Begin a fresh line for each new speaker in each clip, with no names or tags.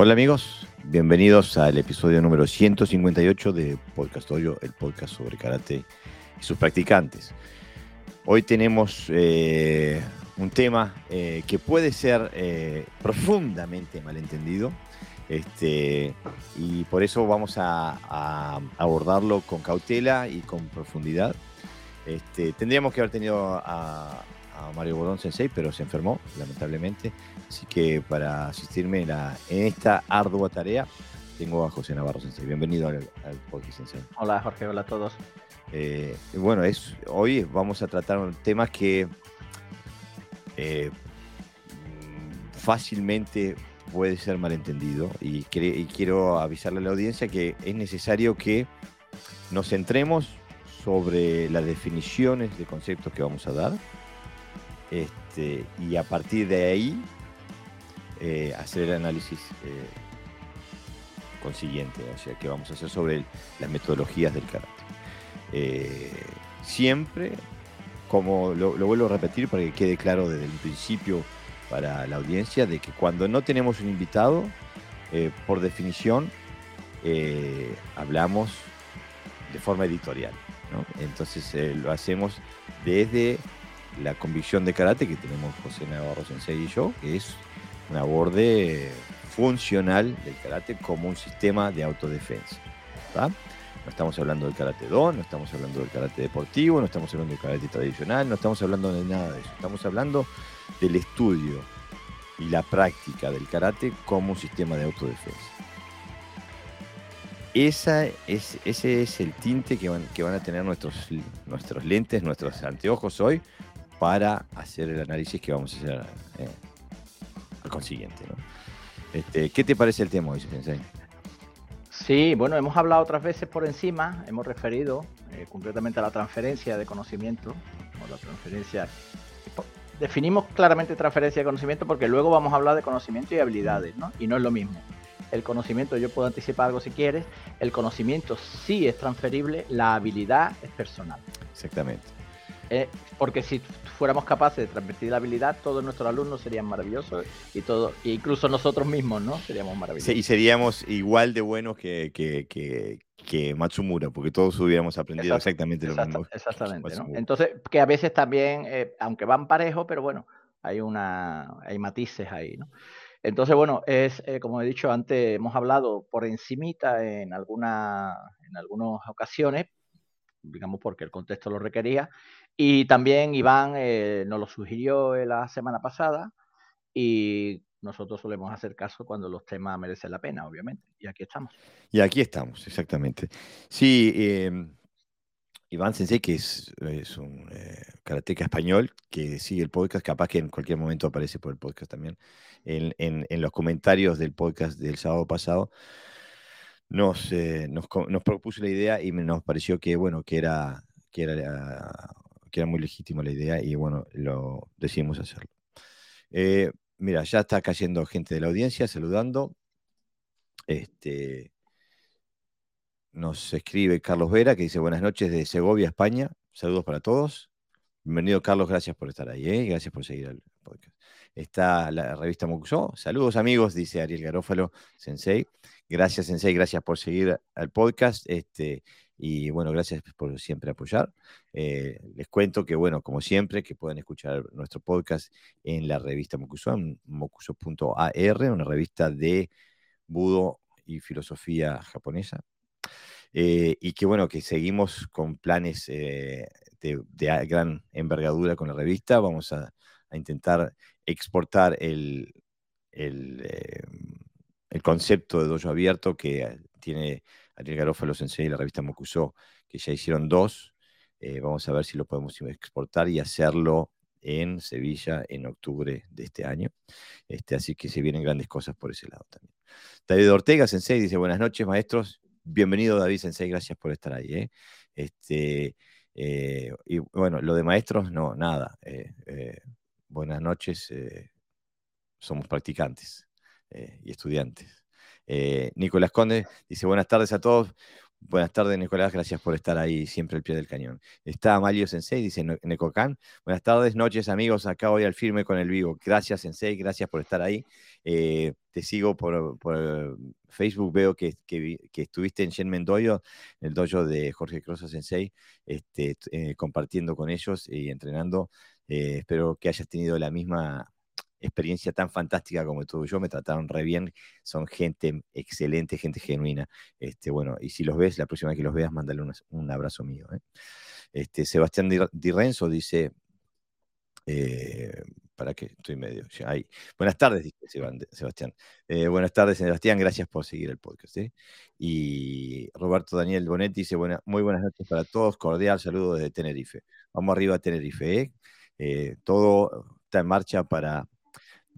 Hola amigos, bienvenidos al episodio número 158 de Podcast Hoyo, el podcast sobre karate y sus practicantes. Hoy tenemos eh, un tema eh, que puede ser eh, profundamente malentendido este, y por eso vamos a, abordarlo con cautela y con profundidad. Este, tendríamos que haber tenido a, Mario Bodón Sensei, pero se enfermó, lamentablemente. Así que para asistirme en, esta ardua tarea, tengo a José Navarro Sensei. Bienvenido al, podcast Sensei.
Hola Jorge, hola a todos.
Eh, bueno, es, hoy vamos a tratar temas que eh, fácilmente puede ser malentendido y, y quiero avisarle a la audiencia que es necesario que nos centremos sobre las definiciones de conceptos que vamos a dar este, y a partir de ahí eh, hacer el análisis eh, consiguiente, o sea, que vamos a hacer sobre las metodologías del karate. Eh, siempre, como lo, vuelvo a repetir para que quede claro desde el principio para la audiencia, de que cuando no tenemos un invitado, por definición, hablamos de forma editorial. Entonces lo hacemos desde la convicción de karate que tenemos José Navarro Sensei y yo, que es un aborde funcional del karate como un sistema de autodefensa. No estamos hablando del karate don, no estamos hablando del karate deportivo, no estamos hablando del karate tradicional, no estamos hablando de nada de eso. Estamos hablando del estudio y la práctica del karate como un sistema de autodefensa. Esa es, ese es el tinte que van, que van a tener nuestros, nuestros lentes, nuestros anteojos hoy para hacer el análisis que vamos a hacer eh, al consiguiente. Este, ¿Qué te parece el tema hoy, Sensei?
Sí, bueno, hemos hablado otras veces por encima, hemos referido eh, concretamente a la transferencia de conocimiento, o la transferencia. Definimos claramente transferencia de conocimiento porque luego vamos a hablar de conocimiento y habilidades, ¿no? Y no es lo mismo. El conocimiento, yo puedo anticipar algo si quieres, el conocimiento sí es transferible, la habilidad es personal.
Exactamente.
Eh, porque si fuéramos capaces de transmitir la habilidad, todos nuestros alumnos serían maravillosos y todo, e incluso nosotros mismos, ¿no? Seríamos maravillosos.
y seríamos igual de buenos que, que, que, Matsumura, porque todos hubiéramos aprendido exactamente lo mismo.
Exactamente, ¿no? Entonces, que a veces también, eh, aunque van parejos, pero bueno, hay una, hay matices ahí, ¿no? Entonces, bueno, es eh, como he dicho antes, hemos hablado por encimita en alguna, en algunas ocasiones, digamos porque el contexto lo requería. Y también Iván eh, nos lo sugirió la semana pasada y nosotros solemos hacer caso cuando los temas merecen la pena, obviamente. Y aquí estamos.
Y aquí estamos, exactamente. Sí, em, Iván Sensei, que es, un eh, karateca español que sigue el podcast, capaz que en cualquier momento aparece por el podcast también, en, en los comentarios del podcast del sábado pasado, nos, eh, nos, propuso la idea y nos pareció que, bueno, que era, que era, que era muy legítima la idea y, bueno, lo decidimos hacerlo. Eh, mira, ya está cayendo gente de la audiencia saludando. Este, nos escribe Carlos Vera que dice buenas noches de Segovia, España. Saludos para todos. Bienvenido, Carlos. Gracias por estar ahí. ¿eh? Gracias por seguir el podcast. Está la revista Mokuso. Saludos, amigos, dice Ariel Garófalo, Sensei. Gracias, Sensei, gracias por seguir al podcast. Este, y bueno, gracias por siempre apoyar. Eh, les cuento que, bueno, como siempre, que pueden escuchar nuestro podcast en la revista Mokuso, mokuso.ar, una revista de budo y filosofía japonesa. Eh, y que bueno, que seguimos con planes eh, de, gran envergadura con la revista. Vamos a, intentar exportar el, el el concepto de dojo abierto que tiene Ariel Garófalo Sensei y la revista Mokuso, que ya hicieron dos. Eh, vamos a ver si lo podemos exportar y hacerlo en Sevilla en octubre de este año. Este, así que se vienen grandes cosas por ese lado también. David Ortega, Sensei, dice, buenas noches, maestros. Bienvenido, David Sensei, gracias por estar ahí. ¿eh? Este, eh, y bueno, lo de maestros, no, nada. buenas noches, somos practicantes. Y estudiantes. Eh, Nicolás Conde dice buenas tardes a todos. Buenas tardes, Nicolás. Gracias por estar ahí siempre al pie del cañón. Está Mario Sensei, dice Necocan. Buenas tardes, noches, amigos. Acá hoy al firme con el vivo. Gracias, Sensei. Gracias por estar ahí. Eh, te sigo por, Facebook. Veo que, estuviste en Shen Mendoyo, el dojo de Jorge Crosa Sensei, este, eh, compartiendo con ellos y entrenando. Eh, espero que hayas tenido la misma experiencia tan fantástica como tuve yo, me trataron re bien, son gente excelente, gente genuina. Este, bueno, y si los ves, la próxima vez que los veas, mándale un, abrazo mío. ¿eh? Este, Sebastián Di, Renzo dice, eh, ¿para qué? Estoy medio. ahí. Buenas tardes, dice Sebastián. Eh, buenas tardes, Sebastián, gracias por seguir el podcast. Y Roberto Daniel Bonetti dice, muy buenas noches para todos, cordial saludo desde Tenerife. Vamos arriba a Tenerife. todo está en marcha para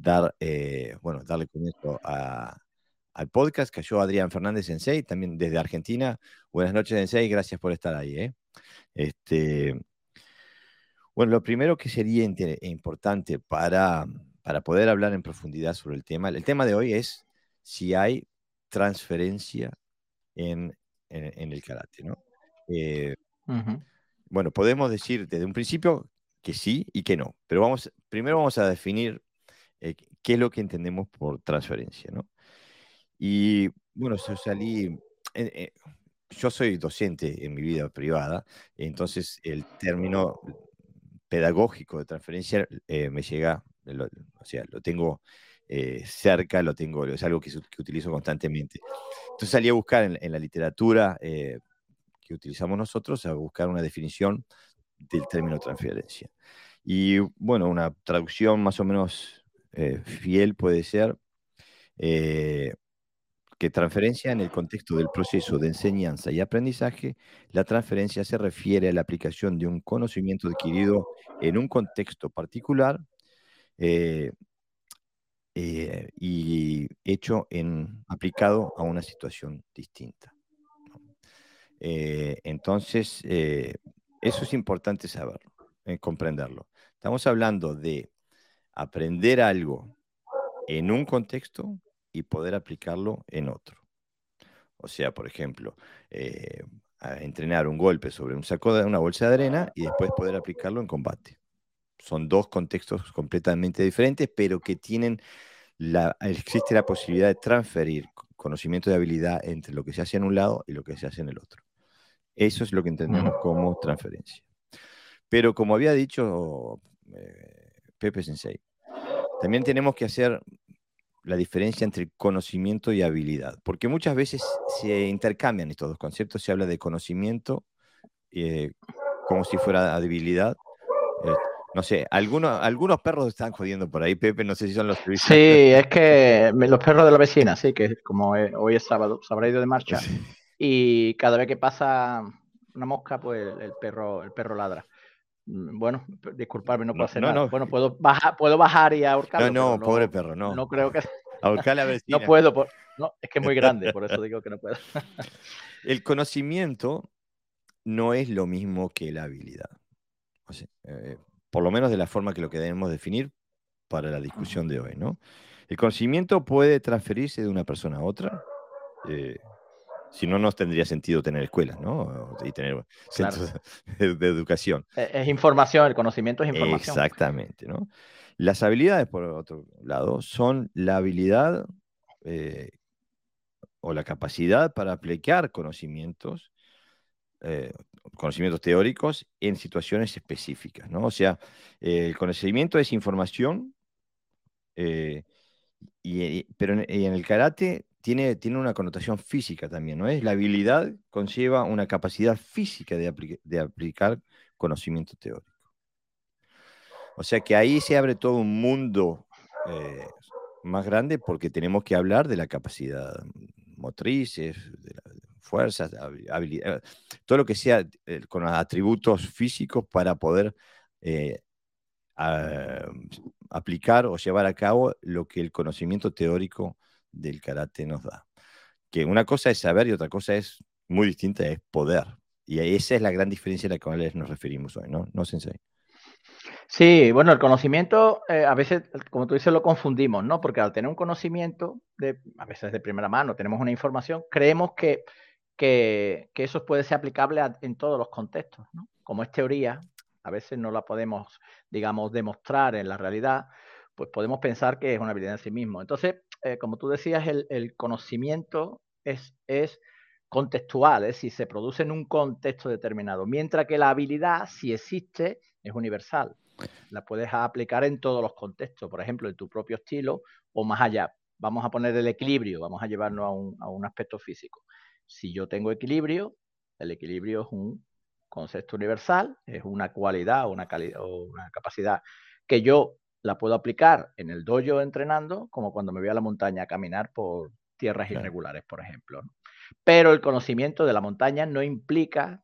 dar, eh, bueno, darle comienzo al podcast. Cayó Adrián Fernández Sensei, también desde Argentina. Buenas noches, Sensei, gracias por estar ahí. ¿eh? Este, bueno, lo primero que sería importante para, para poder hablar en profundidad sobre el tema, el tema de hoy es si hay transferencia en, el karate, ¿no? Eh, bueno, podemos decir desde un principio que sí y que no, pero vamos, primero vamos a definir eh, qué es lo que entendemos por transferencia, ¿no? Y bueno, yo salí, eh, eh, yo soy docente en mi vida privada, entonces el término pedagógico de transferencia me llega, o sea, lo tengo cerca, lo tengo, es algo que, utilizo constantemente. Entonces salí a buscar en, la literatura que utilizamos nosotros, a buscar una definición del término transferencia. Y bueno, una traducción más o menos eh, fiel puede ser eh, que transferencia en el contexto del proceso de enseñanza y aprendizaje, la transferencia se refiere a la aplicación de un conocimiento adquirido en un contexto particular eh, y hecho en, aplicado a una situación distinta. entonces, eso es importante saberlo, comprenderlo. Estamos hablando de aprender algo en un contexto y poder aplicarlo en otro. O sea, por ejemplo, eh, entrenar un golpe sobre un saco de una bolsa de arena y después poder aplicarlo en combate. Son dos contextos completamente diferentes, pero que tienen la, existe la posibilidad de transferir conocimiento de habilidad entre lo que se hace en un lado y lo que se hace en el otro. Eso es lo que entendemos como transferencia. Pero como había dicho eh, Pepe Sensei, también tenemos que hacer la diferencia entre conocimiento y habilidad, porque muchas veces se intercambian estos dos conceptos, se habla de conocimiento eh, como si fuera habilidad. Eh, no sé, algunos, algunos perros están jodiendo por ahí, Pepe, no sé si son los
que Sí, es que los perros de la vecina, sí, que como hoy es sábado, se habrá ido de marcha. Y cada vez que pasa una mosca, pues el perro, el perro ladra. Mm, bueno, disculpadme, no puedo hacer nada. Bueno, puedo bajar, puedo bajar y ahorcarlo.
No, no, pobre perro, no.
No creo que.
Ahorcar a vecina.
No puedo, no, es que es muy grande, por eso digo que no puedo.
El conocimiento no es lo mismo que la habilidad. Eh, por lo menos de la forma que lo queremos definir para la discusión de hoy, ¿no? El conocimiento puede transferirse de una persona a otra. Eh, si no, no tendría sentido tener escuelas, ¿no? Y tener centros de, educación.
E, es información, el conocimiento es información.
Exactamente, ¿no? Las habilidades, por otro lado, son la habilidad eh, o la capacidad para aplicar conocimientos, eh, conocimientos teóricos en situaciones específicas, ¿no? O sea, el conocimiento es información, eh, y, pero en el karate tiene, tiene una connotación física también, ¿no es? La habilidad conlleva una capacidad física de, aplicar conocimiento teórico. O sea que ahí se abre todo un mundo eh, más grande porque tenemos que hablar de la capacidad motrices, de fuerzas, habilidad, todo lo que sea eh, con atributos físicos para poder eh, aplicar o llevar a cabo lo que el conocimiento teórico del karate nos da. Que una cosa es saber y otra cosa es muy distinta, es poder. Y esa es la gran diferencia a la cual nos referimos hoy, ¿no? No, Sensei.
Sí, bueno, el conocimiento eh, a veces, como tú dices, lo confundimos, ¿no? Porque al tener un conocimiento, de, a veces de primera mano, tenemos una información, creemos que, que, eso puede ser aplicable en todos los contextos. Como es teoría, a veces no la podemos, digamos, demostrar en la realidad, pues podemos pensar que es una habilidad en sí mismo. Entonces, eh, como tú decías, el, conocimiento es, es contextual, es decir, se produce en un contexto determinado, mientras que la habilidad, si existe, es universal. La puedes aplicar en todos los contextos, por ejemplo, en tu propio estilo o más allá. Vamos a poner el equilibrio, vamos a llevarnos a un, a un aspecto físico. Si yo tengo equilibrio, el equilibrio es un concepto universal, es una cualidad una, o una capacidad que yo la puedo aplicar en el dojo entrenando, como cuando me voy a la montaña a caminar por tierras irregulares, por ejemplo. Pero el conocimiento de la montaña no implica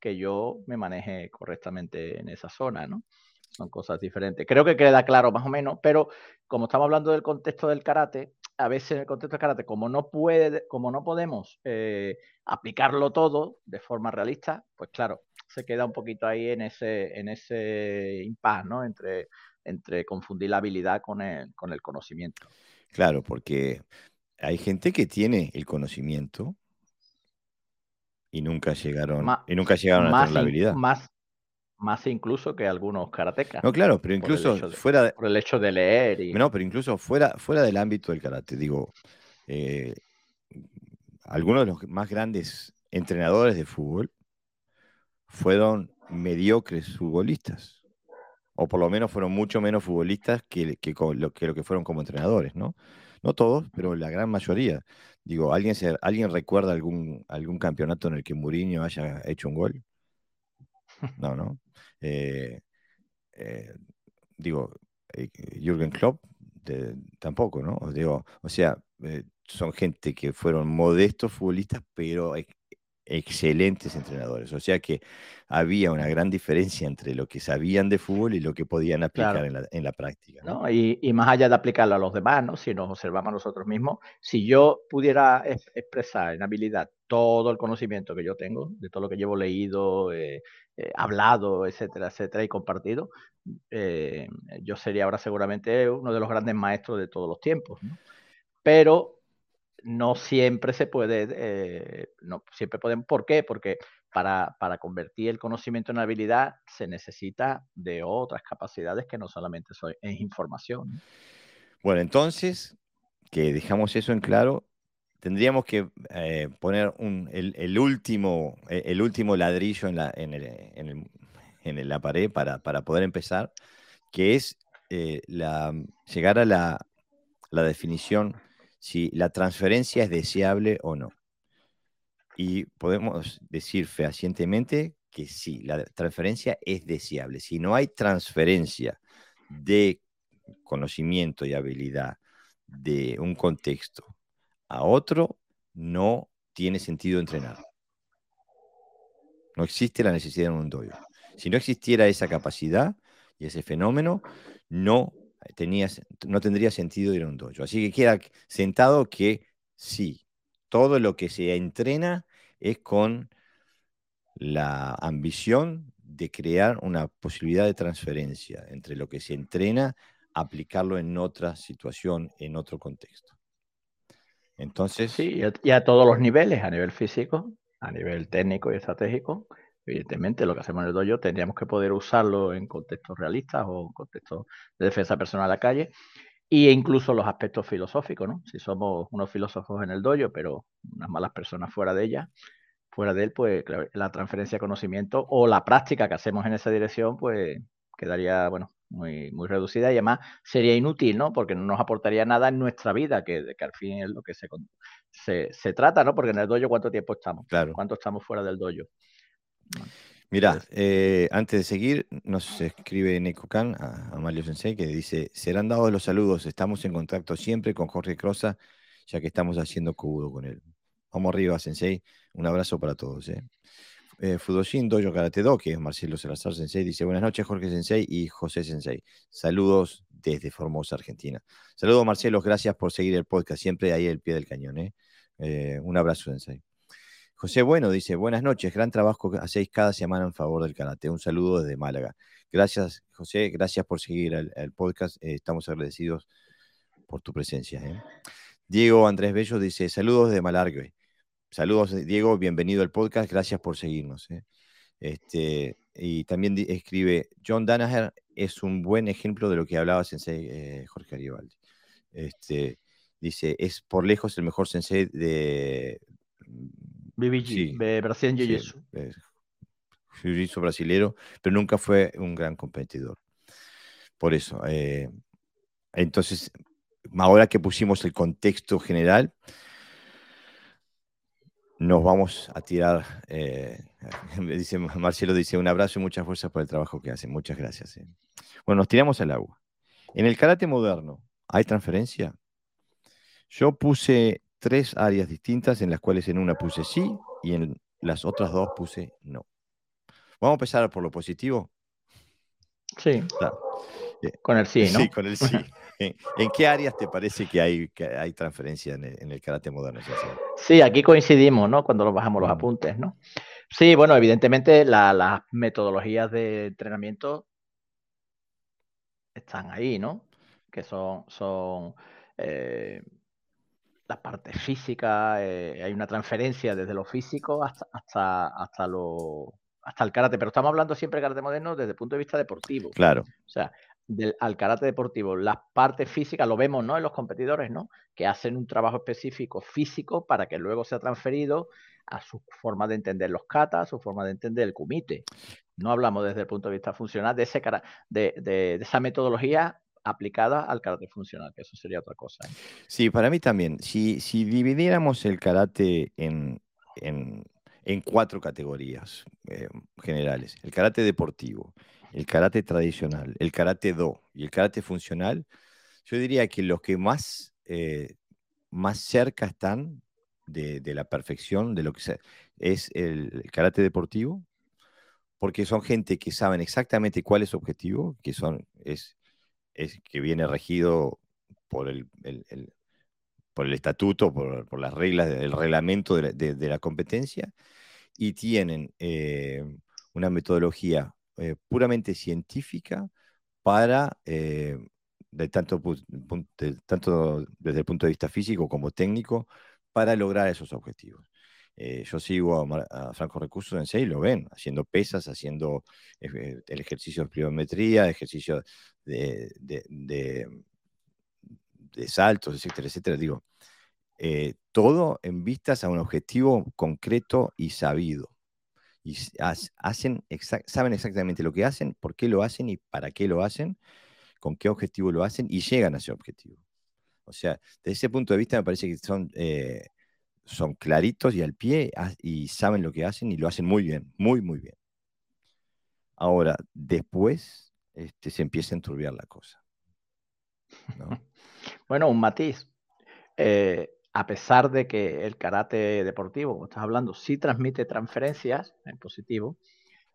que yo me maneje correctamente en esa zona, ¿no? Son cosas diferentes. Creo que queda claro más o menos, pero como estamos hablando del contexto del karate, a veces en el contexto del karate, como no puede, como no podemos eh, aplicarlo todo de forma realista, pues claro, se queda un poquito ahí en ese, en ese impasse, ¿no? Entre, entre confundir la habilidad con el, con el conocimiento.
Claro, porque hay gente que tiene el conocimiento y nunca llegaron, y nunca llegaron a tener la habilidad.
Más, más incluso que algunos karatecas.
No, claro, pero incluso fuera
de, por el hecho de leer. Y...
No, pero incluso fuera, fuera del ámbito del karate, digo, eh, algunos de los más grandes entrenadores de fútbol fueron mediocres futbolistas, o por lo menos fueron mucho menos futbolistas que, que, lo, que fueron como entrenadores, ¿no? No todos, pero la gran mayoría. Digo, ¿alguien, ¿alguien recuerda algún, algún campeonato en el que Mourinho haya hecho un gol? No, ¿no? Eh, eh, digo, eh, Jürgen Klopp tampoco, ¿no? Digo, o sea, son gente que fueron modestos futbolistas, pero excelentes entrenadores. O sea que había una gran diferencia entre lo que sabían de fútbol y lo que podían aplicar en, la, práctica.
¿no? Y, más allá de aplicarlo a los demás, ¿no? si nos observamos a nosotros mismos, si yo pudiera expresar en habilidad todo el conocimiento que yo tengo, de todo lo que llevo leído, eh, eh, hablado, etcétera, etcétera, y compartido, eh, yo sería ahora seguramente uno de los grandes maestros de todos los tiempos. ¿no? Pero no siempre se puede, eh, no siempre pueden. ¿Por qué? Porque para, convertir el conocimiento en habilidad se necesita de otras capacidades que no solamente son, es información.
Bueno, entonces, que dejamos eso en claro, tendríamos que eh, poner el, último, e, el último ladrillo en la, en, la pared para, poder empezar, que es eh, la, llegar a la, la definición si la transferencia es deseable o no. Y podemos decir fehacientemente que sí, la transferencia es deseable. Si no hay transferencia de conocimiento y habilidad de un contexto a otro, no tiene sentido entrenar. No existe la necesidad de un doyo. Si no existiera esa capacidad y ese fenómeno, no no tendría sentido ir a un dojo. Así que queda sentado que sí, todo lo que se entrena es con la ambición de crear una posibilidad de transferencia entre lo que se entrena, aplicarlo en otra situación, en otro contexto. Entonces.
Sí, y a todos los niveles, a nivel físico, a nivel técnico y estratégico, Evidentemente, lo que hacemos en el dojo tendríamos que poder usarlo en contextos realistas o en contextos de defensa personal a la calle e incluso los aspectos filosóficos, ¿no? Si somos unos filósofos en el dojo, pero unas malas personas fuera de ella, fuera de él, pues la transferencia de conocimiento o la práctica que hacemos en esa dirección, pues quedaría, bueno, muy, muy reducida y además sería inútil, ¿no? Porque no nos aportaría nada en nuestra vida, que, que al fin es lo que se, se, se, trata, ¿no? Porque en el dojo, ¿cuánto tiempo estamos?
Claro.
¿Cuánto estamos fuera del dojo?
Mira, eh, antes de seguir, nos escribe Neko Khan a, Mario Sensei que dice: Serán dados los saludos, estamos en contacto siempre con Jorge Crosa, ya que estamos haciendo cubo con él. Vamos arriba, Sensei. Un abrazo para todos. ¿eh? Eh, Fudoshin Dojo Karate Do, que es Marcelo Salazar Sensei, dice: Buenas noches, Jorge Sensei y José Sensei. Saludos desde Formosa, Argentina. Saludos, Marcelo, gracias por seguir el podcast, siempre ahí al pie del cañón. ¿eh? un abrazo, Sensei. José Bueno dice, buenas noches, gran trabajo que hacéis cada semana en favor del karate. Un saludo desde Málaga. Gracias, José, gracias por seguir el, podcast. Eh, estamos agradecidos por tu presencia. ¿eh? Diego Andrés Bello dice, saludos desde Malargue. saludos, Diego, bienvenido al podcast, gracias por seguirnos. ¿eh? Este, y también escribe, John Danaher es un buen ejemplo de lo que hablaba Sensei Jorge Garibaldi. Este, dice, es por lejos el mejor Sensei de...
BBG, de Brasil Jiu-Jitsu.
Jiu-Jitsu brasilero, pero nunca fue un gran competidor. Por eso, eh, entonces, ahora que pusimos el contexto general, nos vamos a tirar, eh, dice Marcelo, dice un abrazo y mucha fuerza por el trabajo que hacen. Muchas gracias. Eh. Bueno, nos tiramos al agua. En el karate moderno, ¿hay transferencia? Yo puse tres áreas distintas en las cuales en una puse sí y en las otras dos puse no. Vamos a empezar por lo positivo.
Sí. Con el sí, ¿no?
Sí, con el sí. ¿En, qué áreas te parece que hay, que hay transferencia en el, karate moderno?
Sí, aquí coincidimos, ¿no? Cuando nos bajamos los apuntes, ¿no? Sí, bueno, evidentemente las metodologías de entrenamiento están ahí, ¿no? Que son, son eh, la parte física, eh, hay una transferencia desde lo físico hasta, hasta, hasta lo hasta el karate, pero estamos hablando siempre de karate moderno desde el punto de vista deportivo.
Claro.
O sea, del, al karate deportivo, las partes físicas lo vemos, ¿no? En los competidores, ¿no? Que hacen un trabajo específico físico para que luego sea transferido a su forma de entender los katas, a su forma de entender el kumite. No hablamos desde el punto de vista funcional de, ese, de, de, esa metodología aplicada al karate funcional, que eso sería otra cosa. ¿eh?
Sí, para mí también. Si, si dividiéramos el karate en, en en cuatro categorías eh, generales. El karate deportivo, el karate tradicional, el karate do y el karate funcional. Yo diría que los que más, eh, más cerca están de, la perfección de lo que es el, karate deportivo, porque son gente que saben exactamente cuál es su objetivo, que son, es, es que viene regido por el, por el estatuto, por, las reglas del reglamento de la competencia, y tienen eh, una metodología eh, puramente científica para, eh, de tanto, tanto desde el punto de vista físico como técnico, para lograr esos objetivos. Yo sigo a, Franco Recursos en y lo ven, haciendo pesas, haciendo el ejercicio de pliometría, ejercicio de, de, de saltos, etcétera, etcétera. Digo, eh, todo en vistas a un objetivo concreto y sabido. Y hacen saben exactamente lo que hacen, por qué lo hacen y para qué lo hacen, con qué objetivo lo hacen y llegan a ese objetivo. O sea, desde ese punto de vista me parece que son, eh, son claritos y al pie y saben lo que hacen y lo hacen muy bien, muy, muy bien. Ahora, después este, se empieza a enturbiar la cosa.
Bueno, un matiz. Eh, a pesar de que el karate deportivo, como estás hablando, sí transmite transferencias en positivo,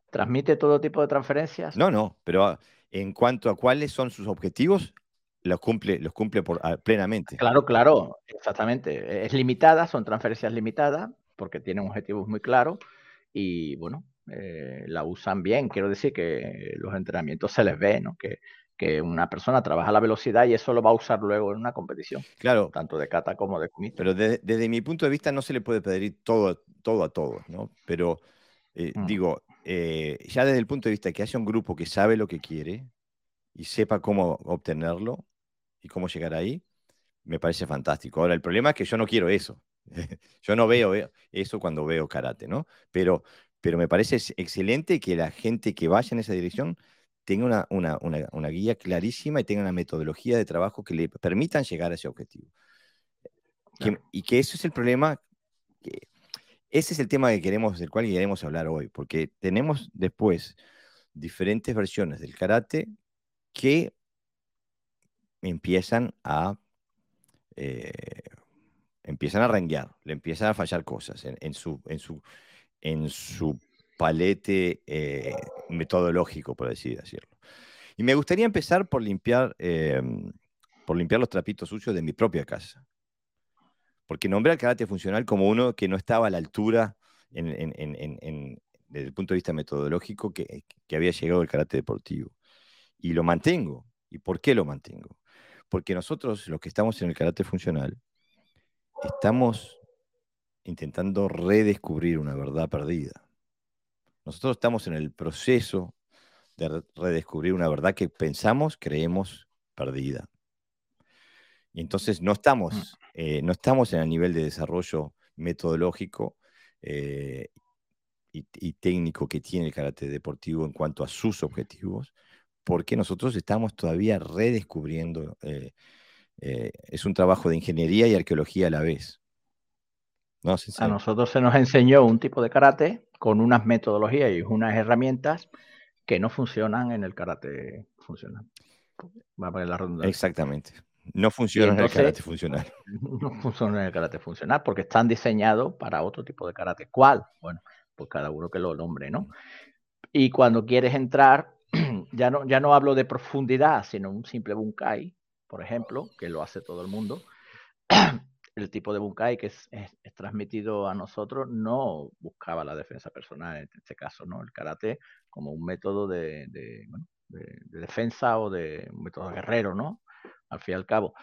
transmite todo tipo de transferencias.
No, no, pero ah, en cuanto a cuáles son sus objetivos, los cumple, los cumple por, ah, plenamente.
Claro, claro, exactamente. Es limitada, son transferencias limitadas, porque tienen objetivos muy claros y bueno, eh, la usan bien. Quiero decir que los entrenamientos se les ve, ¿no? Que que una persona trabaja la velocidad y eso lo va a usar luego en una competición.
Claro.
Tanto de kata como de kumite.
Pero desde mi punto de vista no se le puede pedir todo, todo a todos, ¿no? Pero eh, mm. digo, eh, ya desde el punto de vista que haya un grupo que sabe lo que quiere y sepa cómo obtenerlo y cómo llegar ahí, me parece fantástico. Ahora, el problema es que yo no quiero eso. yo no veo eso cuando veo karate, ¿no? Pero, pero me parece excelente que la gente que vaya en esa dirección tenga una, guía clarísima y tenga una metodología de trabajo que le permitan llegar a ese objetivo. y que eso es el problema, que, ese es el tema que queremos, del cual queremos hablar hoy, porque tenemos después diferentes versiones del karate que empiezan a eh, empiezan a renguear, le empiezan a fallar cosas en, su, en, su, en su palete eh, metodológico, por así decirlo. Y me gustaría empezar por limpiar, em, por limpiar los trapitos sucios de mi propia casa. Porque nombré al karate funcional como uno que no estaba a la altura desde el punto de vista metodológico que, que había llegado el karate deportivo. Y lo mantengo. ¿Y por qué lo mantengo? Porque nosotros, los que estamos en el karate funcional, estamos intentando redescubrir una verdad perdida. Nosotros estamos en el proceso de redescubrir una verdad que pensamos, creemos perdida. Y entonces no estamos, mm. eh, no estamos en el nivel de desarrollo metodológico eh, y, técnico que tiene el karate deportivo en cuanto a sus objetivos, porque nosotros estamos todavía redescubriendo. Eh, es un trabajo de ingeniería y arqueología a la vez.
a nosotros se nos enseñó un tipo de karate con unas metodologías y unas herramientas que no funcionan en el karate funcional.
Va a poner la redundancia. Exactamente. No funciona en el karate funcional.
No funciona en el karate funcional porque están diseñados para otro tipo de karate. ¿Cuál? Bueno, pues cada uno que lo nombre, ¿no? Y cuando quieres entrar, ya no, ya no hablo de profundidad, sino un simple bunkai, por ejemplo, que lo hace todo el mundo. El tipo de bunkai que es, transmitido a nosotros no buscaba la defensa personal en este caso, ¿no? El karate como un método de, de defensa o de un método guerrero, ¿no? al fin y al cabo.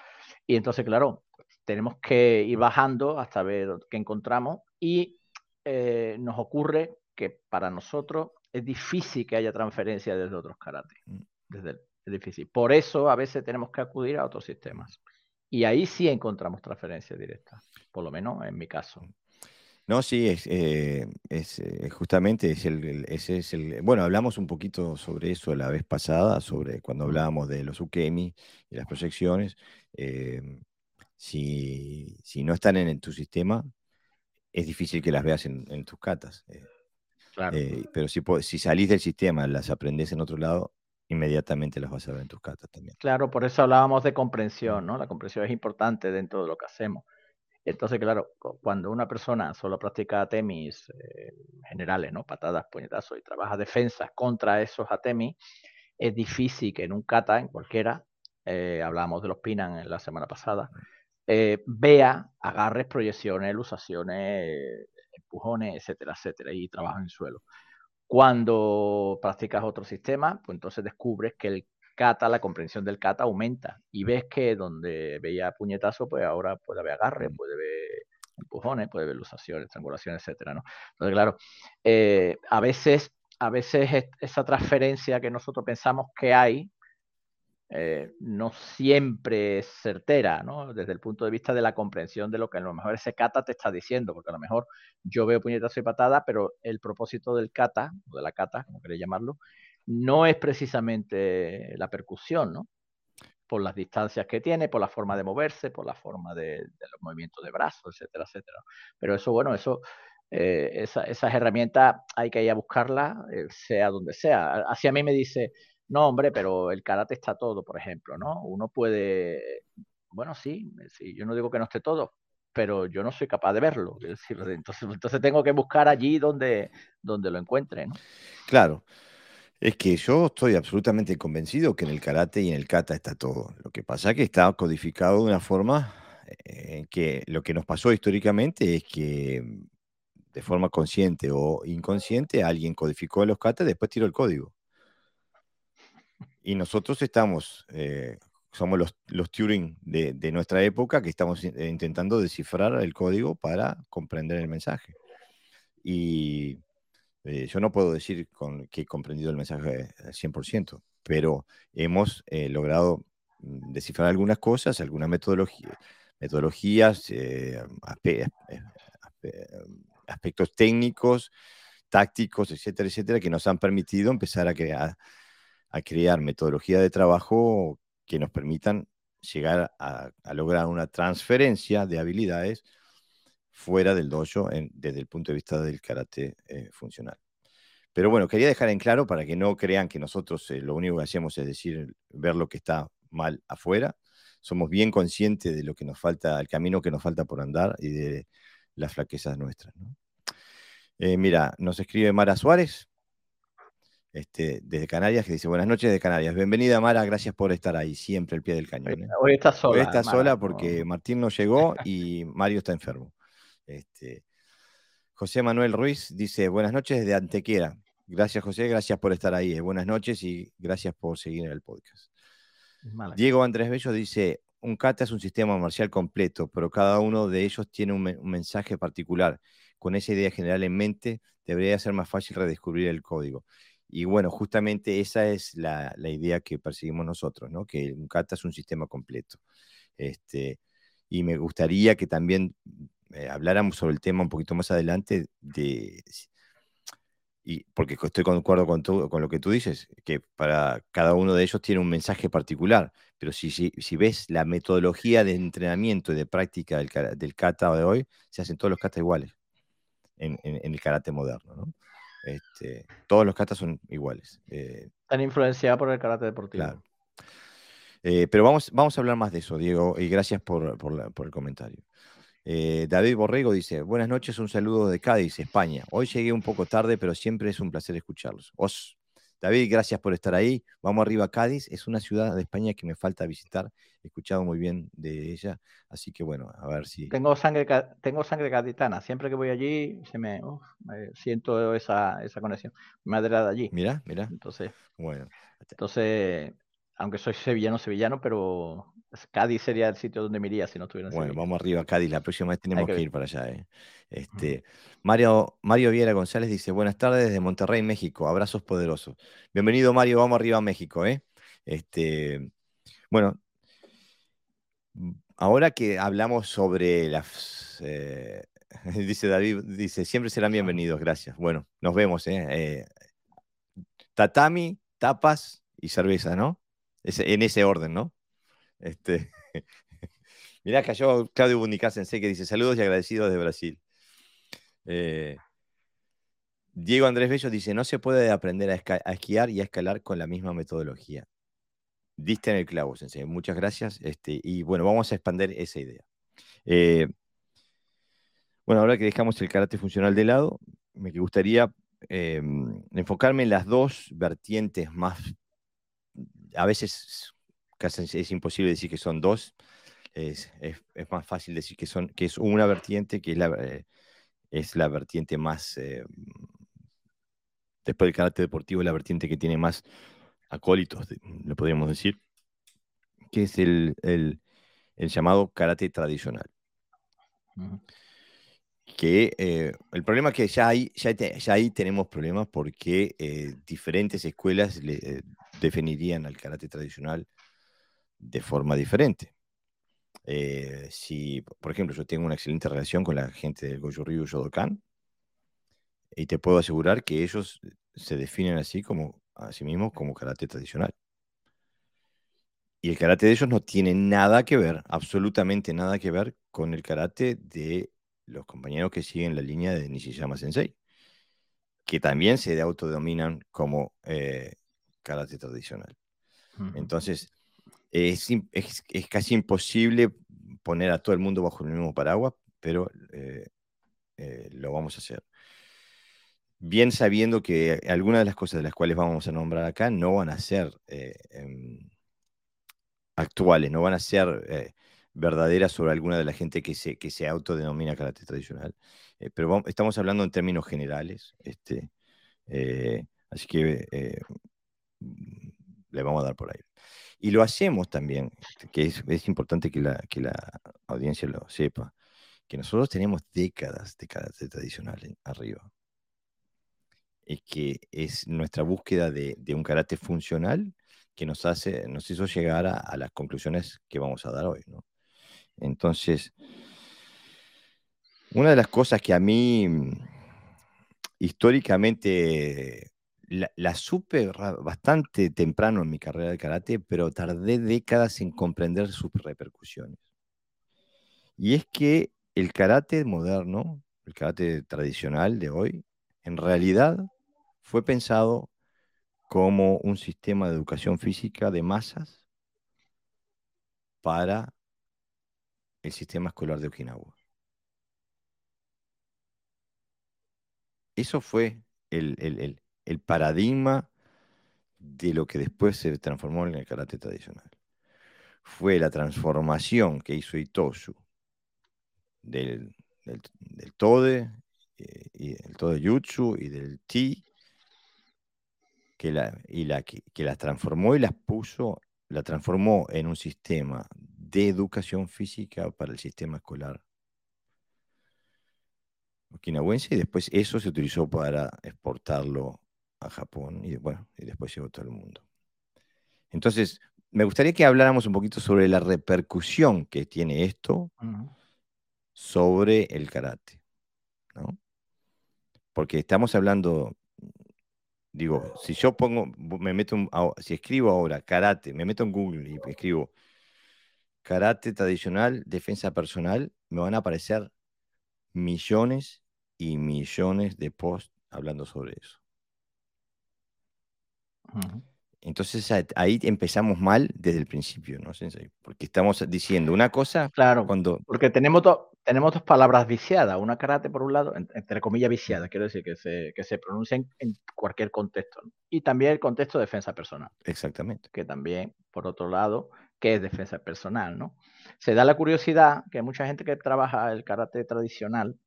Y entonces, claro, tenemos que ir bajando hasta ver qué encontramos y eh, nos ocurre que para nosotros es difícil que haya transferencia desde otros karate. Mm. Desde es difícil. Por eso a veces tenemos que acudir a otros sistemas. Y ahí sí encontramos transferencia directa, por lo menos en mi caso.
No, sí, es, eh, eh, justamente es el, ese es el. Bueno, hablamos un poquito sobre eso la vez pasada, sobre cuando hablábamos de los ukemi y las proyecciones. Em, si, no están en, tu sistema, es difícil que las veas en, tus catas. Eh, claro. pero si, si salís del sistema, las aprendes en otro lado, inmediatamente las vas a ver en tus catas también.
Claro, por eso hablábamos de comprensión, ¿no? La comprensión es importante dentro de lo que hacemos. Entonces, claro, cuando una persona solo practica atemis eh, generales, ¿no? Patadas, puñetazos y trabaja defensas contra esos atemis, es difícil que en un kata, en cualquiera, eh, hablábamos de los pinan en la semana pasada, eh, vea agarres, proyecciones, lusaciones, empujones, etcétera, etcétera, y trabaja en el suelo. Cuando practicas otro sistema, pues entonces descubres que el kata, la comprensión del kata aumenta y ves que donde veía puñetazo, pues ahora puede haber agarre, mm. puede haber empujones, puede haber lusaciones, estrangulaciones, etcétera, ¿no? Entonces, claro, eh, a veces, a veces esa transferencia que nosotros pensamos que hay, eh, no siempre es certera, ¿no? Desde el punto de vista de la comprensión de lo que a lo mejor ese kata te está diciendo, porque a lo mejor yo veo puñetazo y patada, pero el propósito del kata, o de la kata, como queréis llamarlo, no es precisamente la percusión, ¿no? Por las distancias que tiene, por la forma de moverse, por la forma de, los movimientos de brazos, etcétera, etcétera. Pero eso, bueno, eso, eh, esas herramientas hay que ir a buscarlas, eh, sea donde sea. Así a mí me dice, no, hombre, pero el karate está todo, por ejemplo, ¿no? Uno puede, bueno, sí, sí yo no digo que no esté todo, pero yo no soy capaz de verlo. entonces, entonces tengo que buscar allí donde, donde lo encuentre, ¿no?
Claro. Es que yo estoy absolutamente convencido que en el karate y en el kata está todo. Lo que pasa es que está codificado de una forma eh, que lo que nos pasó históricamente es que mm, de forma consciente o inconsciente alguien codificó los kata y después tiró el código. Y nosotros estamos, eh, somos los, los Turing de, de, nuestra época que estamos eh, intentando descifrar el código para comprender el mensaje. Y eh, yo no puedo decir que he comprendido el mensaje al 100%, pero hemos eh, logrado mm, descifrar algunas cosas, algunas metodologías, eh, aspectos técnicos, tácticos, etcétera, etcétera, que nos han permitido empezar a crear, a crear metodología de trabajo que nos permitan llegar a, lograr una transferencia de habilidades fuera del dojo desde el punto de vista del karate eh, funcional. Pero bueno, quería dejar en claro para que no crean que nosotros eh, lo único que hacemos es decir, ver lo que está mal afuera. Somos bien conscientes de lo que nos falta, el camino que nos falta por andar y de las flaquezas nuestras. Eh, mira, nos escribe Mara Suárez, este, desde Canarias, que dice, buenas noches de Canarias. Bienvenida Mara, gracias por estar ahí, siempre al pie del cañón.
Hoy está sola.
Hoy está sola porque Martín no llegó y Mario está enfermo. Este, José Manuel Ruiz dice, buenas noches desde Antequera. Gracias José, gracias por estar ahí. Eh, buenas noches y gracias por seguir en el podcast. Diego Andrés Bello dice, un kata es un sistema marcial completo, pero cada uno de ellos tiene un, mensaje particular. Con esa idea general en mente, debería ser más fácil redescubrir el código. Y bueno, justamente esa es la, idea que perseguimos nosotros, ¿no? que un kata es un sistema completo. Este, y me gustaría que también eh, habláramos sobre el tema un poquito más adelante de y porque estoy de acuerdo con, con lo que tú dices, que para cada uno de ellos tiene un mensaje particular, pero si, si, ves la metodología de entrenamiento y de práctica del, del kata de hoy, se hacen todos los katas iguales en, el karate moderno. ¿no? Este, todos los katas son iguales.
Eh, Están influenciados por el karate deportivo.
Claro. Eh, pero vamos, vamos a hablar más de eso, Diego, y gracias por, por el comentario. Eh, David Borrego dice, buenas noches, un saludo de Cádiz, España. Hoy llegué un poco tarde, pero siempre es un placer escucharlos. Os, David, gracias por estar ahí. Vamos arriba a Cádiz, es una ciudad de España que me falta visitar. He escuchado muy bien de ella, así que bueno, a ver si...
Tengo sangre, tengo sangre gaditana, siempre que voy allí se me, siento esa, esa conexión. Madre de allí.
Mira, mira.
Entonces, bueno. Entonces, aunque soy sevillano, sevillano, pero Cádiz sería el sitio donde me iría si no estuviera en
Bueno, vamos arriba a Cádiz. La próxima vez tenemos que, ir para allá. ¿eh? Este, Mario, Mario Viera González dice: Buenas tardes desde Monterrey, México. Abrazos poderosos. Bienvenido, Mario. Vamos arriba a México. ¿eh? Este, bueno, ahora que hablamos sobre las. Eh, dice David, dice: Siempre serán bienvenidos. Gracias. Bueno, nos vemos. ¿eh? eh tatami, tapas y cerveza, ¿no? En ese orden, ¿no? Este, mirá, cayó Claudio Bunicá Sensei que dice saludos y agradecidos de Brasil. Eh, Diego Andrés Bello dice, no se puede aprender a, esquiar y a escalar con la misma metodología. Diste en el clavo, Sensei. Muchas gracias. Este, y bueno, vamos a expandir esa idea. Eh, bueno, ahora que dejamos el carácter funcional de lado, me gustaría eh, enfocarme en las dos vertientes más, a veces casi es imposible decir que son dos. Es, más fácil decir que, son, que es una vertiente, que es la, eh, es la vertiente más, eh, después del carácter deportivo, la vertiente que tiene más acólitos, le podríamos decir, que es el, llamado karate tradicional. Que eh, el problema es que ya, hay, ya, ya ahí tenemos problemas porque diferentes escuelas le, definirían al karate tradicional de forma diferente. Eh, si, por ejemplo, yo tengo una excelente relación con la gente del Goju Ryu Shodokan, y te puedo asegurar que ellos se definen así como a sí mismos como karate tradicional. Y el karate de ellos no tiene nada que ver, absolutamente nada que ver con el karate de los compañeros que siguen la línea de Nishiyama Sensei, que también se autodominan como eh, karate tradicional. Entonces, es, casi imposible poner a todo el mundo bajo el mismo paraguas, pero eh, eh, lo vamos a hacer. Bien sabiendo que algunas de las cosas de las cuales vamos a nombrar acá no van a ser eh, em, actuales, no van a ser verdaderas sobre alguna de la gente que se, que se autodenomina karate tradicional. pero estamos hablando en términos generales. Este, así que le vamos a dar por ahí. Y lo hacemos también, que es, importante que la, que la audiencia lo sepa, que nosotros tenemos décadas, de tradicional arriba. Es que es nuestra búsqueda de, un carácter funcional que nos, hace, nos hizo llegar a, las conclusiones que vamos a dar hoy. ¿no? Entonces, una de las cosas que a mí históricamente la, supe bastante temprano en mi carrera de karate, pero tardé décadas en comprender sus repercusiones. Y es que el karate moderno, el karate tradicional de hoy, en realidad fue pensado como un sistema de educación física de masas para el sistema escolar de Okinawa. Eso fue el, el paradigma de lo que después se transformó en el karate tradicional. Fue la transformación que hizo Itosu del, del, Tode, eh, y el Tode Jutsu y del Ti, que, y la, que, las transformó y las puso, la transformó en un sistema de educación física para el sistema escolar okinawense y después eso se utilizó para exportarlo a Japón y, bueno, y después llegó todo el mundo. Entonces, me gustaría que habláramos un poquito sobre la repercusión que tiene esto sobre el karate, ¿no? Porque estamos hablando, digo, si yo pongo, me meto, si escribo ahora karate, me meto en Google y escribo karate tradicional, defensa personal, me van a aparecer millones y millones de posts hablando sobre eso. Entonces ahí empezamos mal desde el principio, ¿no, Porque estamos diciendo una cosa
claro, cuando... Porque tenemos, tenemos dos palabras viciadas, una karate por un lado, entre comillas viciada, quiero decir que se, que se pronuncian en cualquier contexto. Y también el contexto de defensa personal.
Exactamente.
Que también, por otro lado, que es defensa personal, ¿no? Se da la curiosidad que mucha gente que trabaja el karate tradicional,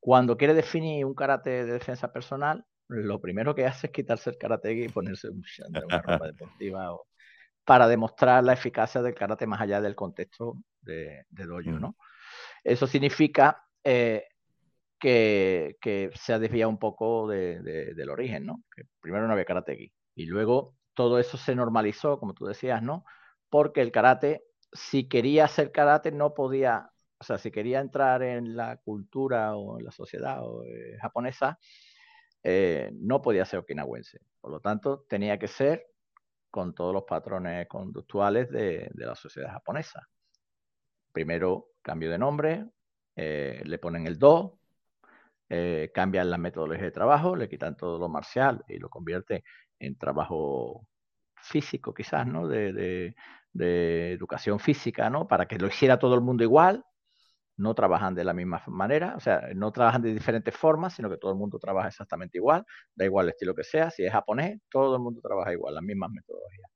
cuando quiere definir un karate de defensa personal, lo primero que hace es quitarse el karate y ponerse un una ropa deportiva para demostrar la eficacia del karate más allá del contexto de, de dojo, mm. ¿no? Eso significa eh, que, se ha desviado un poco del origen, ¿no? Que primero no había karate y luego todo eso se normalizó, como tú decías, ¿no? Porque el karate, si quería hacer karate, no podía, o sea, si quería entrar en la cultura o en la sociedad eh, japonesa, eh, no podía ser okinawense. Por lo tanto, tenía que ser con todos los patrones conductuales de, la sociedad japonesa. Primero, cambio de nombre, eh, le ponen el do, eh, cambian la metodología de trabajo, le quitan todo lo marcial y lo convierte en trabajo físico, quizás, ¿no? De, de, educación física, ¿no? Para que lo hiciera todo el mundo igual, no trabajan de la misma manera, o sea, no trabajan de diferentes formas, sino que todo el mundo trabaja exactamente igual, da igual el estilo que sea, si es japonés, todo el mundo trabaja igual, las mismas metodologías.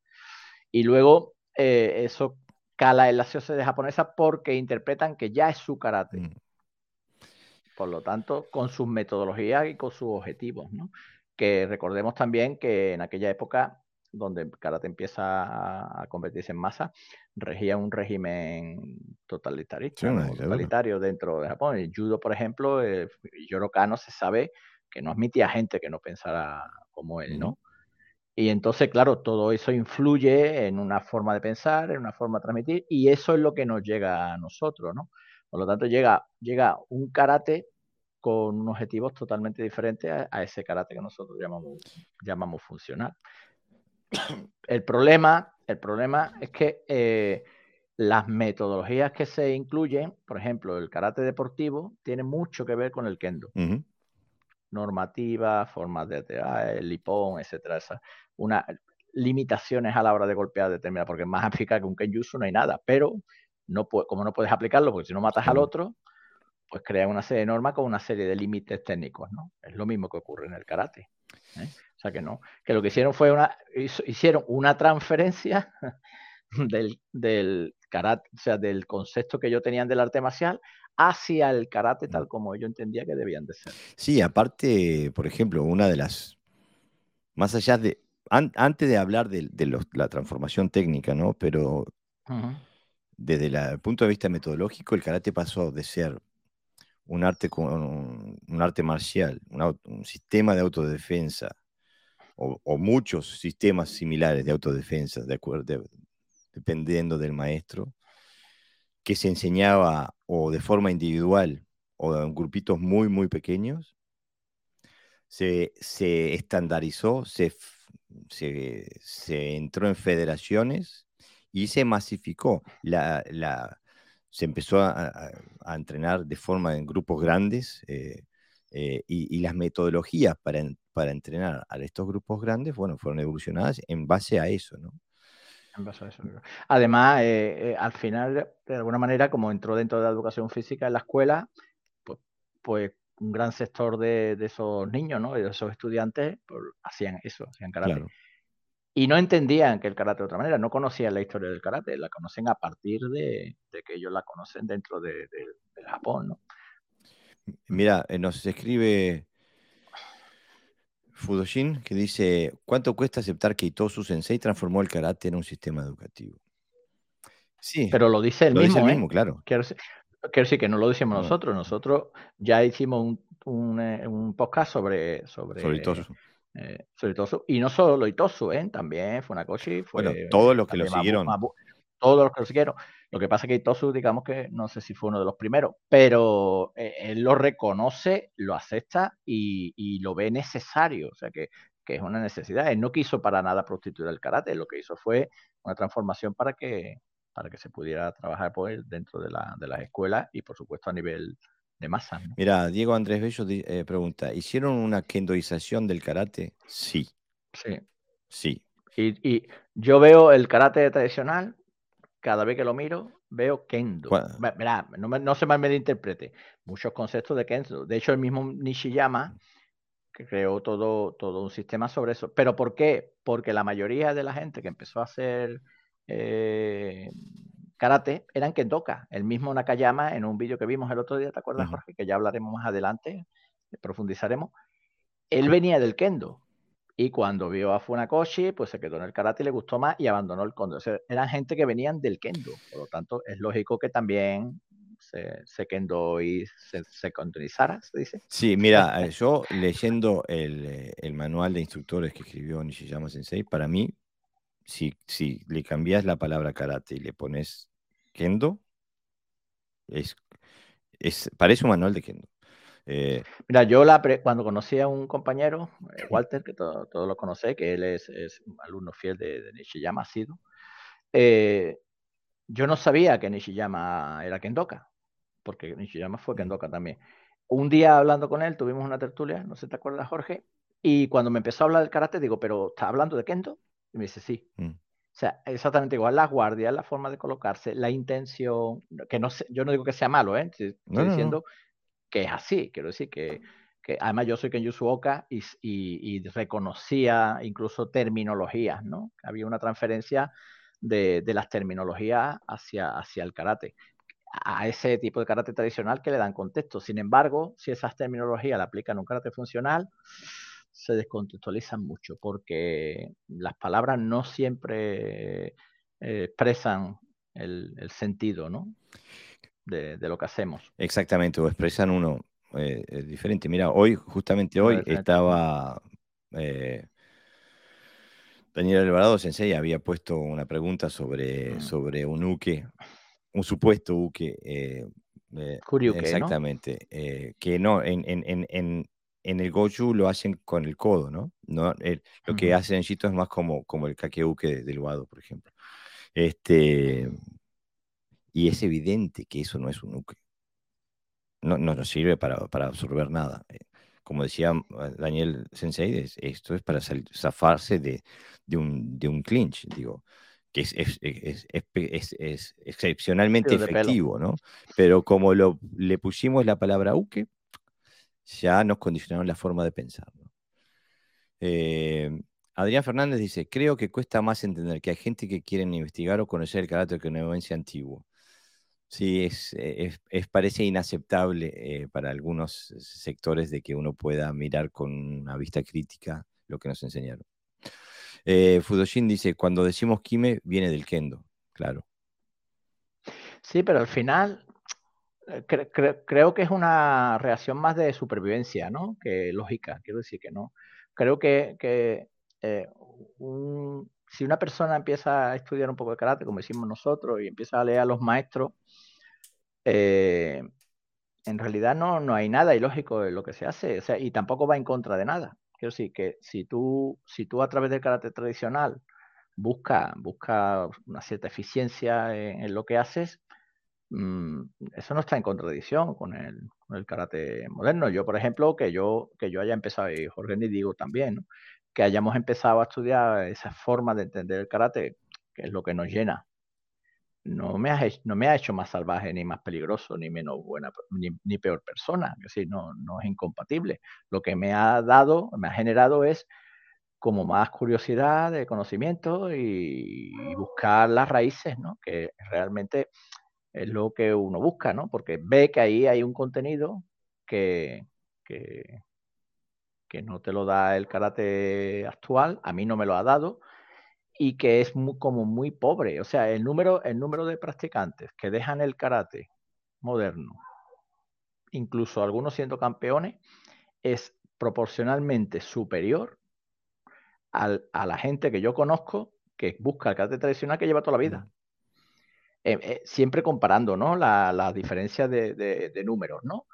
Y luego eh, eso cala en la sociedad japonesa porque interpretan que ya es su karate. Mm. Por lo tanto, con sus metodologías y con sus objetivos, ¿no? Que recordemos también que en aquella época donde el karate empieza a, convertirse en masa, regía un régimen totalitarista, totalitario dentro de Japón. El judo, por ejemplo, eh, Yoro Kano se sabe que no admitía gente que no pensara como él, ¿no? Y entonces, claro, todo eso influye en una forma de pensar, en una forma de transmitir, y eso es lo que nos llega a nosotros, ¿no? Por lo tanto, llega, llega un karate con objetivos totalmente diferentes a, ese karate que nosotros llamamos, llamamos funcional el problema, el problema es que eh, las metodologías que se incluyen, por ejemplo, el karate deportivo, tiene mucho que ver con el kendo. Normativa, formas de el lipón, etcétera. una, limitaciones a la hora de golpear determinada, porque más eficaz que un kenjutsu no hay nada, pero no como no puedes aplicarlo, porque si no matas al otro, pues crea una serie de normas con una serie de límites técnicos, ¿no? Es lo mismo que ocurre en el karate. ¿eh? O sea que no, que lo que hicieron fue una, hicieron una transferencia del, del karate, o sea, del concepto que yo tenían del arte marcial hacia el karate tal como yo entendía que debían de ser.
Sí, aparte, por ejemplo, una de las, más allá de, antes de hablar de, la transformación técnica, ¿no? Pero desde el punto de vista metodológico, el karate pasó de ser un arte, un, un arte marcial, un sistema de autodefensa, o, muchos sistemas similares de autodefensa, de acuerdo, dependiendo del maestro, que se enseñaba o de forma individual o en grupitos muy, muy pequeños, se, estandarizó, se, se, entró en federaciones y se masificó. La, se empezó a, entrenar de forma en grupos grandes eh, eh, y, las metodologías para, para entrenar a estos grupos grandes, bueno, fueron evolucionadas en base a eso, ¿no?
En base a eso. Además, eh, al final, de alguna manera, como entró dentro de la educación física en la escuela, pues, pues un gran sector de, esos niños, ¿no? De esos estudiantes, pues, hacían eso, hacían karate. Y no entendían que el karate de otra manera, no conocían la historia del karate, la conocen a partir de, que ellos la conocen dentro de, del Japón, ¿no?
Mira, eh, nos escribe Fudoshin que dice, ¿cuánto cuesta aceptar que Itosu Sensei transformó el karate en un sistema educativo? Sí,
pero lo dice el
lo
mismo.
dice el
¿eh?
mismo, claro.
Quiero decir, quiero decir que no lo decimos
No.
nosotros. Nosotros ya hicimos un, un, eh, un podcast sobre, sobre,
Sobre Itosu.
eh, sobre Itosu. Y no solo Itosu, ¿eh? también Funakoshi. Fue,
Bueno, todos los que lo siguieron.
Mabu- todos los que lo siguieron. Lo que pasa es que Itosu, digamos que no sé si fue uno de los primeros, pero eh, él lo reconoce, lo acepta y, y lo ve necesario. O sea que, que es una necesidad. Él no quiso para nada prostituir el karate, lo que hizo fue una transformación para que, para que se pudiera trabajar por él dentro de, la, de las escuelas y por supuesto a nivel de masa. ¿no?
Mira, Diego Andrés Bello eh, pregunta, ¿hicieron una kendoización del karate? Sí,
Sí.
sí.
Y, y yo veo el karate tradicional, cada vez que lo miro, veo kendo. Verá, no, me- no se me malinterprete. Muchos conceptos de kendo. De hecho, el mismo Nishiyama que creó todo, todo un sistema sobre eso. ¿Pero por qué? Porque la mayoría de la gente que empezó a hacer eh, karate eran kendoka. El mismo Nakayama, en un vídeo que vimos el otro día, ¿te acuerdas,
Ujú.
Jorge? Que ya hablaremos más adelante, profundizaremos. Él venía del kendo. Y cuando vio a Funakoshi, pues se quedó en el karate y le gustó más y abandonó el kendo. O sea, eran gente que venían del kendo. Por lo tanto, es lógico que también se, se kendo y se, se kendonizara, se dice.
Sí, mira, eh, yo leyendo el, eh, el manual de instructores que escribió Nishiyama Sensei, para mí, si, si le cambias la palabra karate y le pones kendo, es, es, parece un manual de kendo. Eh,
Mira, yo la pre- cuando conocí a un compañero, eh, Walter, que todo- todos lo conocéis, que él es, es un alumno fiel de, de Nishiyama, ha sido, eh, yo no sabía que Nishiyama era Kendoka, porque Nishiyama fue. Kendoka también. Un día hablando con él, tuvimos una tertulia, no sé si te acuerdas, Jorge, y cuando me empezó a hablar del karate, digo, ¿pero estás hablando de Kendo? Y me dice, sí.
mm,
O sea, exactamente igual, las guardias, la forma de colocarse, la intención, que no sé, yo no digo que sea malo, ¿eh? Estoy,
No, no, no.
diciendo que es así, quiero decir que, que además yo soy Kenjutsu Oka y, y- y reconocía incluso terminologías, ¿no? Había una transferencia de, de las terminologías hacia, hacia el karate, a ese tipo de karate tradicional que le dan contexto. Sin embargo, si esas terminologías la aplican en un karate funcional, se descontextualizan mucho porque las palabras no siempre eh, expresan el, el sentido, ¿no? De, de lo que hacemos.
Exactamente, o expresan uno eh, eh, diferente. Mira, hoy, justamente hoy, estaba eh, Daniel Alvarado Sensei había puesto una pregunta sobre,
Mm.
sobre un uke, un supuesto uke. eh,
Kuryuke, ¿no?
exactamente. que no, en, en, en, en, el Goju lo hacen con el codo, ¿no? no el- lo que
Ujú.
hacen en Shito es más como, como el kakeuke del Wado, por ejemplo. Este, y es evidente que eso no es un uke no, no nos sirve para, para absorber nada. Eh, Como decía eh, Daniel Sensei, es- esto es para zafarse de, de un, de un clinch, digo, que es, es, es- es- excepcionalmente
de pelo.
efectivo, ¿no? Pero como lo, le pusimos la palabra uke, ya nos condicionaron la forma de pensar. Eh, Adrián Fernández dice, creo que cuesta más entender que hay gente que quieren investigar o conocer el carácter canadiense antiguo. Sí, es, parece inaceptable eh, para algunos sectores de que uno pueda mirar con una vista crítica lo que nos enseñaron. Eh, Fudoshin dice, cuando decimos Kime, viene del Kendo, claro.
Sí, pero al final cre- creo que es una reacción más de supervivencia, ¿no? Que lógica, quiero decir que no. Creo que, eh, si una persona empieza a estudiar un poco de karate, como decimos nosotros, y empieza a leer a los maestros, eh, en realidad no, no hay nada ilógico en lo que se hace, o sea, y tampoco va en contra de nada. Quiero decir que si tú, si tú a través del karate tradicional busca, busca una cierta eficiencia en, lo que haces, eso no está en contradicción con el, con el karate moderno. Yo, por ejemplo, que yo, que yo haya empezado, y Jorge ni digo también, ¿no? que hayamos empezado a estudiar esa forma de entender el karate, que es lo que nos llena, no me, ha, no me ha hecho más salvaje, ni más peligroso, ni menos buena, ni, ni peor persona. Es decir, no, no es incompatible. Lo que me ha dado, me ha generado es como más curiosidad de conocimiento y, y buscar las raíces, ¿no? Que realmente es lo que uno busca, ¿no? Porque ve que ahí hay un contenido que, que, que no te lo da el karate actual, a mí no me lo ha dado, y que es como muy pobre. O sea, el número, el número de practicantes que dejan el karate moderno, incluso algunos siendo campeones, es proporcionalmente superior a la gente que yo conozco que busca el karate tradicional que lleva toda la vida. Eh, eh, siempre comparando, ¿no? La diferencias de, números, ¿no?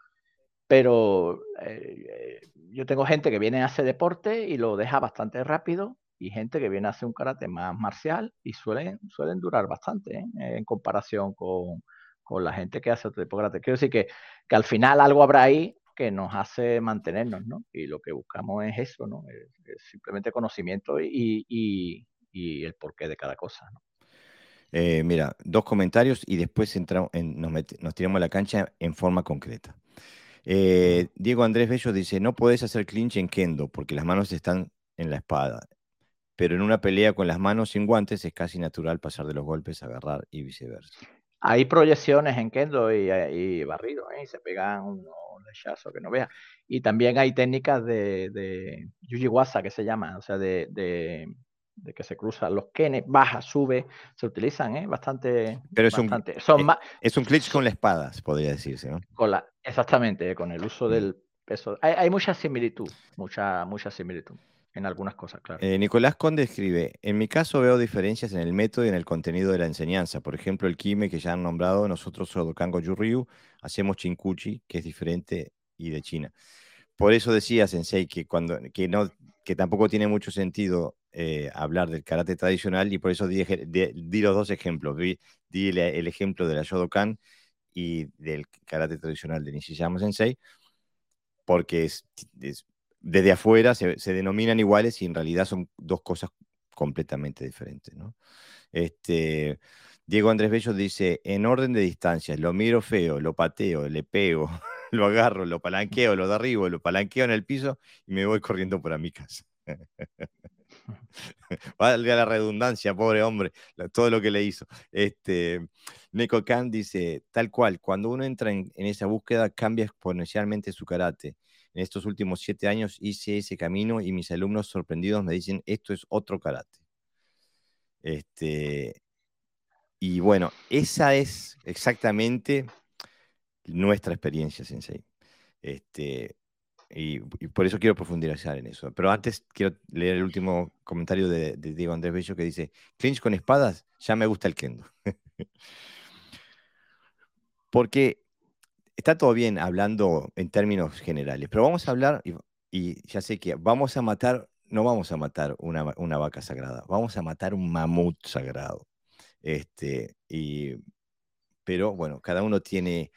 Pero eh, yo tengo gente que viene a hacer deporte y lo deja bastante rápido y gente que viene a hacer un karate más marcial y suelen, suelen durar bastante en comparación con, la gente que hace otro tipo de karate. Quiero decir que, que al final algo habrá ahí que nos hace mantenernos, ¿no? Y lo que buscamos es eso, ¿no? Es, simplemente conocimiento y, y, y, el porqué de cada cosa, ¿no?
Eh, mira, dos comentarios y después entramos nos, tiramos a la cancha en forma concreta. Eh, Diego Andrés Bello dice, no puedes hacer clinch en kendo porque las manos están en la espada, pero en una pelea con las manos sin guantes es casi natural pasar de los golpes, agarrar y viceversa.
Hay proyecciones en kendo y, y barrido, ¿eh? y se pegan unos lechazos que no veas. Y también hay técnicas de, de Yujiwasa que se llaman, o sea, de de que se cruzan los kenes, baja, sube, se utilizan ¿eh? bastante.
Pero es un, Son eh, es un glitch con la espada, podría decirse, ¿no?
Con la, exactamente, con el uso mm. del peso. Hay, mucha similitud, mucha, mucha similitud en algunas cosas, claro.
Eh, Nicolás Conde escribe, en mi caso veo diferencias en el método y en el contenido de la enseñanza. Por ejemplo, el kime que ya han nombrado, nosotros Sodokango Yuryu hacemos chinkuchi, que es diferente y de China. Por eso decía Sensei que, cuando, que, no, que tampoco tiene mucho sentido eh, hablar del karate tradicional y por eso di, los dos ejemplos. Di, el, ejemplo de la Shodokan y del karate tradicional de Nishiyama Sensei, porque es, desde afuera se, denominan iguales y en realidad son dos cosas completamente diferentes. Este, Diego Andrés Bello dice, en orden de distancias, lo miro feo, lo pateo, le pego, lo agarro, lo palanqueo, lo derribo, lo palanqueo en el piso y me voy corriendo para mi casa. Valga la redundancia, pobre hombre, todo lo que le hizo. Este, Neko Khan dice, tal cual, cuando uno entra en, esa búsqueda, cambia exponencialmente su karate. En estos últimos siete años hice ese camino y mis alumnos sorprendidos me dicen, esto es otro karate. Este, y bueno, esa es exactamente nuestra experiencia, Sensei. Este, y, por eso quiero profundizar en eso. Pero antes quiero leer el último comentario de, Diego Andrés Bello que dice, clinch con espadas, ya me gusta el kendo. Porque está todo bien hablando en términos generales, pero vamos a hablar, y, ya sé que vamos a matar, no vamos a matar una, una, vaca sagrada, vamos a matar un mamut sagrado. Este, y, pero bueno, cada uno tiene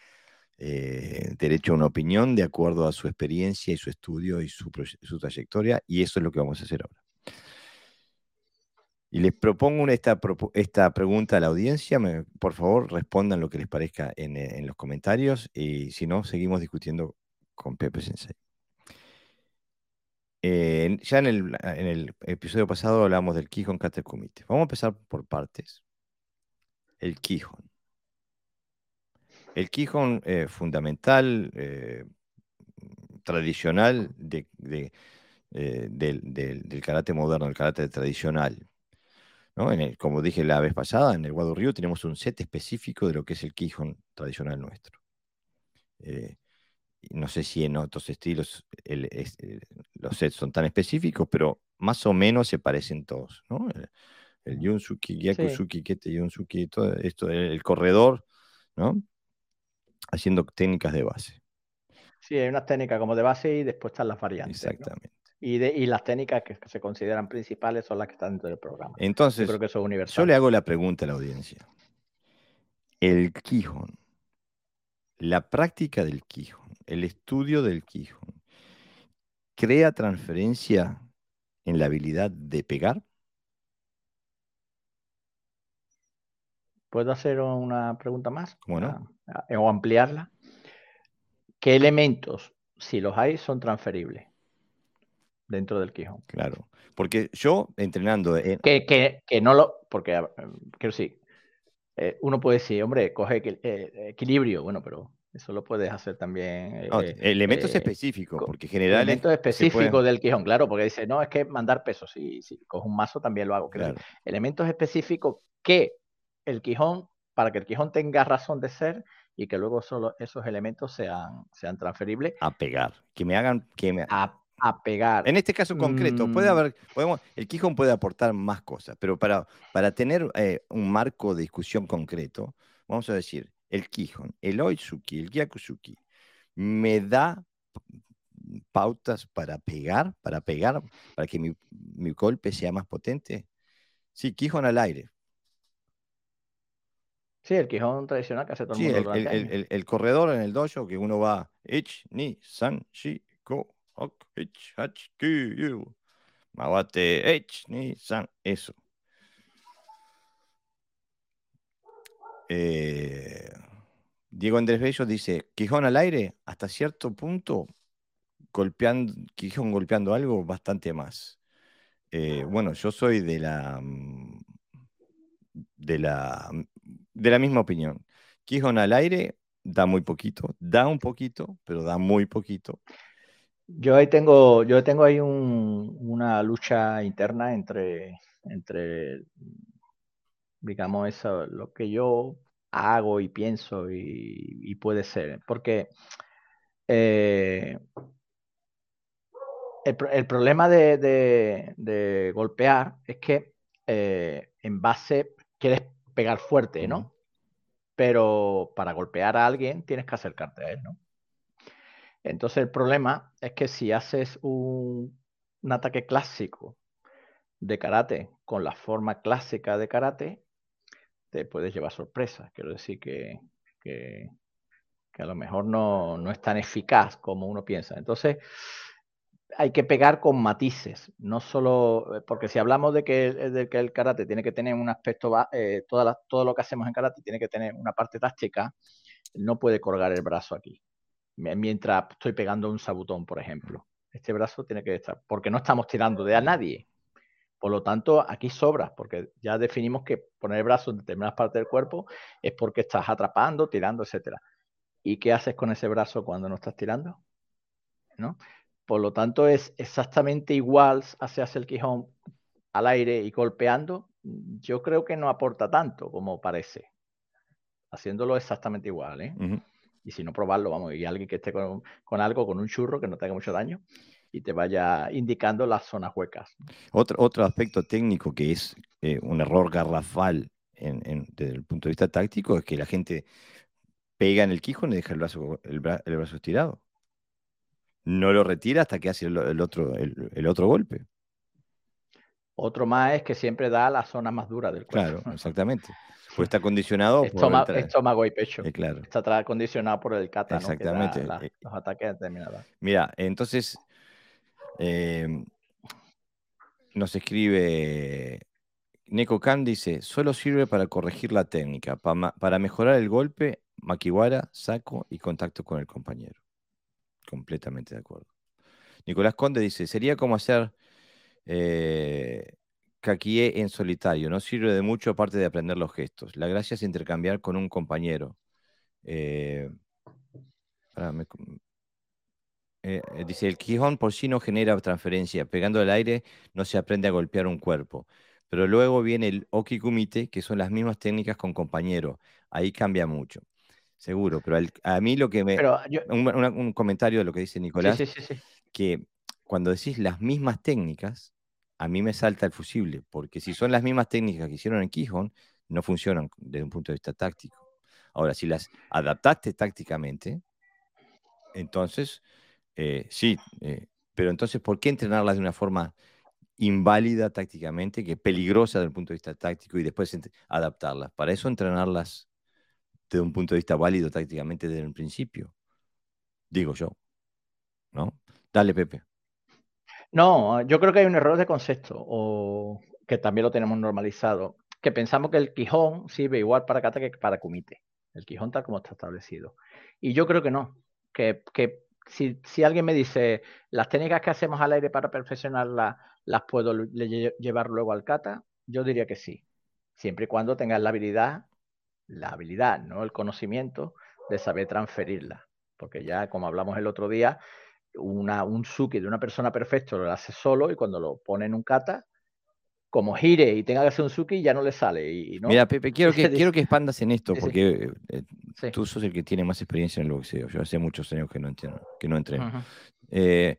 eh, derecho a una opinión de acuerdo a su experiencia y su estudio y su, trayectoria, y eso es lo que vamos a hacer ahora. Y les propongo esta, esta pregunta a la audiencia. por favor, respondan lo que les parezca en, los comentarios y si no, seguimos discutiendo con Pepe Sensei. Eh, ya en el, episodio pasado hablamos del Kihon Kate Kumite. Vamos a empezar por partes. El Kihon. El Quijón eh, fundamental, eh, tradicional eh, del, karate moderno, el karate tradicional. como dije la vez pasada, en el Ryu tenemos un set específico de lo que es el Quijón tradicional nuestro. no sé si en otros estilos los sets son tan específicos, pero más o menos se parecen todos. El, el Yunsuki, Gyakusuki, Kete Yunsuki, todo esto, el corredor, ¿no? Haciendo técnicas de base.
Sí, hay unas técnicas como de base y después están las variantes.
Exactamente.
Y, de, y, las técnicas que se consideran principales son las que están dentro del programa.
Entonces, yo, creo que yo le hago la pregunta a la audiencia. El Quijón, la práctica del Quijón, el estudio del Quijón, ¿crea transferencia en la habilidad de pegar?
¿Puedo hacer una pregunta más?
Bueno.
Ah, o ampliarla. ¿Qué elementos, si los hay, son transferibles dentro del Quijón?
Claro. Porque yo entrenando.
Que, no lo. Porque, quiero decir, eh, uno puede decir, hombre, coge eh, equilibrio. Bueno, pero Eso lo puedes hacer también.
Eh, elementos específicos, porque generales.
Elementos específicos del Quijón, claro, porque dice, no, es que mandar pesos. Si, si cojo un mazo también lo hago. Elementos específicos que el Quijón, para que el Quijón tenga razón de ser y que luego solo esos elementos sean, sean transferibles.
A pegar. Que me hagan. Que me...
A, pegar.
En este caso concreto, puede mm. haber. Podemos, el Quijón puede aportar más cosas, pero para, para tener eh, un marco de discusión concreto, vamos a decir el Quijón, el Oitsuki, el Gyakusuki, me da pautas para pegar, para pegar, para que mi, golpe sea más potente. Sí, Quijón al aire.
Sí, el Quijón tradicional que hace todo el mundo.
El, el, corredor en el dojo que uno va, ich, ni, san, shi, ko, ok, ich, hach, yu, mawate, ich, ni, san, eso. Eh, Diego Andrés Bello dice, Quijón al aire, hasta cierto punto, golpeando, Quijón golpeando algo, bastante más. Eh, bueno, yo soy de la, mm, de la, mm, de la misma opinión. Quijón al aire da muy poquito, da un poquito, pero da muy poquito.
Yo ahí tengo, yo tengo ahí una lucha interna entre, entre digamos, eso, lo que yo hago y pienso y, puede ser. Porque eh, el, problema de, golpear es que eh, en base quieres pegar fuerte, ¿no? Pero para golpear a alguien tienes que acercarte a él, ¿no? Entonces el problema es que si haces un ataque clásico de karate con la forma clásica de karate, te puedes llevar sorpresas. Quiero decir que, que, a lo mejor no, no, es tan eficaz como uno piensa. Entonces, hay que pegar con matices, no solo, eh, porque si hablamos de que, de que el karate tiene que tener un aspecto, eh, todo lo que hacemos en karate tiene que tener una parte táctica, no puede colgar el brazo aquí, mientras estoy pegando un sabutón, por ejemplo. Este brazo tiene que estar, porque no estamos tirando de a nadie, por lo tanto, aquí sobra, porque ya definimos que poner el brazo en determinadas partes del cuerpo es porque estás atrapando, tirando, etcétera. ¿Y qué haces con ese brazo cuando no estás tirando? ¿No? Por lo tanto, es exactamente igual hacia el quijón al aire y golpeando. Yo creo que no aporta tanto como parece. Haciéndolo exactamente igual, ¿eh? Y si no, probarlo, vamos. Y alguien que esté con, con algo, con un churro que no tenga mucho daño, y te vaya indicando las zonas huecas.
Otro, otro aspecto técnico que es eh, un error garrafal en, desde el punto de vista táctico es que la gente pega en el Quijón y deja el brazo, el, brazo estirado. No lo retira hasta que hace el, otro, el, otro golpe.
Otro más es que siempre da la zona más dura del
cuerpo. Claro, exactamente. Pues está condicionado
por el estómago y pecho.
Eh, claro.
Está condicionado por el kata,
Exactamente.
Eh, los ataques determinados.
Mira, entonces Em, nos escribe Neko Khan dice, solo sirve para corregir la técnica, para, mejorar el golpe, makiwara, saco y contacto con el compañero. Completamente de acuerdo. Nicolás Conde dice, sería como hacer eh, en solitario, no sirve de mucho aparte de aprender los gestos. La gracia es intercambiar con un compañero. Eh, eh, eh, dice, el Quijón por sí no genera transferencia. Pegando al aire no se aprende a golpear un cuerpo. Pero luego viene el Okikumite, que son las mismas técnicas con compañero. Ahí cambia mucho. Seguro, pero a mí lo que me... un, comentario de lo que dice Nicolás, que cuando decís las mismas técnicas, a mí me salta el fusible, porque si son las mismas técnicas que hicieron en Quijón, no funcionan desde un punto de vista táctico. Ahora, si las adaptaste tácticamente, entonces eh, sí, eh, pero entonces, ¿por qué entrenarlas de una forma inválida tácticamente, que es peligrosa desde el punto de vista táctico y después adaptarlas? Para eso entrenarlas desde un punto de vista válido tácticamente desde el principio, digo yo. ¿No? Dale, Pepe.
No, yo creo que hay un error de concepto, o que también lo tenemos normalizado, que pensamos que el Quijón sirve igual para Kata que para Kumite. El Quijón tal como está establecido. Y yo creo que no, que, que si, alguien me dice, las técnicas que hacemos al aire para perfeccionarlas, ¿las puedo llevar luego al kata? Yo diría que sí, siempre y cuando tengas la habilidad, la habilidad, no el conocimiento de saber transferirla. Porque ya, como hablamos el otro día, una, un suki de una persona perfecto lo hace solo y cuando lo pone en un kata, como gire y tenga que hacer un suki, ya no le sale. Y, ¿no?
Mira, Pepe, quiero que, quiero que expandas en esto, porque eh, tú sos el que tiene más experiencia en el boxeo. Yo hace muchos años que no entiendo, que no entreno. Eh,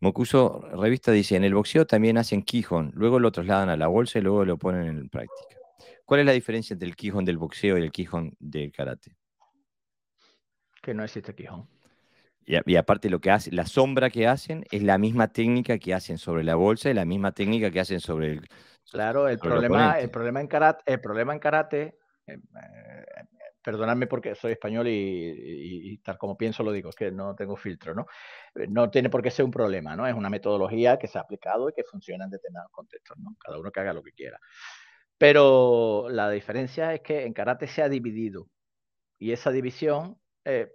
Mocuso Revista dice, en el boxeo también hacen Quijón, luego lo trasladan a la bolsa y luego lo ponen en práctica. ¿Cuál es la diferencia entre el Quijón del boxeo y el Quijón del karate?
Que no existe Quijón.
Y, aparte lo que hace, la sombra que hacen es la misma técnica que hacen sobre la bolsa y la misma técnica que hacen sobre el,
Claro, el problema, el, problema en karate, el problema en karate, eh, eh, perdonadme porque soy español y, tal como pienso lo digo, es que no tengo filtro, ¿no? Eh, no tiene por qué ser un problema, ¿no? Es una metodología que se ha aplicado y que funciona en determinados contextos, ¿no? Cada uno que haga lo que quiera. Pero la diferencia es que en karate se ha dividido y esa división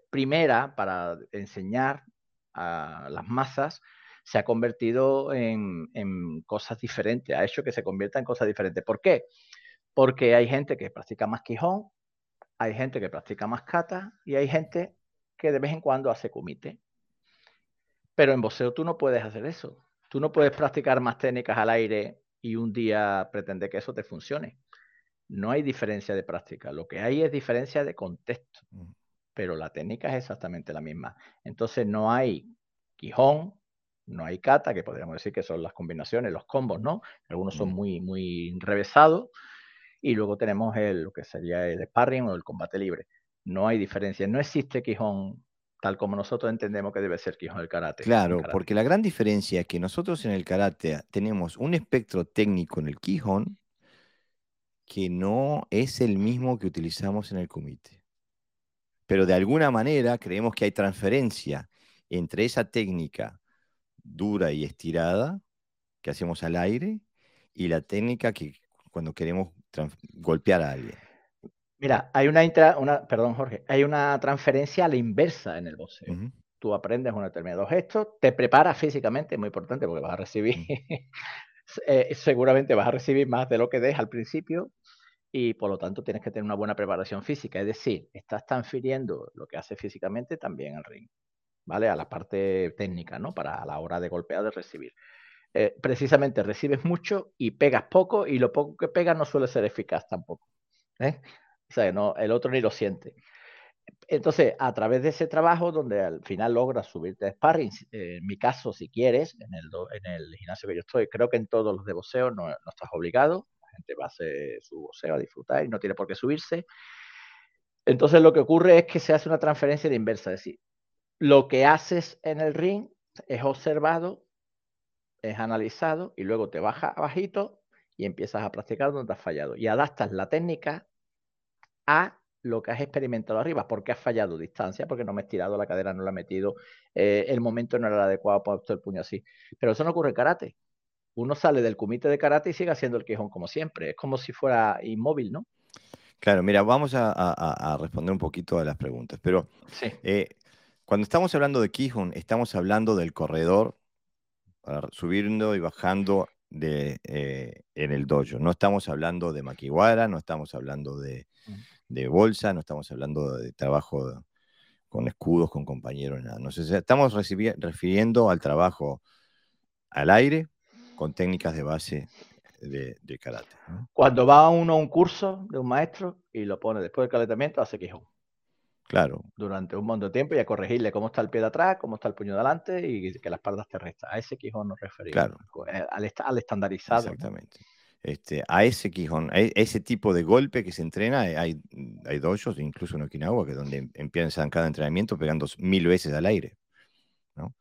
primera para enseñar a las masas se ha convertido en, cosas diferentes, ha hecho que se convierta en cosas diferentes. ¿Por qué? Porque hay gente que practica más Quijón, hay gente que practica más Kata y hay gente que de vez en cuando hace kumite. Pero en boxeo tú no puedes hacer eso. Tú no puedes practicar más técnicas al aire y un día pretender que eso te funcione. No hay diferencia de práctica. Lo que hay es diferencia de contexto. Mm. Pero la técnica es exactamente la misma. Entonces no hay Quijón, no hay kata, que podríamos decir que son las combinaciones, los combos, ¿no? Algunos son mm. muy, muy revesados. Y luego tenemos el, lo que sería el sparring o el combate libre. No hay diferencia. No existe Quijón tal como nosotros entendemos que debe ser Quijón el karate.
Claro, porque la gran diferencia es que nosotros en el karate tenemos un espectro técnico en el Quijón que no es el mismo que utilizamos en el kumite. Pero de alguna manera creemos que hay transferencia entre esa técnica dura y estirada que hacemos al aire y la técnica que cuando queremos golpear a alguien.
Mira, hay una, una, perdón Jorge, hay una transferencia a la inversa en el boxeo. Tú aprendes un determinado gesto, te preparas físicamente, muy importante porque vas a recibir, eh, seguramente vas a recibir más de lo que des al principio y por lo tanto tienes que tener una buena preparación física. Es decir, estás transfiriendo lo que hace físicamente también al ring. ¿vale? A la parte técnica, ¿no? Para a la hora de golpear, de recibir. Eh, precisamente recibes mucho y pegas poco y lo poco que pegas no suele ser eficaz tampoco. ¿eh? O sea, no, el otro ni lo siente. Entonces, a través de ese trabajo, donde al final logras subirte a sparring, en mi caso, si quieres, en el, en el gimnasio que yo estoy, creo que en todos los de boxeo no, no estás obligado, la gente va a hacer su boxeo a disfrutar y no tiene por qué subirse. Entonces, lo que ocurre es que se hace una transferencia de inversa, es decir, lo que haces en el ring es observado, es analizado y luego te baja bajito y empiezas a practicar donde has fallado y adaptas la técnica a lo que has experimentado arriba. porque has fallado? Distancia, porque no me he estirado la cadera, no la he metido, eh, el momento no era el adecuado para el puño así. Pero eso no ocurre en karate. Uno sale del comité de karate y sigue haciendo el quejón como siempre. Es como si fuera inmóvil, ¿no?
Claro, mira, vamos a, responder un poquito a las preguntas, pero sí. Eh, cuando estamos hablando de Quijón, estamos hablando del corredor subiendo y bajando de, eh, en el dojo. No estamos hablando de maquiwara, no estamos hablando de, bolsa, no estamos hablando de trabajo con escudos, con compañeros, nada. No estamos refiriendo al trabajo al aire con técnicas de base de, karate.
Cuando va uno a un curso de un maestro y lo pone después del calentamiento, hace Quijón.
Claro.
Durante un montón de tiempo y a corregirle cómo está el pie de atrás, cómo está el puño de adelante y que la espalda esté recta. A ese Quijón nos referimos.
Claro.
Al, al estandarizado.
Exactamente. Este, a ese Quijón, a ese tipo de golpe que se entrena, eh, hay, hay dojos, incluso en Okinawa, que donde empiezan cada entrenamiento pegando mil veces al aire. ¿no?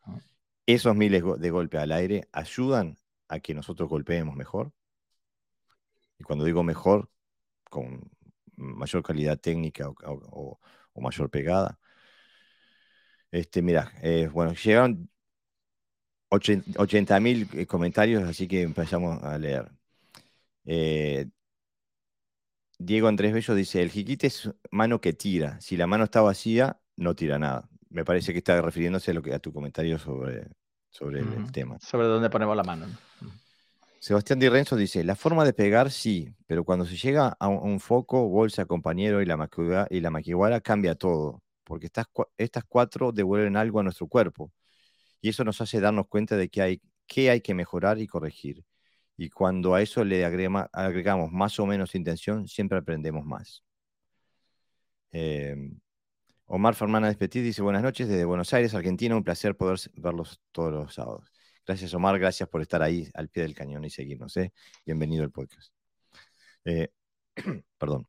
Esos miles de golpes al aire ayudan a que nosotros golpeemos mejor. Y cuando digo mejor, con mayor calidad técnica o, o mayor pegada. Este, mira, eh, bueno, llegaron 80.000 eh, comentarios, así que empezamos a leer. Eh, Diego Andrés Bello dice, el jiquite es mano que tira. Si la mano está vacía, no tira nada. Me parece que está refiriéndose a, lo que, a tu comentario sobre, sobre el, tema.
Sobre dónde ponemos la mano.
Sebastián Di Renzo dice, la forma de pegar sí, pero cuando se llega a un, foco, bolsa, compañero y la, y la maquihuara cambia todo. porque estas, estas cuatro devuelven algo a nuestro cuerpo. Y eso nos hace darnos cuenta de que hay, que hay que mejorar y corregir. Y cuando a eso le agregamos más o menos intención, siempre aprendemos más. Em, Omar Fernández Petit dice, buenas noches desde Buenos Aires, Argentina, un placer poder verlos todos los sábados. Gracias Omar, gracias por estar ahí al pie del cañón y seguirnos. ¿eh? Bienvenido al podcast. Eh, perdón.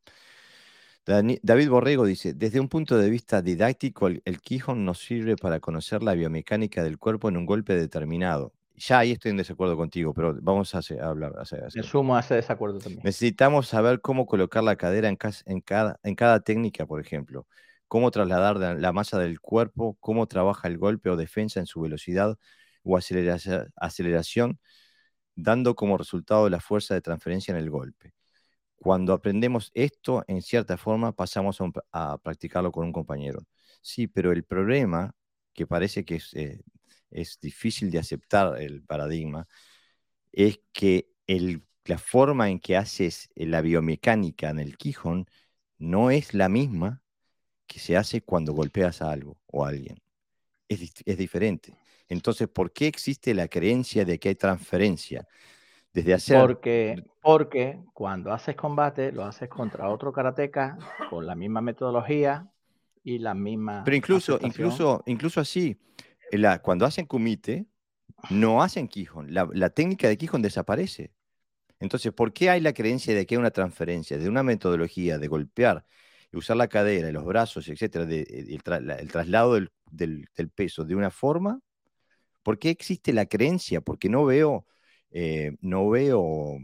David Borrego dice, desde un punto de vista didáctico, el, el nos sirve para conocer la biomecánica del cuerpo en un golpe determinado. Ya ahí estoy en desacuerdo contigo, pero vamos a, hablar.
Me sumo a ese desacuerdo también.
Necesitamos saber cómo colocar la cadera en, cada, en cada técnica, por ejemplo. Cómo trasladar la masa del cuerpo, cómo trabaja el golpe o defensa en su velocidad o aceleración, dando como resultado la fuerza de transferencia en el golpe. Cuando aprendemos esto, en cierta forma, pasamos a, practicarlo con un compañero. Sí, pero el problema, que parece que es, eh, es difícil de aceptar el paradigma, es que la forma en que haces la biomecánica en el Quijón no es la misma que se hace cuando golpeas a algo o a alguien. Es, es diferente. Entonces, ¿por qué existe la creencia de que hay transferencia?
Porque, porque cuando haces combate, lo haces contra otro karateca con la misma metodología y la misma.
Pero incluso, incluso, incluso así, la, cuando hacen kumite, no hacen Kihon. La, técnica de Kihon desaparece. Entonces, ¿por qué hay la creencia de que hay una transferencia de una metodología de golpear y usar la cadera, los brazos, etcétera, el, traslado del, del, peso de una forma? ¿Por qué existe la creencia? Porque no veo eh, no veo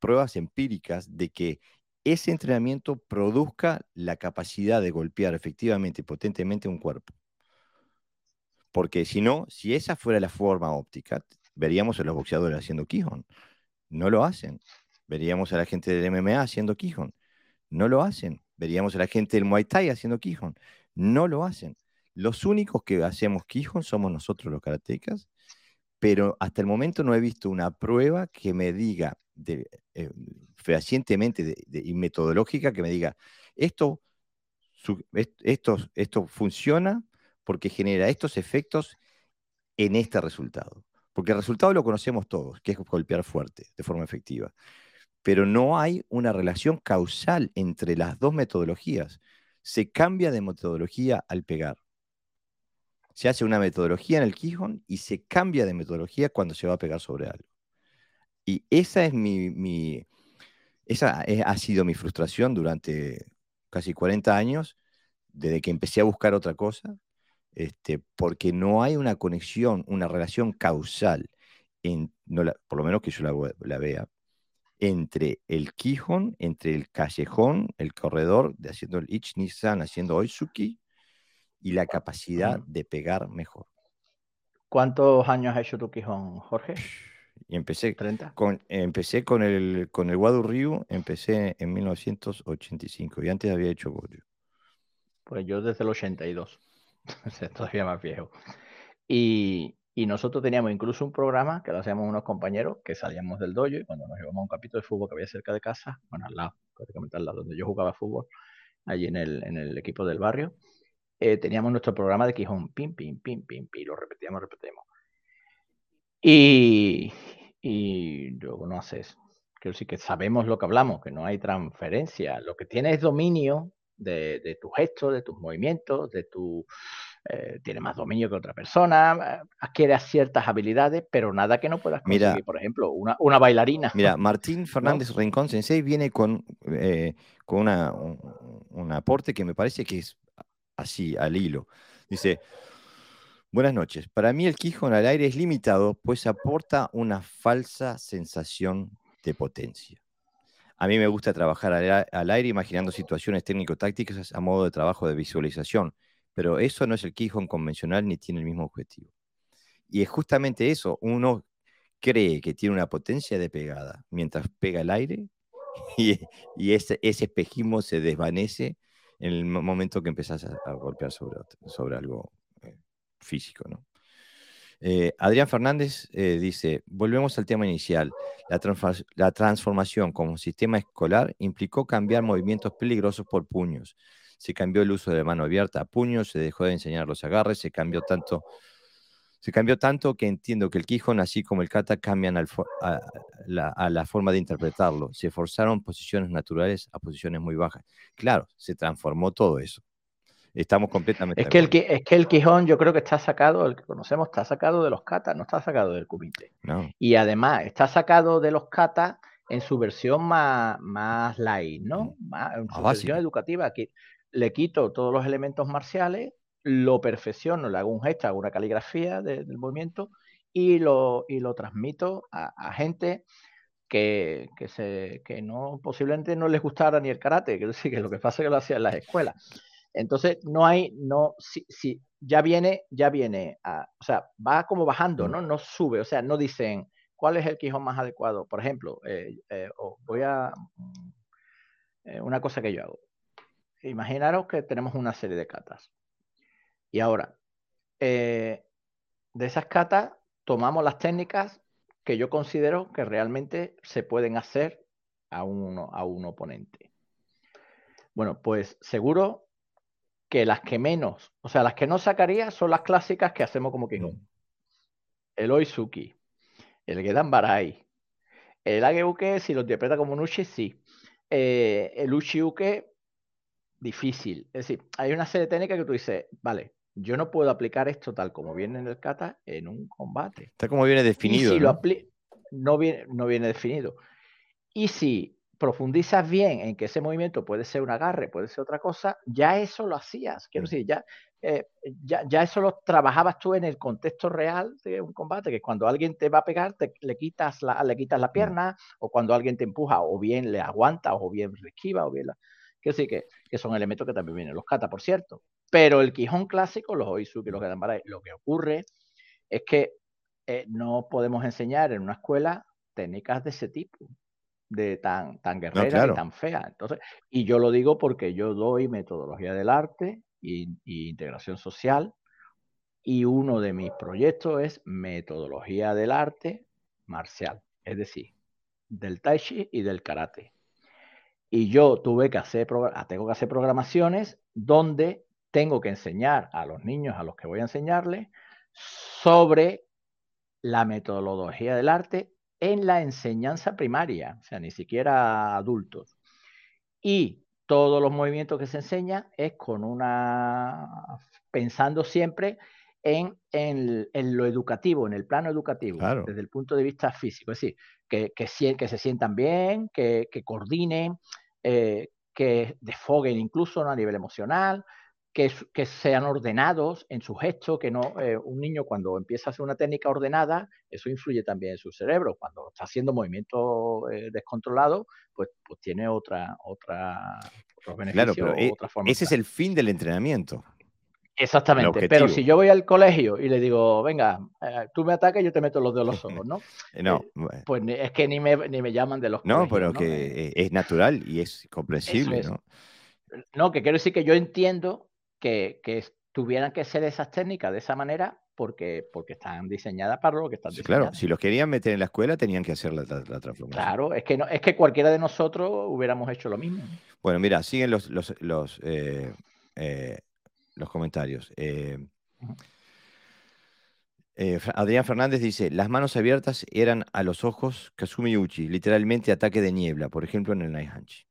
pruebas empíricas de que ese entrenamiento produzca la capacidad de golpear efectivamente y potentemente un cuerpo. Porque si no, si esa fuera la forma óptica, veríamos a los boxeadores haciendo Kihon. No lo hacen. Veríamos a la gente del MMA haciendo Kihon. No lo hacen. Veríamos a la gente del Muay Thai haciendo Kihon. No lo hacen. Los únicos que hacemos Kihon somos nosotros los karatecas pero hasta el momento no he visto una prueba que me diga de, eh, fehacientemente y metodológica que me diga esto, esto, esto funciona porque genera estos efectos en este resultado. Porque el resultado lo conocemos todos, que es golpear fuerte, de forma efectiva. Pero no hay una relación causal entre las dos metodologías. Se cambia de metodología al pegar se hace una metodología en el Quijón y se cambia de metodología cuando se va a pegar sobre algo. Y esa es mi, esa ha sido mi frustración durante casi 40 años, desde que empecé a buscar otra cosa, este, porque no hay una conexión, una relación causal, en, por lo menos que yo la, vea, entre el Quijón, entre el callejón, el corredor, de haciendo el Ich Nissan, haciendo Oizuki, y la capacidad de pegar mejor.
¿Cuántos años ha hecho tu Quijón, Jorge?
Y empecé, Con, empecé con el, con el Wadu Ryu, empecé en 1985 y antes había hecho Goju.
Pues yo desde el 82, todavía más viejo. Y, y, nosotros teníamos incluso un programa que lo hacíamos unos compañeros que salíamos del dojo y cuando nos llevamos a un capítulo de fútbol que había cerca de casa, bueno, al lado, prácticamente al lado donde yo jugaba fútbol, allí en el, en el equipo del barrio, eh, teníamos nuestro programa de Quijón, pim, pim, pim, pim, pim, lo repetíamos, repetimos. Y, y luego no haces. Quiero decir que sabemos lo que hablamos, que no hay transferencia. Lo que tienes es dominio de, de tus gestos, de tus movimientos, de tu. Eh, tiene más dominio que otra persona, adquieres ciertas habilidades, pero nada que no puedas conseguir. Por ejemplo, una, una, bailarina.
Mira, Martín Fernández Rincón Sensei viene con, eh, con una, un, aporte que me parece que es así, al hilo. Dice, buenas noches. Para mí el Quijón al aire es limitado, pues aporta una falsa sensación de potencia. A mí me gusta trabajar al aire imaginando situaciones técnico-tácticas a modo de trabajo de visualización, pero eso no es el Quijón convencional ni tiene el mismo objetivo. Y es justamente eso, uno cree que tiene una potencia de pegada mientras pega el aire y, ese, espejismo se desvanece en el momento que empezás a, golpear sobre, sobre algo eh, físico. ¿no? Eh, Adrián Fernández eh, dice, volvemos al tema inicial. La, la, transformación como sistema escolar implicó cambiar movimientos peligrosos por puños. se cambió el uso de la mano abierta a puño, se dejó de enseñar los agarres, se cambió tanto, se cambió tanto que entiendo que el Quijón, así como el kata, cambian a, la, forma de interpretarlo. Se forzaron posiciones naturales a posiciones muy bajas. Claro, se transformó todo eso. Estamos completamente.
Es que, el, es que el Quijón, yo creo que está sacado, el que conocemos, está sacado de los katas, no está sacado del kumite. Y además, está sacado de los katas en su versión más, más light, ¿no? Mm. Más, en su versión educativa, que le quito todos los elementos marciales, lo perfecciono, le hago un gesto, hago una caligrafía del movimiento y lo, y lo transmito a, gente que, que, se, que no, posiblemente no les gustara ni el karate, quiero decir que lo que pasa es que lo hacía en las escuelas. Entonces, no hay, no, si, si ya viene, ya viene, o sea, va como bajando. ¿no? No sube, o sea, no dicen, ¿Cuál es el Quijón más adecuado? Por ejemplo, eh, eh, voy a... Mm, eh, una cosa que yo hago. Imaginaros que tenemos una serie de catas. Y ahora, de esas catas, tomamos las técnicas que yo considero que realmente se pueden hacer a un, a un oponente. Bueno, pues seguro que las que menos, o sea, las que no sacaría son las clásicas que hacemos como Quijón. Mm. El Oizuki, el Gedan Barai. El Ageuke, si lo interpreta como un Uchi, sí. Eh, el Uchi-Uke, difícil. Es decir, hay una serie de técnicas que tú dices, vale, yo no puedo aplicar esto tal como viene en el kata en un combate.
Está como viene definido.
si ¿no? lo no viene, no viene definido. Y si profundizas bien en que ese movimiento puede ser un agarre, puede ser otra cosa, ya eso lo hacías. Quiero mm. decir, ya, eh, ya, ya, eso lo trabajabas tú en el contexto real de un combate, que cuando alguien te va a pegar, te, le, quitas la, le quitas la mm. pierna, o cuando alguien te empuja, o bien le aguanta, o bien le esquiva, o bien la... Quiero decir que, que son elementos que también vienen los kata, por cierto. Pero el Quijón clásico, los Oizuki, los Gadambarai, lo que ocurre es que eh, no podemos enseñar en una escuela técnicas de ese tipo de tan, tan guerrera y tan fea. Entonces, y yo lo digo porque yo doy metodología del arte y, integración social y uno de mis proyectos es metodología del arte marcial, es decir, del tai chi y del karate. Y yo tuve que hacer, ah, tengo que hacer programaciones donde tengo que enseñar a los niños a los que voy a enseñarles sobre la metodología del arte en la enseñanza primaria, o sea, ni siquiera adultos. Y todos los movimientos que se enseñan es con una, pensando siempre en, en, lo educativo, en el plano educativo, desde el punto de vista físico, es decir, que, que, que se sientan bien, que, que coordinen, eh, que desfoguen incluso a nivel emocional, que, sean ordenados en su gesto, que no, eh, un niño cuando empieza a hacer una técnica ordenada, eso influye también en su cerebro. Cuando está haciendo movimientos eh, descontrolados, pues, pues tiene otra, otra,
claro, pero e otra forma. Ese es el fin del entrenamiento.
Exactamente, pero si yo voy al colegio y le digo, venga, eh, tú me atacas y yo te meto los de los ojos, ¿no?
no.
pues es que ni me, ni me llaman de los
No, pero que es natural y es comprensible, ¿no?
No, que quiero decir que yo entiendo que, tuvieran que ser esas técnicas de esa manera porque, porque están diseñadas para lo que están diseñadas.
Claro, si los querían meter en la escuela tenían que hacer la, transformación.
Claro, es que, no, es que cualquiera de nosotros hubiéramos hecho lo mismo.
Bueno, mira, siguen los, los, los, eh, eh, comentarios. Eh, Adrián Fernández dice, las manos abiertas eran a los ojos Kazumi Uchi, literalmente ataque de niebla, por ejemplo en el Naihanchi.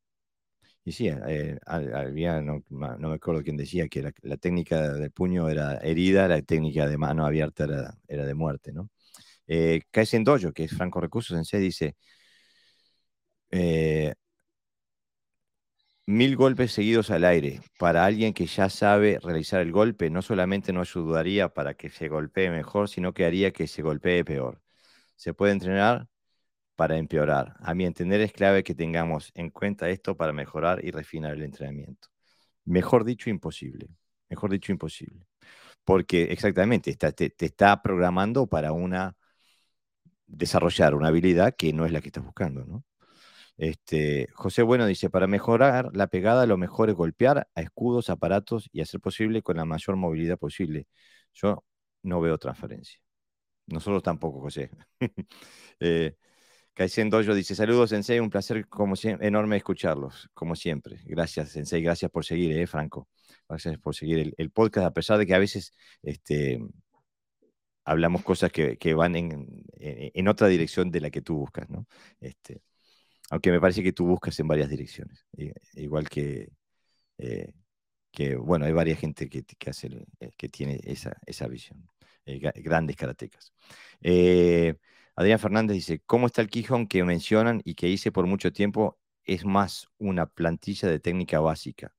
Y sí, eh, había, no, me acuerdo quién decía que la, técnica del puño era herida, la técnica de mano abierta era, de muerte, ¿no? Eh, Dojo, que es Franco Recursos en dice, eh, mil golpes seguidos al aire. Para alguien que ya sabe realizar el golpe, no solamente no ayudaría para que se golpee mejor, sino que haría que se golpee peor. Se puede entrenar, para empeorar. A mi entender es clave que tengamos en cuenta esto para mejorar y refinar el entrenamiento. Mejor dicho, imposible. Mejor dicho, imposible. Porque exactamente, te, está programando para una desarrollar una habilidad que no es la que estás buscando, ¿no? Este, José Bueno dice, para mejorar la pegada lo mejor es golpear a escudos, aparatos y hacer posible con la mayor movilidad posible. Yo no veo transferencia. Nosotros tampoco, José. eh, Kaizen Dojo dice, saludos Sensei, un placer como enorme escucharlos, como siempre. Gracias Sensei, gracias por seguir, eh, Franco. Gracias por seguir el, podcast, a pesar de que a veces este, hablamos cosas que, van en, otra dirección de la que tú buscas, ¿no? Este, aunque me parece que tú buscas en varias direcciones, igual que, eh, que bueno, hay varias gente que, que, hace, eh, que tiene esa, esa visión, grandes karatecas. Adrián Fernández dice, ¿cómo está el Quijón que mencionan y que hice por mucho tiempo? Es más una plantilla de técnica básica.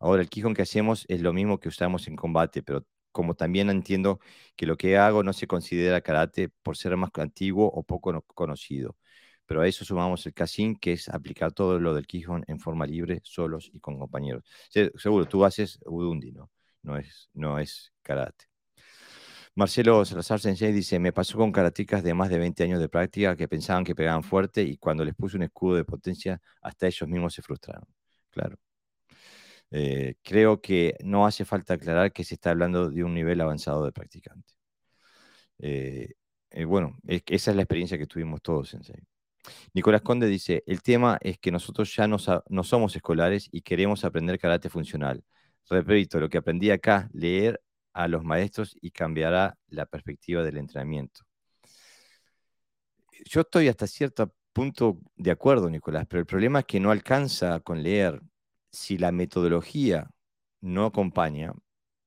Ahora, el Quijón que hacemos es lo mismo que usamos en combate, pero como también entiendo que lo que hago no se considera karate por ser más antiguo o poco conocido. Pero a eso sumamos el Kasin, que es aplicar todo lo del Quijón en forma libre, solos y con compañeros. Seguro, tú haces Udundi, ¿no? No es, no es karate. Marcelo Salazar Sensei dice, me pasó con karatecas de más de 20 años de práctica que pensaban que pegaban fuerte y cuando les puse un escudo de potencia, hasta ellos mismos se frustraron. Claro. Eh, creo que no hace falta aclarar que se está hablando de un nivel avanzado de practicante. Eh, eh, bueno, esa es la experiencia que tuvimos todos, Sensei. Nicolás Conde dice, el tema es que nosotros ya no, no somos escolares y queremos aprender karate funcional. Repito, lo que aprendí acá, leer a los maestros y cambiará la perspectiva del entrenamiento. Yo estoy hasta cierto punto de acuerdo, Nicolás, pero el problema es que no alcanza con leer. Si la metodología no acompaña,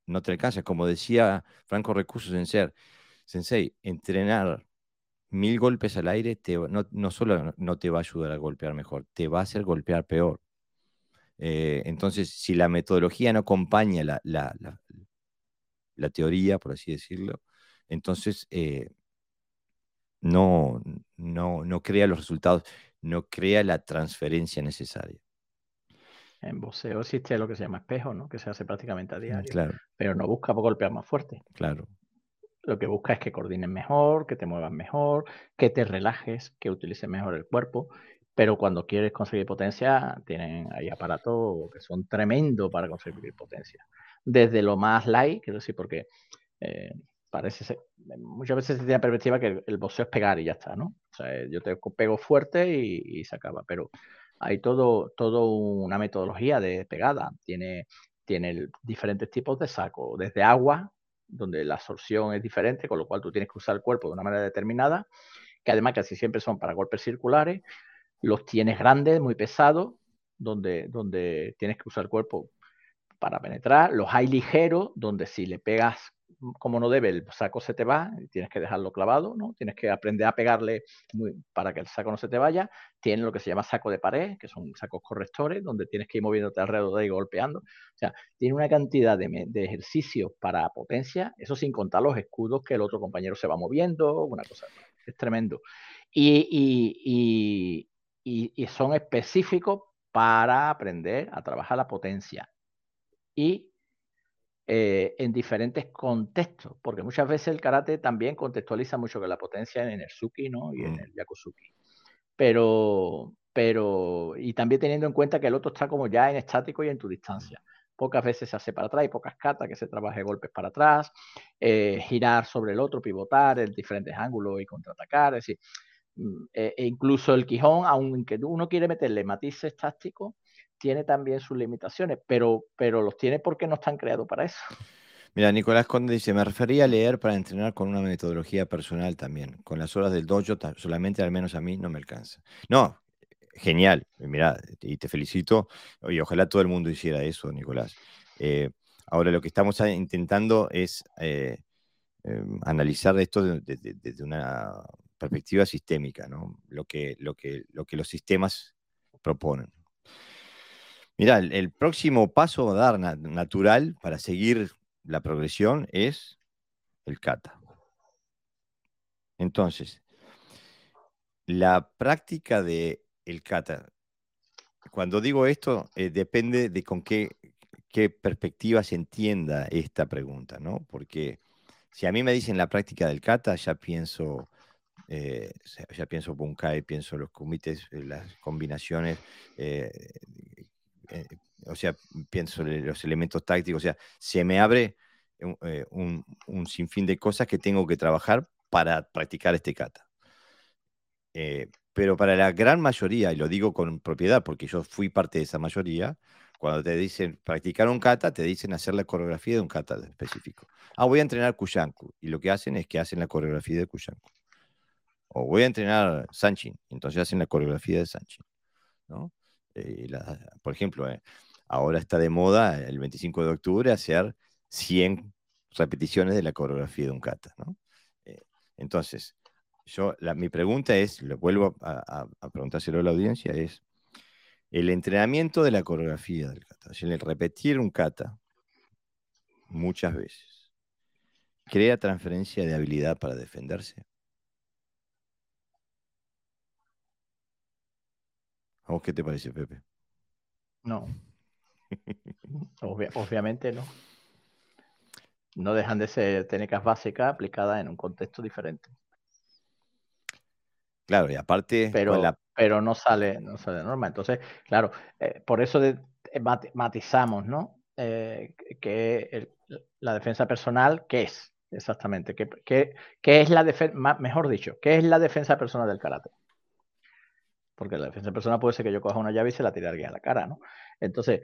no te alcanza. Como decía Franco Recursos en ser, Sensei, entrenar mil golpes al aire no, solo no te va a ayudar a golpear mejor, te va a hacer golpear peor. Eh, entonces, si la metodología no acompaña la teoría, por así decirlo, entonces eh, no, no, no crea los resultados, no crea la transferencia necesaria.
En boxeo existe lo que se llama espejo, ¿no? que se hace prácticamente a mm, diario, pero no busca golpear más fuerte.
Claro.
Lo que busca es que coordines mejor, que te muevas mejor, que te relajes, que utilices mejor el cuerpo. Pero cuando quieres conseguir potencia, tienen ahí aparatos que son tremendos para conseguir potencia desde lo más light, quiero decir, porque eh, parece ser, muchas veces se tiene la perspectiva que el boxeo es pegar y ya está, ¿no? O sea, yo te pego fuerte y, se acaba, pero hay todo, una metodología de pegada, tiene, tiene diferentes tipos de saco, desde agua, donde la absorción es diferente, con lo cual tú tienes que usar el cuerpo de una manera determinada, que además casi siempre son para golpes circulares, los tienes grandes, muy pesados, donde, donde tienes que usar el cuerpo para penetrar, los hay ligeros, donde si le pegas como no debe, el saco se te va, y tienes que dejarlo clavado, ¿no? Tienes que aprender a pegarle para que el saco no se te vaya. Tiene lo que se llama saco de pared, que son sacos correctores, donde tienes que ir moviéndote alrededor de ahí golpeando. O sea, tiene una cantidad de, ejercicios para potencia, eso sin contar los escudos que el otro compañero se va moviendo, una cosa, es tremendo. y, y son específicos para aprender a trabajar la potencia y eh, en diferentes contextos, porque muchas veces el karate también contextualiza mucho que la potencia en el suki ¿no? y en mm. el yakuzuki. Pero, pero, y también teniendo en cuenta que el otro está como ya en estático y en tu distancia. Pocas veces se hace para atrás y pocas cartas que se trabaje golpes para atrás, eh, girar sobre el otro, pivotar en diferentes ángulos y contraatacar. Es decir, mm, e, e incluso el Quijón, aunque uno quiere meterle matices tácticos, tiene también sus limitaciones, pero, pero los tiene porque no están creados para eso.
Mira, Nicolás Conde dice, me refería a leer para entrenar con una metodología personal también. Con las horas del dojo solamente, al menos a mí, no me alcanza. No, genial. Mira, y te felicito. Y ojalá todo el mundo hiciera eso, Nicolás. Eh, ahora, lo que estamos intentando es eh, em, analizar esto desde una perspectiva sistémica, ¿no? Lo que, lo que, lo que los sistemas proponen. Mira, el, próximo paso a dar natural para seguir la progresión es el kata. Entonces, la práctica de kata, cuando digo esto, eh, depende de con qué, qué perspectiva se entienda esta pregunta, ¿no? Porque si a mí me dicen la práctica del kata, ya pienso eh, ya pienso Bunkai, pienso los comités, eh, las combinaciones o sea, pienso en los elementos tácticos, o sea, se me abre eh, un, sinfín de cosas que tengo que trabajar para practicar este kata. Eh, pero para la gran mayoría, y lo digo con propiedad porque yo fui parte de esa mayoría, cuando te dicen practicar un kata, te dicen hacer la coreografía de un kata específico. Ah, voy a entrenar Kushanku. Y lo que hacen es que hacen la coreografía de Kushanku. O voy a entrenar Sanchin. Entonces hacen la coreografía de Sanchin. ¿no? Eh, por ejemplo, eh, ahora está de moda el 25 de octubre hacer 100 repeticiones de la coreografía de un kata. ¿no? Eh, entonces, yo, mi pregunta es, lo vuelvo a, preguntárselo a la audiencia, es el entrenamiento de la coreografía del kata, el repetir un kata muchas veces, crea transferencia de habilidad para defenderse. ¿A vos qué te parece, Pepe?
No. obviamente no. No dejan de ser técnicas básicas aplicadas en un contexto diferente.
Claro, y aparte.
Pero, pero no sale, no sale de norma. Entonces, claro, eh, por eso de, eh, matizamos, ¿no? Eh, que la defensa personal, ¿qué es? Exactamente. ¿Qué, qué, es la defensa, mejor dicho, qué es la defensa personal del karate? Porque la defensa personal puede ser que yo coja una llave y se la tire alguien a la cara, ¿no? Entonces,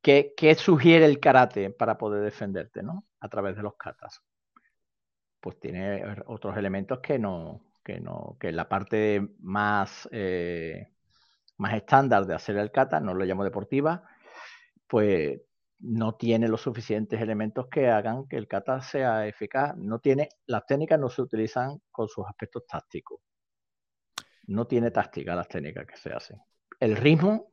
¿qué, ¿qué, sugiere el karate para poder defenderte, ¿no? A través de los katas. Pues tiene otros elementos que no, que, no, que la parte más, eh, más estándar de hacer el kata, no lo llamo deportiva, pues no tiene los suficientes elementos que hagan que el kata sea eficaz. No tiene, las técnicas no se utilizan con sus aspectos tácticos. No tiene táctica las técnicas que se hacen. El ritmo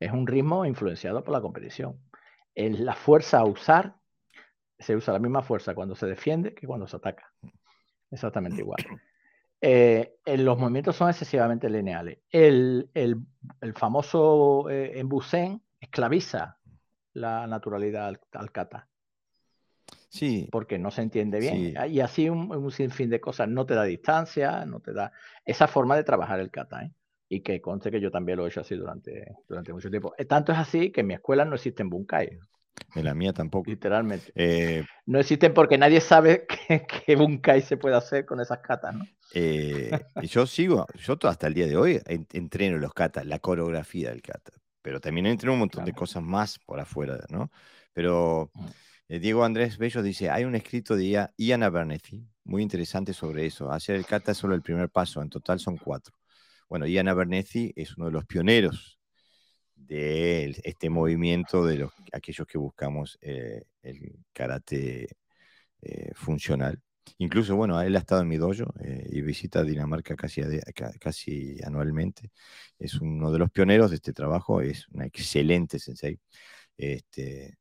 es un ritmo influenciado por la competición. Es la fuerza a usar, se usa la misma fuerza cuando se defiende que cuando se ataca. Exactamente igual. Eh, los movimientos son excesivamente lineales. El, famoso eh, esclaviza la naturalidad al, kata.
Sí.
Porque no se entiende bien. Y así un, sinfín de cosas. No te da distancia, no te da esa forma de trabajar el kata. ¿eh? Y que conste que yo también lo he hecho así durante, durante mucho tiempo. Eh, tanto es así que en mi escuela no existen bunkai.
En la mía tampoco.
Literalmente. Eh, no existen porque nadie sabe qué, bunkai se puede hacer con esas katas, ¿no?
Eh, y yo sigo, yo hasta el día de hoy entreno los katas, la coreografía del kata, pero también entreno un montón de cosas más por afuera, ¿no? Pero mm. eh, Diego Andrés Bello dice, hay un escrito de Ian Abernethy, muy interesante sobre eso. Hacer el kata es solo el primer paso, en total son cuatro. Bueno, Ian Abernethy es uno de los pioneros de este movimiento de los, aquellos que buscamos eh, el karate funcional. Incluso, bueno, él ha estado en mi dojo eh, y visita Dinamarca casi, casi anualmente. Es uno de los pioneros de este trabajo, es una excelente sensei. Este,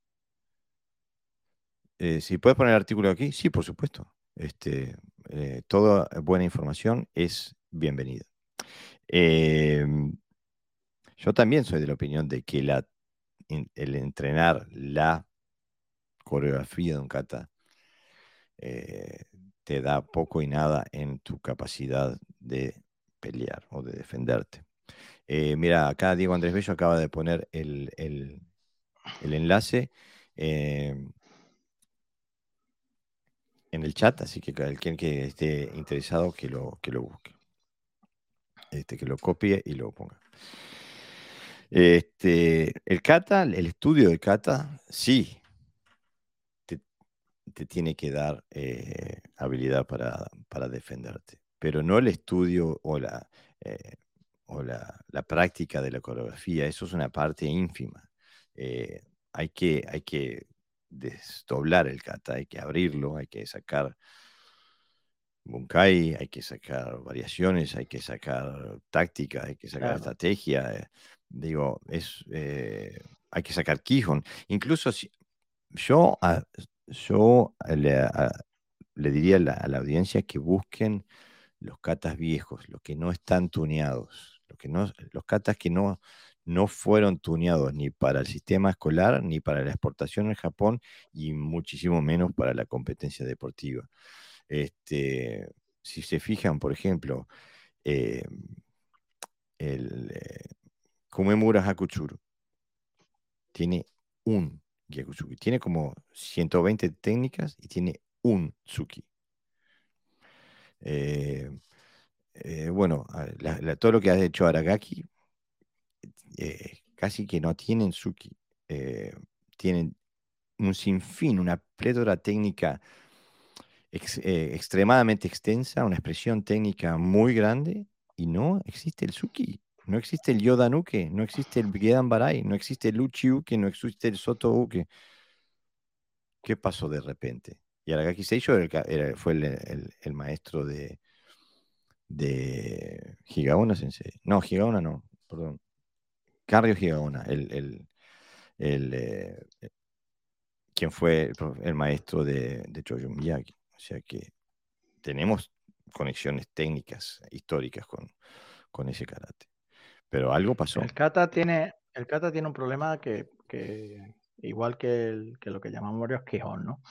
eh, si puedes poner el artículo aquí, sí, por supuesto. Este, eh, toda buena información es bienvenida. Em, yo también soy de la opinión de que la, el entrenar la coreografía de un kata te da poco y nada en tu capacidad de pelear o de defenderte. Eh, mira, acá Diego Andrés Bello acaba de poner el, enlace em, en el chat, así que quien que esté interesado que lo, que lo busque. Este, que lo copie y lo ponga. Este, el kata, el estudio de kata, sí, te tiene que dar eh, habilidad para, defenderte, pero no el estudio o la, eh, o la, práctica de la coreografía, eso es una parte ínfima. Eh, hay, que, hay que desdoblar el kata, hay que abrirlo, hay que sacar bunkai, hay que sacar variaciones, hay que sacar táctica, hay que sacar estrategia. digo, es, hay que sacar Kihon. Incluso si, yo yo le, diría a la, audiencia que busquen los catas viejos, los que no están tuneados, los, que no, los catas que no, no fueron tuneados ni para el sistema escolar, ni para la exportación en Japón, y muchísimo menos para la competencia deportiva. Este, si se fijan, por ejemplo, eh, el eh, Kumemura Hakuchuru tiene un tiene como 120 técnicas y tiene un Tsuki. Eh, eh, bueno, todo lo que ha hecho Aragaki, eh, casi que no tienen Suki. tienen un sinfín, una plétora técnica extremadamente extensa, una expresión técnica muy grande, y no existe el Suki. No existe el Yoda Nuke, no existe el Gedan Barai, no existe el Uchi Uke, no existe el Soto Uke. ¿Qué pasó de repente? Y Aragaki Seisho fue el, maestro de, de Higaona Sensei. No, Higaona no, perdón. Carrio Higaona, el, el, eh, quien fue el, maestro de, de Choyo Miyagi. O sea que tenemos conexiones técnicas, históricas con, con ese karate. Pero algo pasó.
El kata tiene, el kata tiene un problema que, igual que, lo que llamamos varios quijón, ¿no?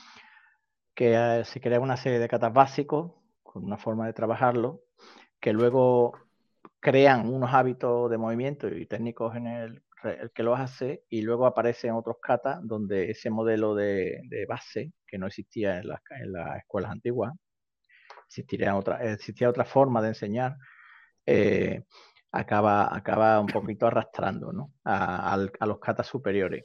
Que eh, se crea una serie de katas básicos con una forma de trabajarlo, que luego crean unos hábitos de movimiento y técnicos en el, que los hace, y luego aparecen otros katas donde ese modelo de, base, que no existía en las, en las escuelas antiguas, existiría otra, existía otra forma de enseñar, eh, acaba, acaba un poquito arrastrando ¿no? a, los katas superiores.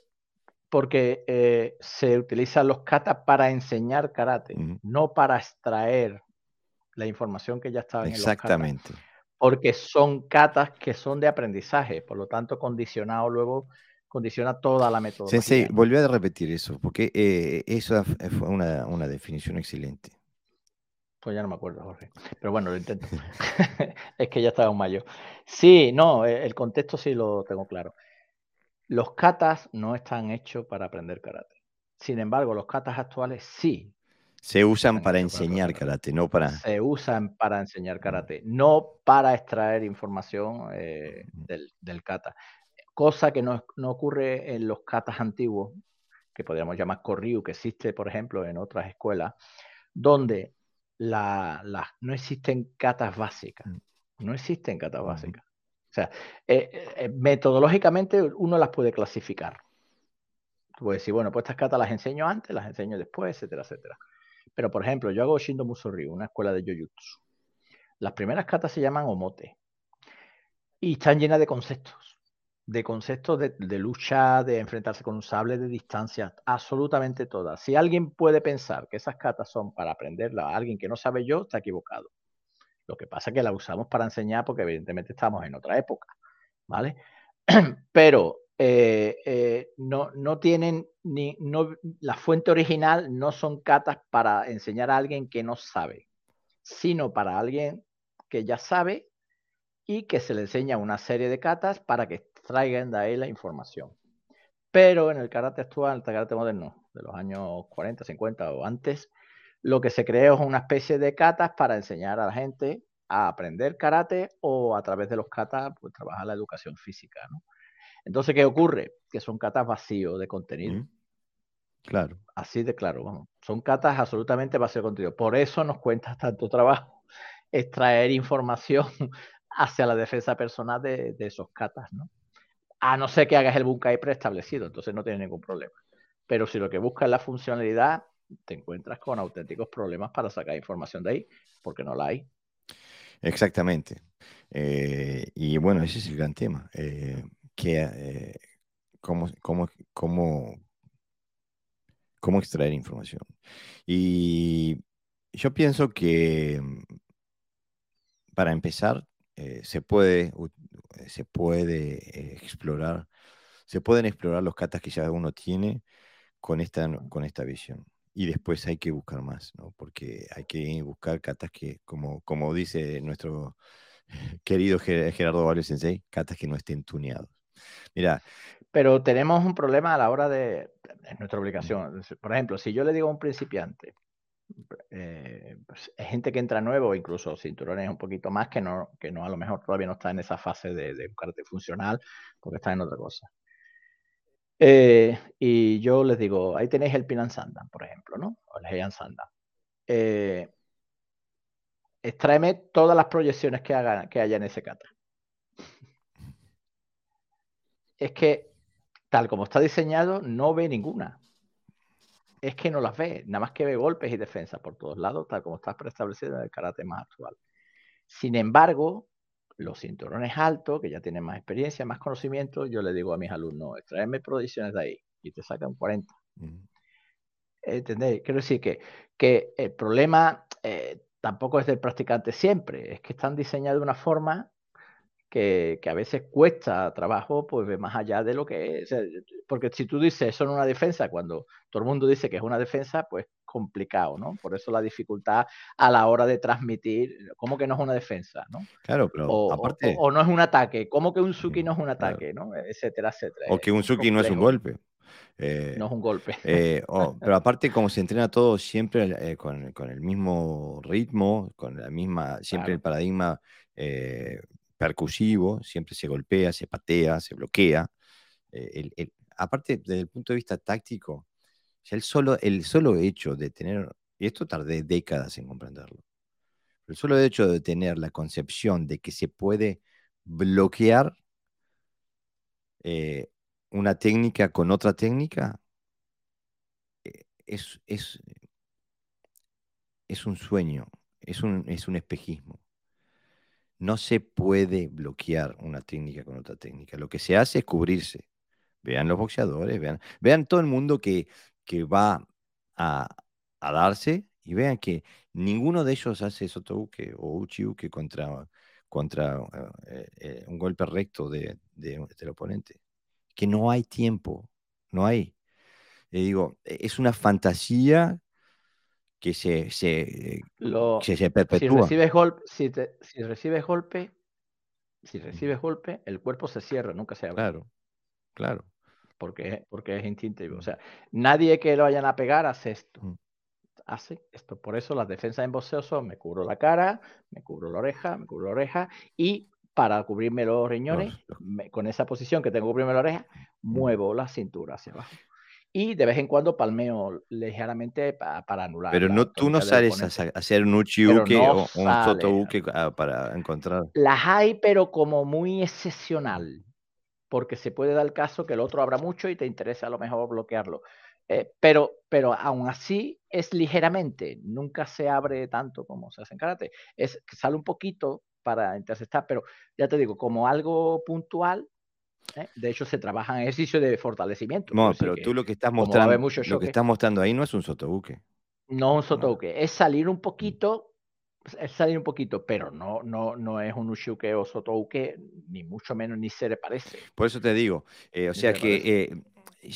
Porque eh, se utilizan los katas para enseñar karate, no para extraer la información que ya estaba en
Exactamente.
los. Porque son katas que son de aprendizaje, por lo tanto condicionado luego condiciona toda la metodología.
Sensei, volví a repetir eso, porque eh, eso fue una, una definición excelente.
Pues ya no me acuerdo, Jorge. Pero bueno, lo intento. es que ya estaba un mayo. Sí, no, e, el contexto sí lo tengo claro. Los katas no están hechos para aprender karate. Sin embargo, los katas actuales sí.
Se usan para enseñar karate. no para.
Se usan para enseñar karate, no para extraer información eh, del, del, kata. Cosa que no, no, ocurre en los katas antiguos, que podríamos llamar koryu, que existe, por ejemplo, en otras escuelas, donde la, no existen catas básicas. Mm. No existen catas básicas. O sea, eh, eh, metodológicamente uno las puede clasificar. Tú puedes decir, bueno, pues estas catas las enseño antes, las enseño después, etcétera, etcétera. Pero, por ejemplo, yo hago Shindo Musoryu, una escuela de Jojutsu. Las primeras catas se llaman omote y están llenas de conceptos de conceptos de, lucha, de enfrentarse con un sable de distancia, absolutamente todas. Si alguien puede pensar que esas catas son para aprenderla a alguien que no sabe yo, está equivocado. Lo que pasa es que la usamos para enseñar porque evidentemente estamos en otra época, ¿vale? Pero eh, eh, no, tienen ni, la fuente original no son catas para enseñar a alguien que no sabe, sino para alguien que ya sabe y que se le enseña una serie de catas para que traigan de ahí la información. Pero en el karate actual, el karate moderno, de los años 40, 50 o antes, lo que se creó es una especie de katas para enseñar a la gente a aprender karate o a través de los katas pues, trabajar la educación física. ¿no? Entonces, ¿qué ocurre? Que son katas vacíos de contenido.
Claro.
Así de claro, vamos. Son katas absolutamente vacíos de contenido. Por eso nos cuenta tanto trabajo extraer información hacia la defensa personal de, de esos katas, ¿no? a no ser que hagas el Bunkai preestablecido, entonces no tiene ningún problema. Pero si lo que buscas es la funcionalidad, te encuentras con auténticos problemas para sacar información de ahí, porque no la hay.
Exactamente. Eh, y bueno, ese es el gran tema. Eh, que, eh, cómo, cómo, cómo, cómo extraer información. Y yo pienso que para empezar, se puede eh, se puede eh, explorar, se pueden explorar los catas que ya uno tiene con esta, con esta visión. Y después hay que buscar más, ¿no? Porque hay que buscar catas que, como, como dice nuestro querido Gerardo Valle Sensei, catas que no estén tuneados. Mira.
Pero tenemos un problema a la hora de, es nuestra obligación. Por ejemplo, si yo le digo a un principiante, eh, pues, gente que entra nuevo, incluso cinturones un poquito más, que no, que no a lo mejor todavía no está en esa fase de, de karate funcional, porque está en otra cosa. Eh, y yo les digo, ahí tenéis el Pinan Sandan, por ejemplo, ¿no? O el Heian Sandan. Eh, extráeme todas las proyecciones que, haga, que haya en ese kata. Es que, tal como está diseñado, no ve ninguna es que no las ve, nada más que ve golpes y defensa por todos lados, tal como está preestablecido en el karate más actual. Sin embargo, los cinturones altos, que ya tienen más experiencia, más conocimiento, yo le digo a mis alumnos, extraeme proyecciones de ahí y te sacan 40. ¿Entendéis? Quiero decir que, que el problema eh, tampoco es del practicante siempre, es que están diseñados de una forma que, a veces cuesta trabajo, pues más allá de lo que es. Porque si tú dices eso en una defensa, cuando todo el mundo dice que es una defensa, pues complicado, ¿no? Por eso la dificultad a la hora de transmitir, ¿cómo que no es una defensa, ¿no?
Claro, pero
o,
aparte...
O, no es un ataque, ¿cómo que un Suki no es un ataque, ¿no? Etcétera, etcétera.
O que un Suki no es un golpe.
Eh, no es un golpe.
Eh, pero aparte, como se entrena todo siempre eh, con, el mismo ritmo, con la misma, siempre el paradigma percusivo, siempre se golpea, se patea, se bloquea. aparte, desde el punto de vista táctico, el, solo, el solo hecho de tener, y esto tardé décadas en comprenderlo, el solo hecho de tener la concepción de que se puede bloquear una técnica con otra técnica eh, es, es, es un sueño, es un, es un espejismo. No se puede bloquear una técnica con otra técnica. Lo que se hace es cubrirse. Vean los boxeadores, vean, vean todo el mundo que, que va a, darse y vean que ninguno de ellos hace sotobuke o uchiuke contra, contra eh, eh, un golpe recto de, del oponente que no hay tiempo, no hay. Digo, e, es una fantasía que se, se, se perpetúa.
Si recibes, golpe, si, si recibes golpe, si recibes golpe, el cuerpo se cierra, nunca se abre.
Claro, claro.
Porque, porque es instintivo. O sea, nadie que lo vayan a pegar hace esto. Hace esto. Por eso las defensas en boxeo son me cubro la cara, me cubro la oreja, me cubro la oreja y para cubrirme los riñones, con esa posición que tengo que cubrirme la oreja, muevo la cintura hacia abajo. Y de vez en cuando palmeo ligeramente para anular.
Pero no, tú no sales a, hacer un uchiuke o un sotouke para encontrar.
Las hay, pero como muy excepcional. Porque se puede dar el caso que el otro abra mucho y te interesa a lo mejor bloquearlo. Eh, pero, pero aún así es ligeramente, nunca se abre tanto como se hace en karate. Es sale un poquito para interceptar, pero ya te digo, como algo puntual, ¿eh? de hecho se trabaja en ejercicio de fortalecimiento.
No, pero tú lo que estás mostrando, lo que estás mostrando ahí no es un sotobuque.
No un sotobuque, es salir un poquito, es salir un poquito, pero no, no, no es un ushuke o sotobuque, ni mucho menos, ni se le parece.
Por eso te digo, eh, o sea que eh,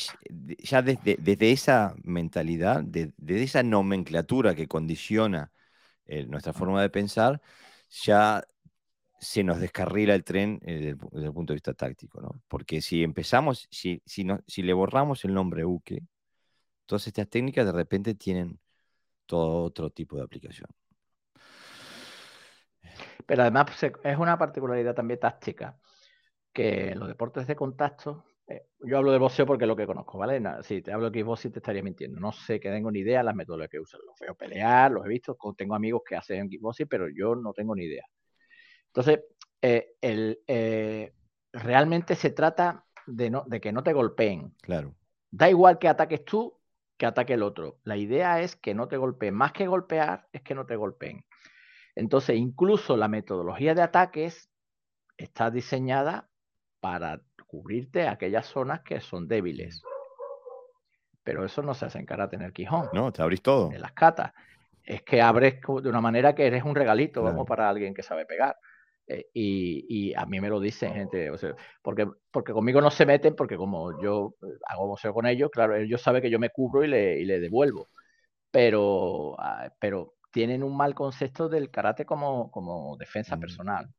ya desde, desde, esa mentalidad, desde esa nomenclatura que condiciona nuestra forma de pensar, ya se nos descarrila el tren eh, desde, el punto de vista táctico, ¿no? Porque si empezamos, si, si, si le borramos el nombre Uke, todas estas técnicas de repente tienen todo otro tipo de aplicación.
Pero además pues, es una particularidad también táctica, que los deportes de contacto, eh, yo hablo de boxeo porque es lo que conozco, ¿vale? si te hablo de kickboxing te estaría mintiendo. No sé que tengo ni idea de las metodologías que usan. Los veo pelear, los he visto, tengo amigos que hacen kickboxing, pero yo no tengo ni idea. Entonces, eh, eh, realmente se trata de, de que no te golpeen.
Claro.
Da igual que ataques tú que ataque el otro. La idea es que no te golpeen. Más que golpear, es que no te golpeen. Entonces, incluso la metodología de ataques está diseñada para cubrirte aquellas zonas que son débiles. Pero eso no se hace en karate en el Quijón.
No, te abrís todo.
En las catas. Es que abres de una manera que eres un regalito, vamos, para alguien que sabe pegar. Eh, y, a mí me lo dicen gente, o sea, porque, porque conmigo no se meten, porque como yo eh, hago boxeo con ellos, claro, ellos saben que yo me cubro y le, y le devuelvo, pero, ah, pero tienen un mal concepto del karate como, como defensa mm. personal,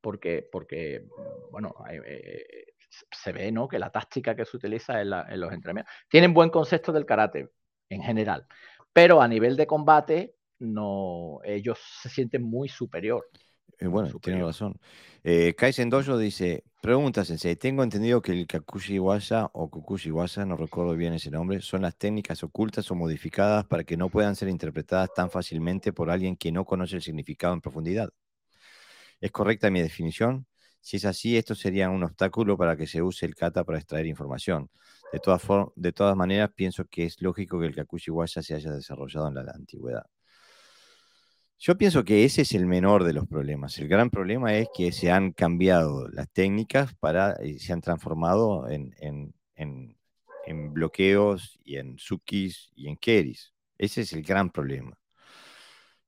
porque, porque bueno, eh, se ve ¿no? que la táctica que se utiliza en, en los entrenamientos, tienen buen concepto del karate en general, pero a nivel de combate, no, ellos se sienten muy superior.
Eh, bueno, tiene razón. Eh, Kaizen Dojo dice, pregunta Sensei, tengo entendido que el Kakushi Wasa o Kukushi Wasa, no recuerdo bien ese nombre, son las técnicas ocultas o modificadas para que no puedan ser interpretadas tan fácilmente por alguien que no conoce el significado en profundidad. ¿Es correcta mi definición? Si es así, esto sería un obstáculo para que se use el kata para extraer información. De todas, de todas maneras, pienso que es lógico que el Kakushi Wasa se haya desarrollado en la antigüedad. Yo pienso que ese es el menor de los problemas. El gran problema es que se han cambiado las técnicas para y se han transformado en, en, en, bloqueos y en sukis y en keris. Ese es el gran problema.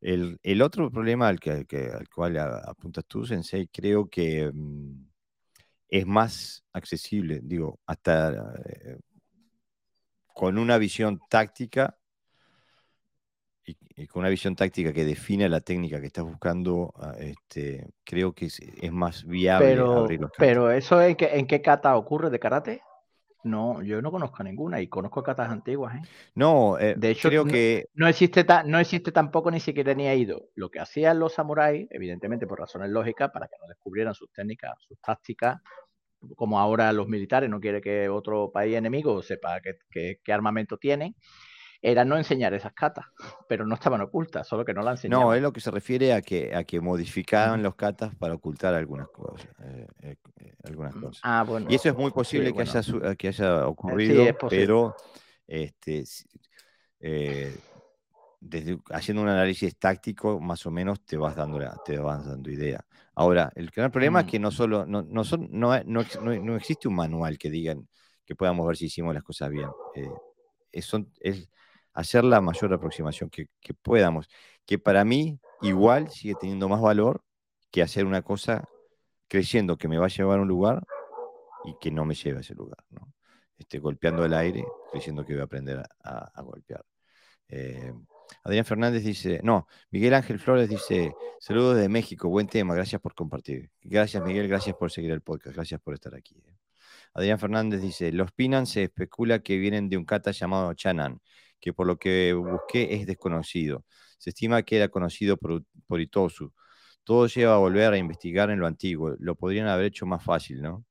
El, el otro problema al, que, al cual apuntas tú, Sensei, creo que mm, es más accesible, digo, hasta eh, con una visión táctica y, y, con una visión táctica que define la técnica que estás buscando, ah, este, creo que es, es más viable
pero,
abrir los
Pero eso en qué, en qué kata ocurre de karate? No, yo no conozco ninguna y conozco katas antiguas. ¿eh?
No, eh,
de hecho,
creo
no,
que.
No existe, ta, no existe tampoco ni siquiera ni ha ido. Lo que hacían los samuráis, evidentemente por razones lógicas, para que no descubrieran sus técnicas, sus tácticas, como ahora los militares no quieren que otro país enemigo sepa qué, qué, qué armamento tienen, era no enseñar esas catas, pero no estaban ocultas, solo que no la enseñaban.
No, es lo que se refiere a que, a que modificaban los catas para ocultar algunas cosas. Eh, eh, algunas cosas.
Ah, bueno,
y eso es muy posible sí, que, bueno. haya, que, haya, ocurrido, sí, pero este, eh, desde, haciendo un análisis táctico, más o menos te vas dando, te vas dando idea. Ahora, el gran problema mm. es que no solo, no, no, son, no, no, no, existe un manual que digan que podamos ver si hicimos las cosas bien. Eh, es, es, hacer la mayor aproximación que, podamos, que para mí igual sigue teniendo más valor que hacer una cosa creyendo que me va a llevar a un lugar y que no me lleva a ese lugar, ¿no? Este, golpeando el aire, creyendo que voy a aprender a, a golpear. Eh, Adrián Fernández dice, no, Miguel Ángel Flores dice, saludos de México, buen tema, gracias por compartir. Gracias Miguel, gracias por seguir el podcast, gracias por estar aquí. ¿eh? Adrián Fernández dice, los Pinan se especula que vienen de un kata llamado Chanan, que por lo que busqué es desconocido. Se estima que era conocido por, por Itosu. Todo lleva a volver a investigar en lo antiguo. Lo podrían haber hecho más fácil, ¿no?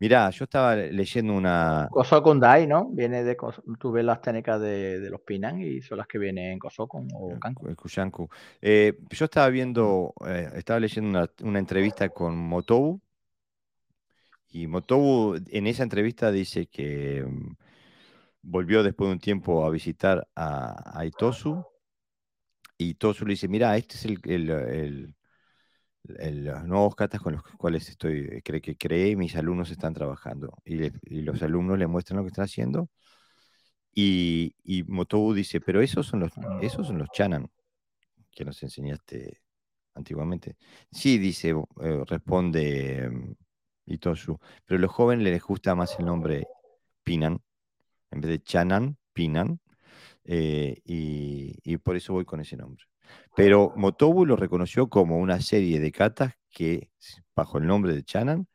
Mirá, yo estaba leyendo una.
Kosokun Dai, ¿no? Viene de. Tú ves las técnicas de, de los Pinan y son las que vienen en Kosokun o Kanku.
El Kushanku. Eh, yo estaba viendo, eh, estaba leyendo una, una, entrevista con Motobu. Y Motobu en esa entrevista dice que um, volvió después de un tiempo a visitar a, Itosu. Y Itosu le dice: Mira, este es el, los nuevos katas con los cuales estoy, cree que creé y mis alumnos están trabajando. Y, los alumnos le muestran lo que están haciendo. Y, y Motobu dice, pero esos son los, esos son los chanan que nos enseñaste antiguamente. Sí, dice, eh, responde um, Itosu, pero a los jóvenes les gusta más el nombre Pinan, en vez de chanan, Pinan, eh, y, y por eso voy con ese nombre. Pero Motobu lo reconoció como una serie de katas que, bajo el nombre de Chanan,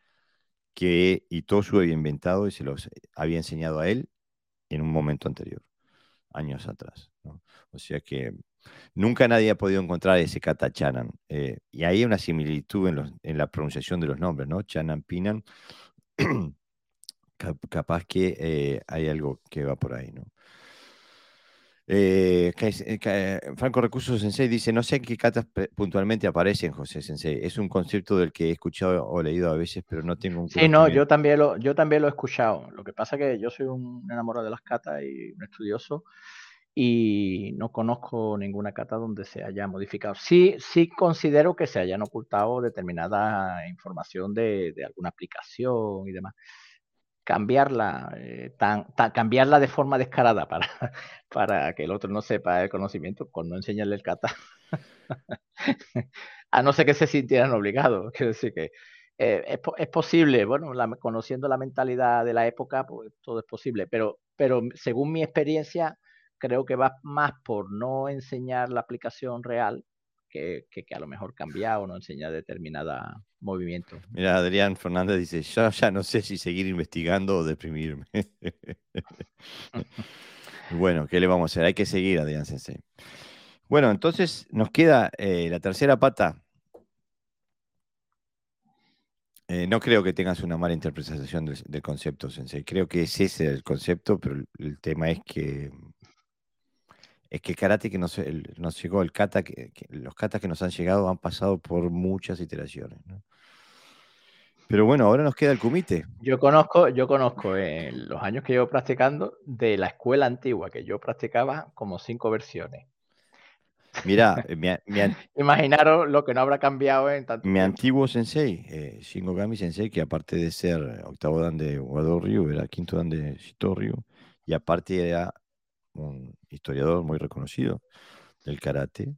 que Itosu había inventado y se los había enseñado a él en un momento anterior, años atrás. ¿no? O sea que nunca nadie ha podido encontrar ese kata Chanan. Eh, y hay una similitud en, los, en, la pronunciación de los nombres, ¿no? Chanan, Pinan. Capaz que eh, hay algo que va por ahí, ¿no? Eh, eh, Franco Recursos Sensei dice, no sé en qué catas puntualmente aparecen, José Sensei. Es un concepto del que he escuchado o leído a veces, pero no tengo un
Sí, no, yo también, lo, yo también lo he escuchado. Lo que pasa es que yo soy un enamorado de las catas y un estudioso y no conozco ninguna cata donde se haya modificado. Sí, sí considero que se hayan ocultado determinada información de, de alguna aplicación y demás cambiarla, eh, tan, cambiarla de forma descarada para, para que el otro no sepa el conocimiento, con no enseñarle el kata. a no ser que se sintieran obligados. Quiero decir que eh, es, es, posible, bueno, la, conociendo la mentalidad de la época, pues todo es posible, pero, pero según mi experiencia, creo que va más por no enseñar la aplicación real que, que, que, a lo mejor cambia o no enseña determinada movimiento.
Mira, Adrián Fernández dice, yo ya no sé si seguir investigando o deprimirme. bueno, ¿qué le vamos a hacer? Hay que seguir, Adrián Sensei. Bueno, entonces nos queda eh, la tercera pata. Eh, no creo que tengas una mala interpretación del, del, concepto, Sensei. Creo que es ese el concepto, pero el, el tema es que es que el karate que nos, el, nos llegó, el kata que, que, los katas que nos han llegado han pasado por muchas iteraciones. ¿no? Pero bueno, ahora nos queda el kumite.
Yo conozco, yo conozco en los años que llevo practicando de la escuela antigua que yo practicaba como cinco versiones.
Mira,
imaginaros lo que no habrá cambiado en tanto
Mi antiguo sensei, eh, Shingogami Sensei, que aparte de ser octavo dan de Wado Ryu, era quinto dan de Shito Ryu, y aparte era un historiador muy reconocido del karate.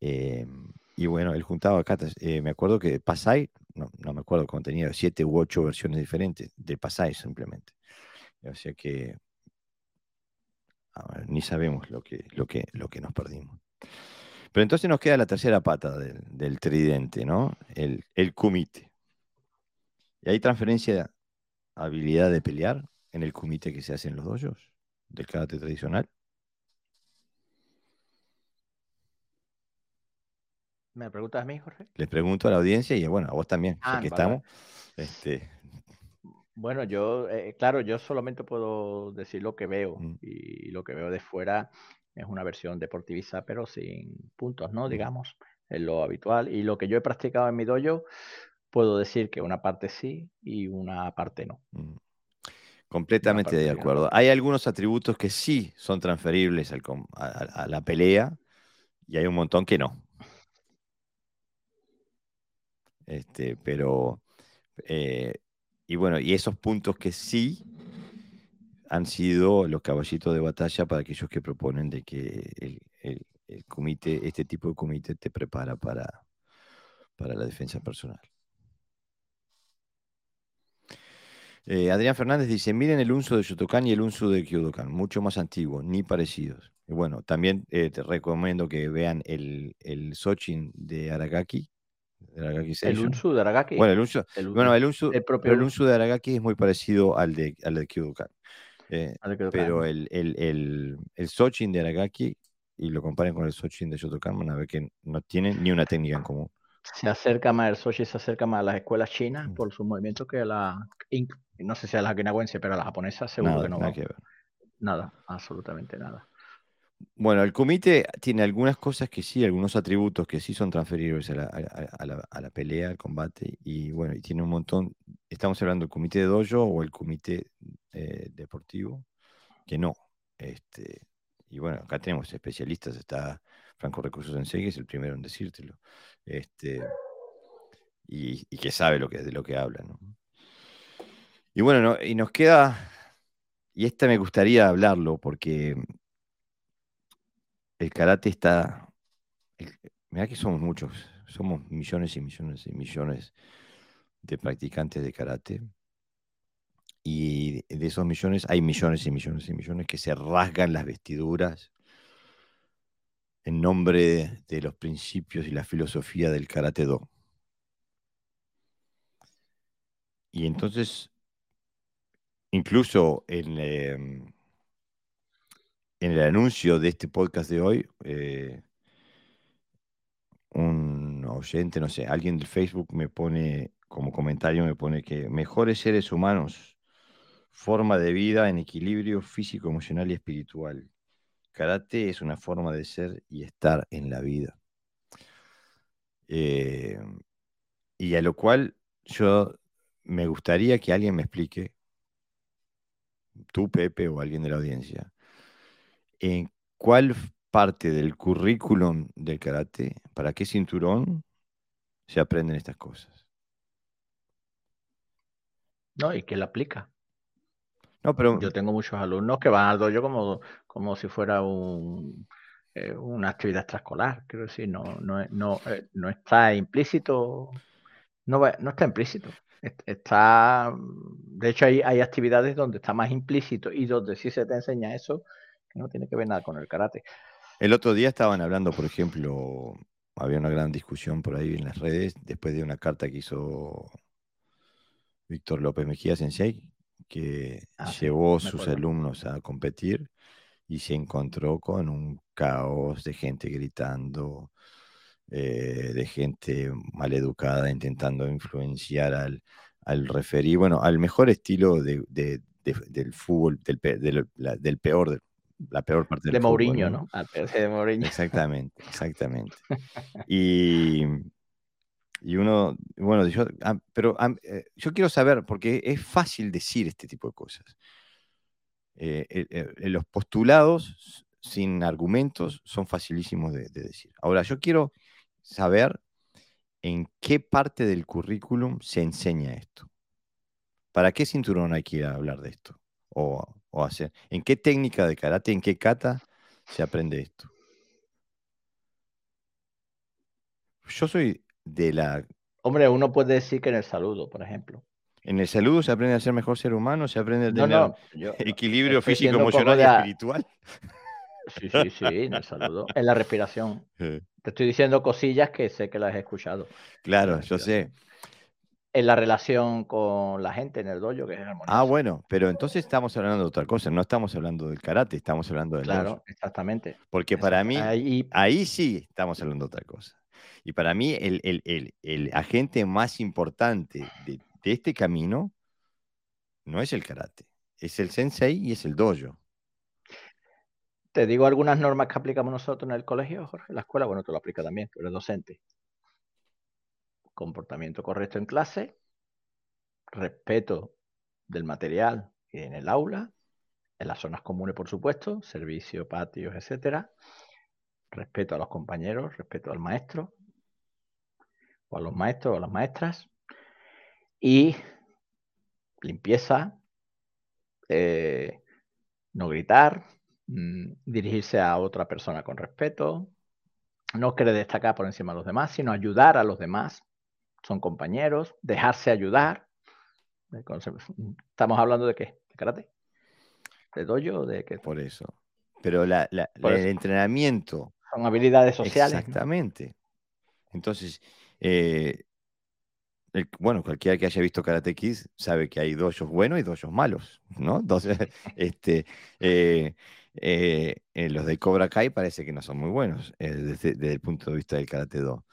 Em, y bueno, él juntaba katas. Eh, me acuerdo que Pasai, no, me acuerdo cómo tenía, siete u ocho versiones diferentes de Pasai simplemente. O sea que ni sabemos lo que, lo, que, lo que nos perdimos. Pero entonces nos queda la tercera pata del, tridente, ¿no? El, el kumite. ¿Y hay transferencia de habilidad de pelear en el kumite que se hace en los dojos del karate tradicional?
¿Me preguntas a mí, Jorge?
Les pregunto a la audiencia y bueno, a vos también, ah, que estamos. Este...
Bueno, yo, eh, claro, yo solamente puedo decir lo que veo mm. y lo que veo de fuera es una versión deportivista, pero sin puntos, ¿no? Mm. Digamos, es lo habitual. Y lo que yo he practicado en mi dojo, puedo decir que una parte sí y una parte no. Mm.
Completamente de acuerdo. Hay algunos atributos que sí son transferibles a, la pelea y hay un montón que no. Este, pero, eh, y bueno, y esos puntos que sí han sido los caballitos de batalla para aquellos que proponen de que el, comité, este tipo de comité te prepara para, para la defensa personal. Eh, Adrián Fernández dice, miren el uso de Shotokan y el uso de Kyodokan, mucho más antiguos, ni parecidos. Y bueno, también eh, te recomiendo que vean el, el Sochin de Aragaki,
el Unsu de Aragaki.
Bueno, el Unsu, bueno, el Unsu, el de Aragaki es muy parecido al de, al de Kyodokan. Eh, pero el, el, el, Sochin de Aragaki, y lo comparen con el Sochin de Shotokan, van a ver que no tienen ni una técnica en común.
Se acerca más, el Sochin se acerca más a las escuelas chinas mm. por sus movimientos que a la, no sé si a la okinawense, pero a la japonesa seguro que no nada. Nada, absolutamente nada.
Bueno, el comité tiene algunas cosas que sí, algunos atributos que sí son transferibles a la, a la, pelea, al combate, y bueno, y tiene un montón. Estamos hablando del comité de dojo o el comité eh, deportivo, que no. Este, y bueno, acá tenemos especialistas, está Franco Recursos en que es el primero en decírtelo, este, y, que sabe lo que, de lo que habla. ¿no? Y bueno, y nos queda, y esta me gustaría hablarlo porque el karate está. Mira que somos muchos, somos millones y millones y millones de practicantes de karate. Y de esos millones hay millones y millones y millones que se rasgan las vestiduras en nombre de, los principios y la filosofía del karate do. Y entonces, incluso en, em, en el anuncio de este podcast de hoy, eh, un oyente, no sé, alguien del Facebook me pone como comentario, me pone que mejores seres humanos, forma de vida en equilibrio físico, emocional y espiritual. Karate es una forma de ser y estar en la vida. Eh, y a lo cual yo me gustaría que alguien me explique, tú Pepe o alguien de la audiencia, en cuál parte del currículum del karate, para qué cinturón se aprenden estas cosas.
No, y que la aplica.
No, pero...
Yo tengo muchos alumnos que van al dojo como, como si fuera un, eh, una actividad extraescolar. Quiero decir, no, no, no, eh, no está implícito. No, no está implícito. Está, de hecho, hay, hay actividades donde está más implícito y donde sí se te enseña eso no tiene que ver nada con el karate.
El otro día estaban hablando, por ejemplo, había una gran discusión por ahí en las redes después de una carta que hizo Víctor López Mejía Sensei, que ah, llevó a sus alumnos a competir y se encontró con un caos de gente gritando, eh, de gente maleducada intentando influenciar al, al referí, bueno, al mejor estilo de, del fútbol, del, del peor, la peor parte del
de Mourinho, ¿no? Ah, de Mourinho.
Exactamente, exactamente. y, y uno, bueno, yo, ah, pero ah, eh, yo quiero saber, porque es fácil decir este tipo de cosas. Eh, eh, los postulados sin argumentos son facilísimos de, decir. Ahora, yo quiero saber en qué parte del currículum se enseña esto. ¿Para qué cinturón hay que ir a hablar de esto? O hacer. ¿En qué técnica de karate, en qué kata se aprende esto? Yo soy de la...
Hombre, uno puede decir que en el saludo, por ejemplo.
En el saludo se aprende a ser mejor ser humano, se aprende a tener equilibrio físico, emocional y espiritual.
Sí, sí, sí, en el saludo. En la respiración. Te estoy diciendo cosillas que sé que las he escuchado.
Claro, yo sé.
En la relación con la gente en el dojo, que es armonioso.
Ah, bueno, pero entonces estamos hablando de otra cosa, no estamos hablando del karate, estamos hablando del Claro,
exactamente.
Porque para mí, ahí sí estamos hablando de otra cosa. Y para mí, el, agente más importante de, este camino no es el karate, es el sensei y es el dojo.
Te digo algunas normas que aplicamos nosotros en el colegio, Jorge, en la escuela, bueno, tú lo aplicas también, tú eres docente. Comportamiento correcto en clase, respeto del material en el aula, en las zonas comunes, por supuesto, servicio, patios, etcétera. Respeto a los compañeros, respeto al maestro, o a los maestros o a las maestras. Y limpieza, eh, no gritar, mm, dirigirse a otra persona con respeto, no querer destacar por encima de los demás, sino ayudar a los demás. Son compañeros, dejarse ayudar. ¿Estamos hablando de qué? ¿De karate? ¿De dojo? ¿De qué?
Por eso. Pero el entrenamiento.
Son habilidades sociales.
Exactamente. Entonces, eh, bueno, cualquiera que haya visto Karate Kids sabe que hay dojos buenos y dojos malos, ¿no? Entonces, este, eh, eh, los de Cobra Kai parece que no son muy buenos desde, el punto de vista del Karate Do.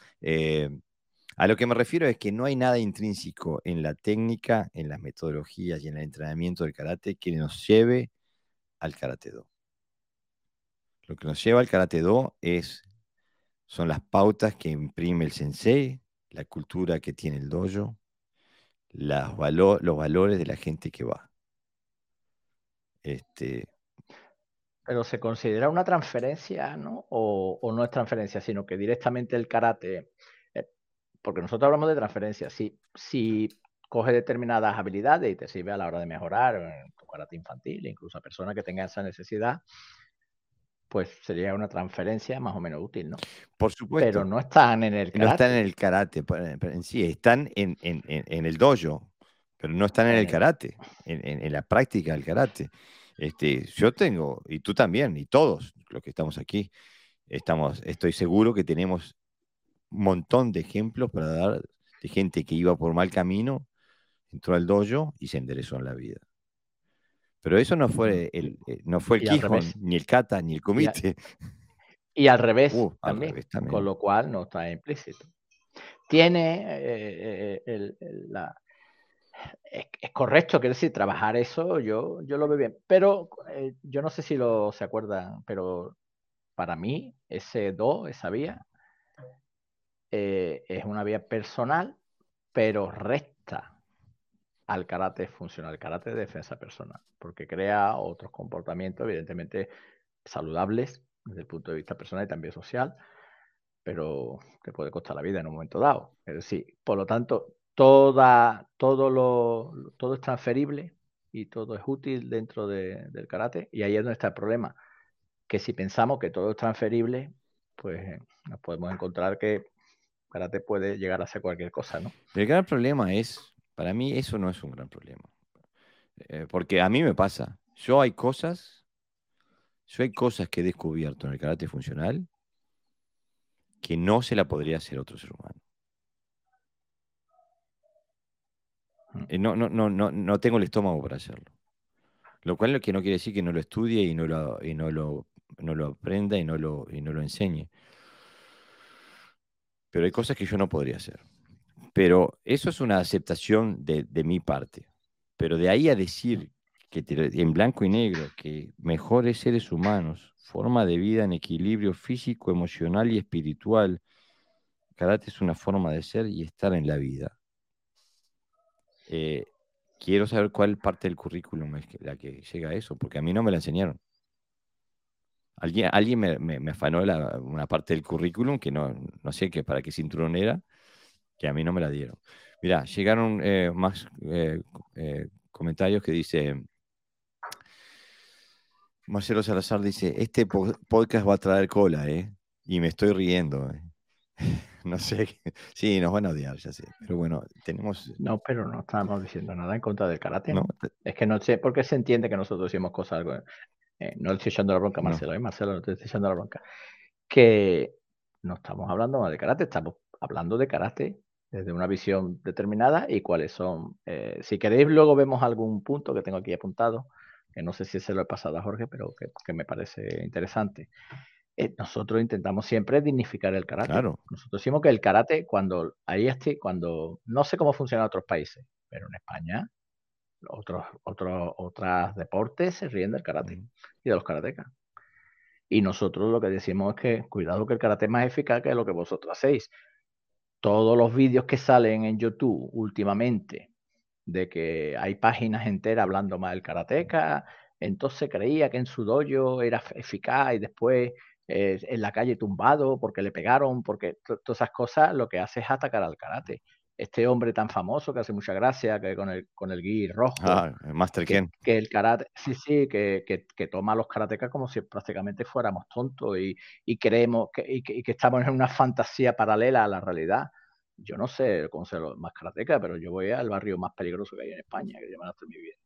a lo que me refiero es que no hay nada intrínseco en la técnica, en las metodologías y en el entrenamiento del karate que nos lleve al Karate Do. Lo que nos lleva al Karate Do es son las pautas que imprime el sensei, la cultura que tiene el dojo, los valores de la gente que va. Este...
Pero se considera una transferencia, ¿no? O, no es transferencia, sino que directamente el karate, eh, porque nosotros hablamos de transferencia, si, si coge determinadas habilidades y te sirve a la hora de mejorar en tu karate infantil, incluso a personas que tengan esa necesidad, pues sería una transferencia más o menos útil, ¿no?
Por supuesto.
Pero no están en el
karate. No están en el karate en sí, están en, el dojo, pero no están en el karate, en, la práctica del karate. Este, yo tengo, y tú también, y todos los que estamos aquí, estamos, estoy seguro que tenemos un montón de ejemplos para dar de gente que iba por mal camino, entró al dojo y se enderezó en la vida. Pero eso no fue el, eh, no fue el Quijón, ni el Cata, ni el Comité.
Y, al, revés, uh, también, con lo cual no está implícito. Tiene eh, eh, la, es, correcto, quiero decir, trabajar eso, yo, yo lo veo bien. Pero yo no sé si lo se acuerdan, pero para mí, ese do, esa vía, es una vía personal, pero recta al karate funcional, karate de defensa personal, porque crea otros comportamientos, evidentemente saludables desde el punto de vista personal y también social, pero que puede costar la vida en un momento dado. Es decir, por lo tanto, toda, todo, lo, todo es transferible y todo es útil dentro del karate, y ahí es donde está el problema, que si pensamos que todo es transferible, pues nos podemos encontrar que karate puede llegar a ser cualquier cosa, ¿no?
El gran problema es para mí eso no es un gran problema. Eh, porque a mí me pasa. Yo hay cosas, yo hay cosas que he descubierto en el carácter funcional que no se la podría hacer otro ser humano. Mm. Eh, no, no, no, no, no tengo el estómago para hacerlo. Lo cual que no quiere decir que no lo estudie y no lo, y no lo, no lo aprenda y no lo, y no lo enseñe. Pero hay cosas que yo no podría hacer. Pero eso es una aceptación de, mi parte. Pero de ahí a decir que en blanco y negro que mejores seres humanos, forma de vida en equilibrio físico, emocional y espiritual, karate es una forma de ser y estar en la vida. Eh, quiero saber cuál parte del currículum es la que llega a eso, porque a mí no me la enseñaron. Alguien, alguien me, me, afanó una parte del currículum que no, no sé qué para qué cinturón era, que a mí no me la dieron. Mira, llegaron eh, más eh, eh, comentarios que dice, Marcelo Salazar dice, este podcast va a traer cola, ¿eh? Y me estoy riendo. no sé, sí, nos van a odiar, ya sé. Pero bueno, tenemos...
No, pero no estamos diciendo nada en contra del karate. No, es que no sé por qué se entiende que nosotros decimos cosas... no le estoy echando la bronca a Marcelo, ¿eh? Marcelo, no te estoy echando la bronca. Que no estamos hablando más de karate, estamos hablando de karate desde una visión determinada y cuáles son. Eh, si queréis, luego vemos algún punto que tengo aquí apuntado, que no sé si se lo he pasado a Jorge, pero que, me parece interesante. Eh, nosotros intentamos siempre dignificar el karate. Claro. Nosotros decimos que el karate, cuando ahí estoy, cuando no sé cómo funciona en otros países, pero en España, otros, otros, otros deportes se ríen del karate y de los karatecas. Y nosotros lo que decimos es que cuidado que el karate es más eficaz que lo que vosotros hacéis todos los vídeos que salen en YouTube últimamente de que hay páginas enteras hablando más del karateca, entonces creía que en su dojo era eficaz y después eh, en la calle tumbado porque le pegaron, porque todas esas cosas lo que hace es atacar al karate. Este hombre tan famoso que hace mucha gracia, que con el, con el gui rojo.
Ah, Master
que, que, el karate, sí, sí, que, que, toma a los karatecas como si prácticamente fuéramos tontos y, y creemos que, y que, estamos en una fantasía paralela a la realidad yo no sé cómo se lo más karateca, pero yo voy al barrio más peligroso que hay en España, que se llama mi Vivienda.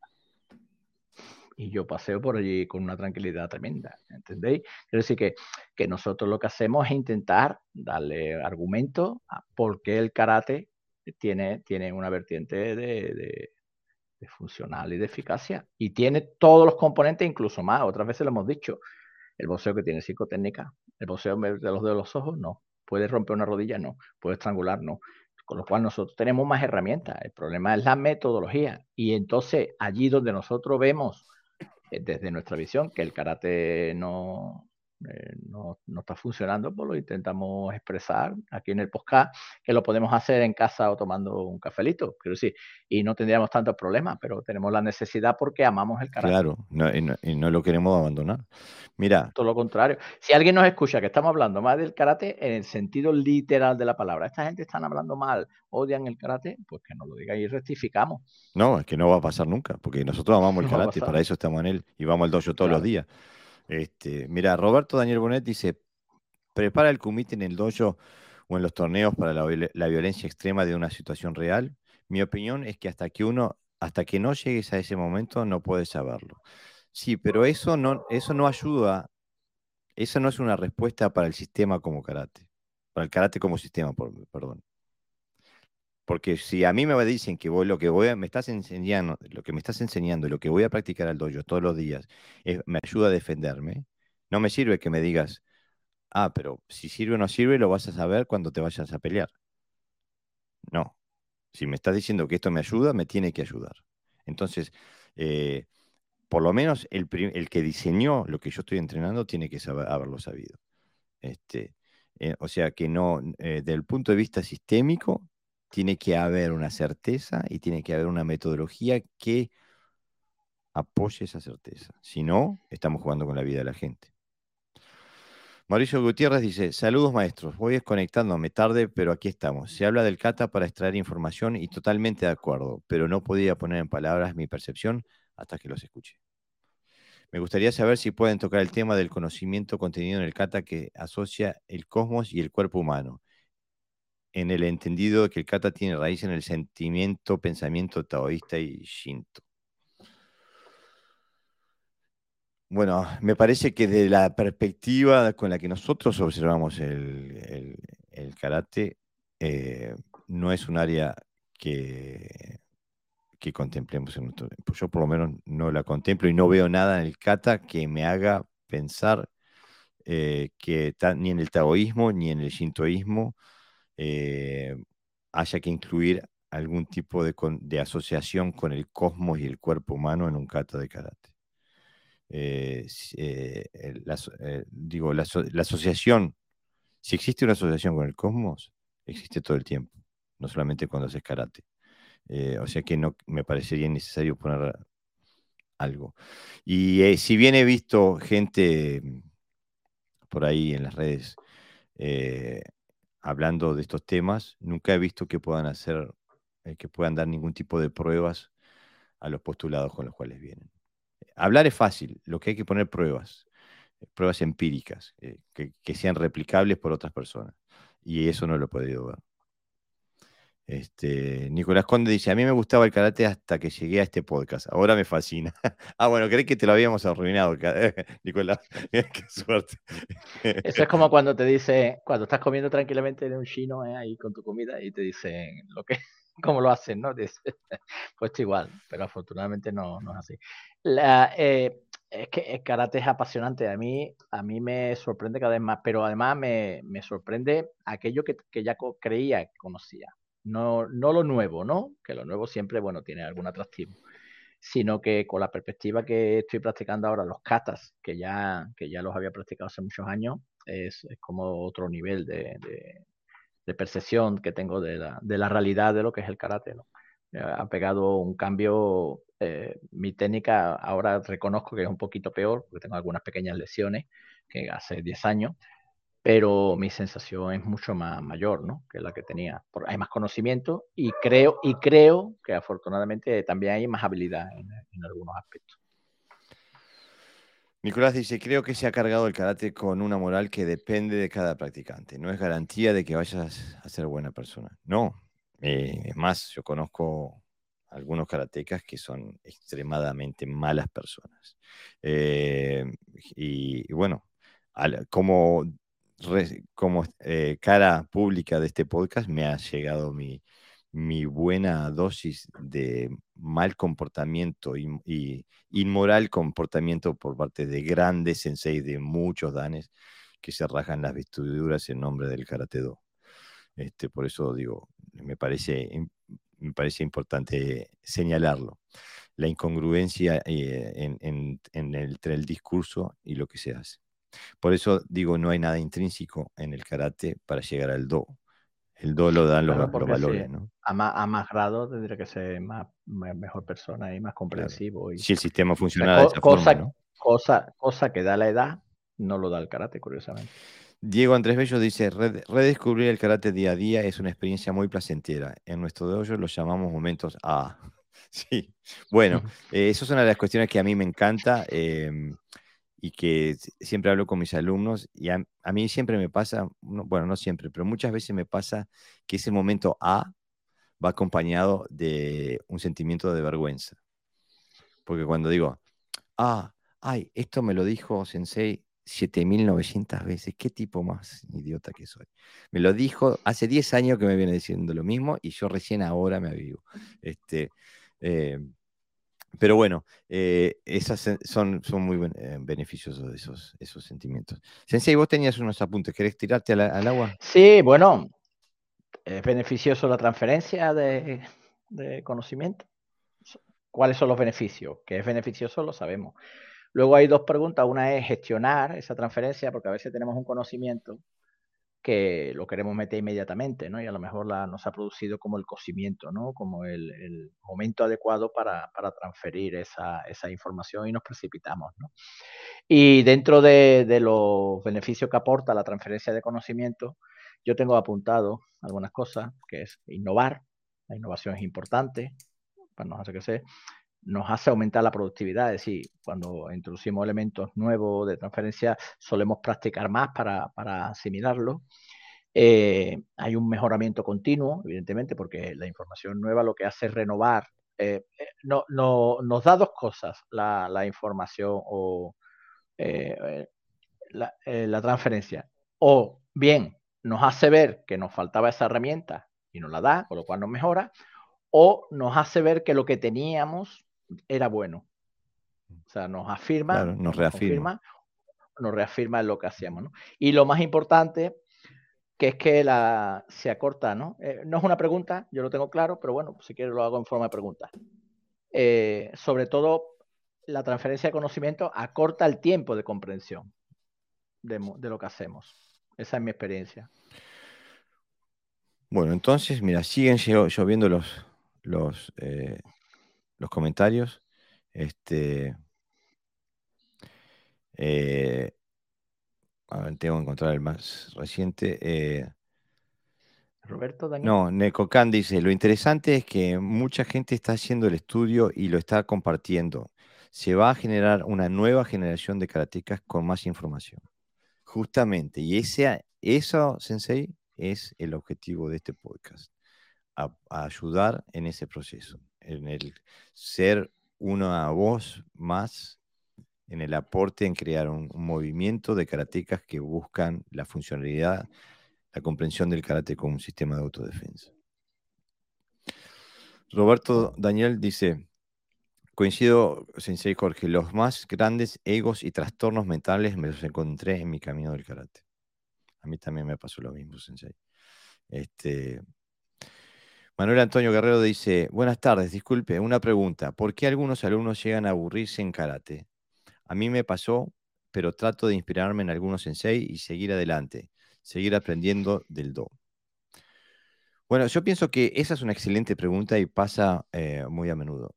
Y yo paseo por allí con una tranquilidad tremenda, ¿entendéis? Quiero decir que, que nosotros lo que hacemos es intentar darle argumento a por qué el karate tiene, tiene una vertiente de, de funcional y de eficacia. Y tiene todos los componentes, incluso más. Otras veces lo hemos dicho. El boxeo que tiene cinco técnicas, el boxeo de los de los ojos, no. ¿Puede romper una rodilla? No. ¿Puede estrangular? No. Con lo cual nosotros tenemos más herramientas. El problema es la metodología. Y entonces allí donde nosotros vemos eh, desde nuestra visión que el karate no, eh, no, no, está funcionando, pues lo intentamos expresar aquí en el podcast, que lo podemos hacer en casa o tomando un cafelito, quiero decir, y no tendríamos tantos problemas, pero tenemos la necesidad porque amamos el karate.
Claro, y, no, lo queremos abandonar. Mira.
Todo lo contrario. Si alguien nos escucha que estamos hablando más del karate en el sentido literal de la palabra, esta gente están hablando mal, odian el karate, pues que nos lo digan y rectificamos.
No, es que no va a pasar nunca, porque nosotros amamos el karate, para eso estamos en él y vamos al dojo todos los días. Este, mira, Roberto Daniel Bonet dice, prepara el comité en el dojo o en los torneos para la, violencia extrema de una situación real. Mi opinión es que hasta que uno, hasta que no llegues a ese momento, no puedes saberlo. Sí, pero eso no, eso no ayuda, eso no es una respuesta para el sistema como karate, para el karate como sistema, perdón. Porque si a mí me dicen que voy, lo que voy me estás enseñando, lo que me estás enseñando, lo que voy a practicar al dojo todos los días, me ayuda a defenderme, no me sirve que me digas, ah, pero si sirve o no sirve, lo vas a saber cuando te vayas a pelear. No. Si me estás diciendo que esto me ayuda, me tiene que ayudar. Entonces, eh, por lo menos el, que diseñó lo que yo estoy entrenando tiene que haberlo sabido. Este, eh, o sea que no, eh, desde el punto de vista sistémico, tiene que haber una certeza y tiene que haber una metodología que apoye esa certeza. Si no, estamos jugando con la vida de la gente. Mauricio Gutiérrez dice, saludos maestros, voy desconectándome tarde, pero aquí estamos. Se habla del kata para extraer información y totalmente de acuerdo, pero no podía poner en palabras mi percepción hasta que los escuché. Me gustaría saber si pueden tocar el tema del conocimiento contenido en el kata que asocia el cosmos y el cuerpo humano en el entendido de que el kata tiene raíz en el sentimiento, pensamiento taoísta y shinto. Bueno, me parece que de la perspectiva con la que nosotros observamos el, karate, eh, no es un área que, que contemplemos en nuestro Yo por lo menos no la contemplo y no veo nada en el kata que me haga pensar eh, que ni en el taoísmo ni en el shintoísmo eh, haya que incluir algún tipo de, asociación con el cosmos y el cuerpo humano en un kata de karate. Eh, eh, digo, la, asociación, si existe una asociación con el cosmos, existe todo el tiempo, no solamente cuando haces karate. o sea que no me parecería necesario poner algo. Y si bien he visto gente por ahí en las redes eh, hablando de estos temas, nunca he visto que puedan hacer, eh, que puedan dar ningún tipo de pruebas a los postulados con los cuales vienen. Hablar es fácil, lo que hay que poner pruebas, pruebas empíricas, que, que sean replicables por otras personas. Y eso no lo he podido ver. Este, Nicolás Conde dice, a mí me gustaba el karate hasta que llegué a este podcast, ahora me fascina. ah, bueno, creí que te lo habíamos arruinado, Nicolás, qué suerte.
Eso es como cuando te dice, cuando estás comiendo tranquilamente de un chino eh, ahí con tu comida y te dicen lo que, cómo lo hacen, ¿no? pues igual, pero afortunadamente no, no es así. Eh, es que el karate es apasionante. A mí, a mí me sorprende cada vez más, pero además me, me sorprende aquello que, que ya creía que conocía no, no lo nuevo, ¿no? Que lo nuevo siempre, bueno, tiene algún atractivo, sino que con la perspectiva que estoy practicando ahora, los katas, que ya, que ya los había practicado hace muchos años, es, como otro nivel de, percepción que tengo de la, de la, realidad de lo que es el karate, ¿no? Ha pegado un cambio, eh, mi técnica ahora reconozco que es un poquito peor, porque tengo algunas pequeñas lesiones que hace 10 años, pero mi sensación es mucho más mayor, ¿no? Que la que tenía. Hay más conocimiento y creo, y creo que afortunadamente también hay más habilidad en, algunos aspectos.
Nicolás dice, creo que se ha cargado el karate con una moral que depende de cada practicante. No es garantía de que vayas a ser buena persona. No. Eh, es más, yo conozco algunos karatecas que son extremadamente malas personas. Eh, y, bueno, como como eh, cara pública de este podcast me ha llegado mi, buena dosis de mal comportamiento y, inmoral comportamiento por parte de grandes senseis de muchos danes que se rajan las vestiduras en nombre del Karate Do. Este, por eso digo, me parece, me parece importante señalarlo. La incongruencia eh, entre el discurso y lo que se hace. Por eso digo, no hay nada intrínseco en el karate para llegar al do. El do lo dan los, valores, ¿no?
A más, a más, grado tendría que ser más, mejor persona y más comprensivo. Y,
si el sistema funciona de esa
cosa,
forma,
cosa, cosa que da la edad, no lo da el karate, curiosamente.
Diego Andrés Bello dice, redescubrir el karate día a día es una experiencia muy placentera. En nuestro dojo lo llamamos momentos A. sí, bueno, eh, eso es una de las cuestiones que a mí me encanta. Em, y que siempre hablo con mis alumnos y a, mí siempre me pasa, bueno, no siempre, pero muchas veces me pasa que ese momento A va acompañado de un sentimiento de vergüenza. Porque cuando digo, ah, ay, esto me lo dijo Sensei 7900 veces, qué tipo más idiota que soy. Me lo dijo hace 10 años que me viene diciendo lo mismo y yo recién ahora me avivo. Este, eh, pero bueno, eh, esas son, son muy eh, beneficiosos esos, esos sentimientos. Sensei, vos tenías unos apuntes, ¿querés tirarte al, agua?
Sí, bueno, es beneficioso la transferencia de, de, conocimiento. ¿Cuáles son los beneficios? Que es beneficioso lo sabemos. Luego hay dos preguntas. Una es gestionar esa transferencia, porque a veces tenemos un conocimiento que lo queremos meter inmediatamente, ¿no? Y a lo mejor la, nos ha producido como el cocimiento, ¿no? Como el, momento adecuado para, transferir esa, información y nos precipitamos, ¿no? Y dentro de, los beneficios que aporta la transferencia de conocimiento, yo tengo apuntado algunas cosas, que es innovar, la innovación es importante, para nos hace que sé, nos hace aumentar la productividad, es decir, cuando introducimos elementos nuevos de transferencia solemos practicar más para, para asimilarlo. Eh, hay un mejoramiento continuo, evidentemente, porque la información nueva lo que hace es renovar. Eh, eh, no, no, nos da dos cosas la, la información o la, la transferencia. O bien nos hace ver que nos faltaba esa herramienta y nos la da, con lo cual nos mejora, o nos hace ver que lo que teníamos era bueno. O sea, nos afirma,
nos reafirma.
Nos, reafirma en lo que hacíamos. ¿no? Y lo más importante, que es que la, se acorta, ¿no? Eh, no es una pregunta, yo lo tengo claro, pero bueno, si quieres lo hago en forma de pregunta. Eh, sobre todo, la transferencia de conocimiento acorta el tiempo de comprensión de, lo que hacemos. Esa es mi experiencia.
Bueno, entonces, mira, siguen lloviendo los, los eh, los comentarios. Este, eh, A ver, tengo que encontrar el más reciente. Eh,
Roberto, Daniel.
no, Necocan dice, lo interesante es que mucha gente está haciendo el estudio y lo está compartiendo. Se va a generar una nueva generación de karatecas con más información. Justamente, y ese, eso, Sensei, es el objetivo de este podcast. A, a ayudar en ese proceso, en el ser una voz más en el aporte en crear un, movimiento de karatecas que buscan la funcionalidad, la comprensión del karate como un sistema de autodefensa. Roberto Daniel dice, coincido, Sensei Jorge, los más grandes egos y trastornos mentales me los encontré en mi camino del karate. A mí también me pasó lo mismo, Sensei. Este, Manuel Antonio Guerrero dice, buenas tardes, disculpe, una pregunta. ¿Por qué algunos alumnos llegan a aburrirse en karate? A mí me pasó, pero trato de inspirarme en algunos sensei y seguir adelante, seguir aprendiendo del do. Bueno, yo pienso que esa es una excelente pregunta y pasa eh, muy a menudo.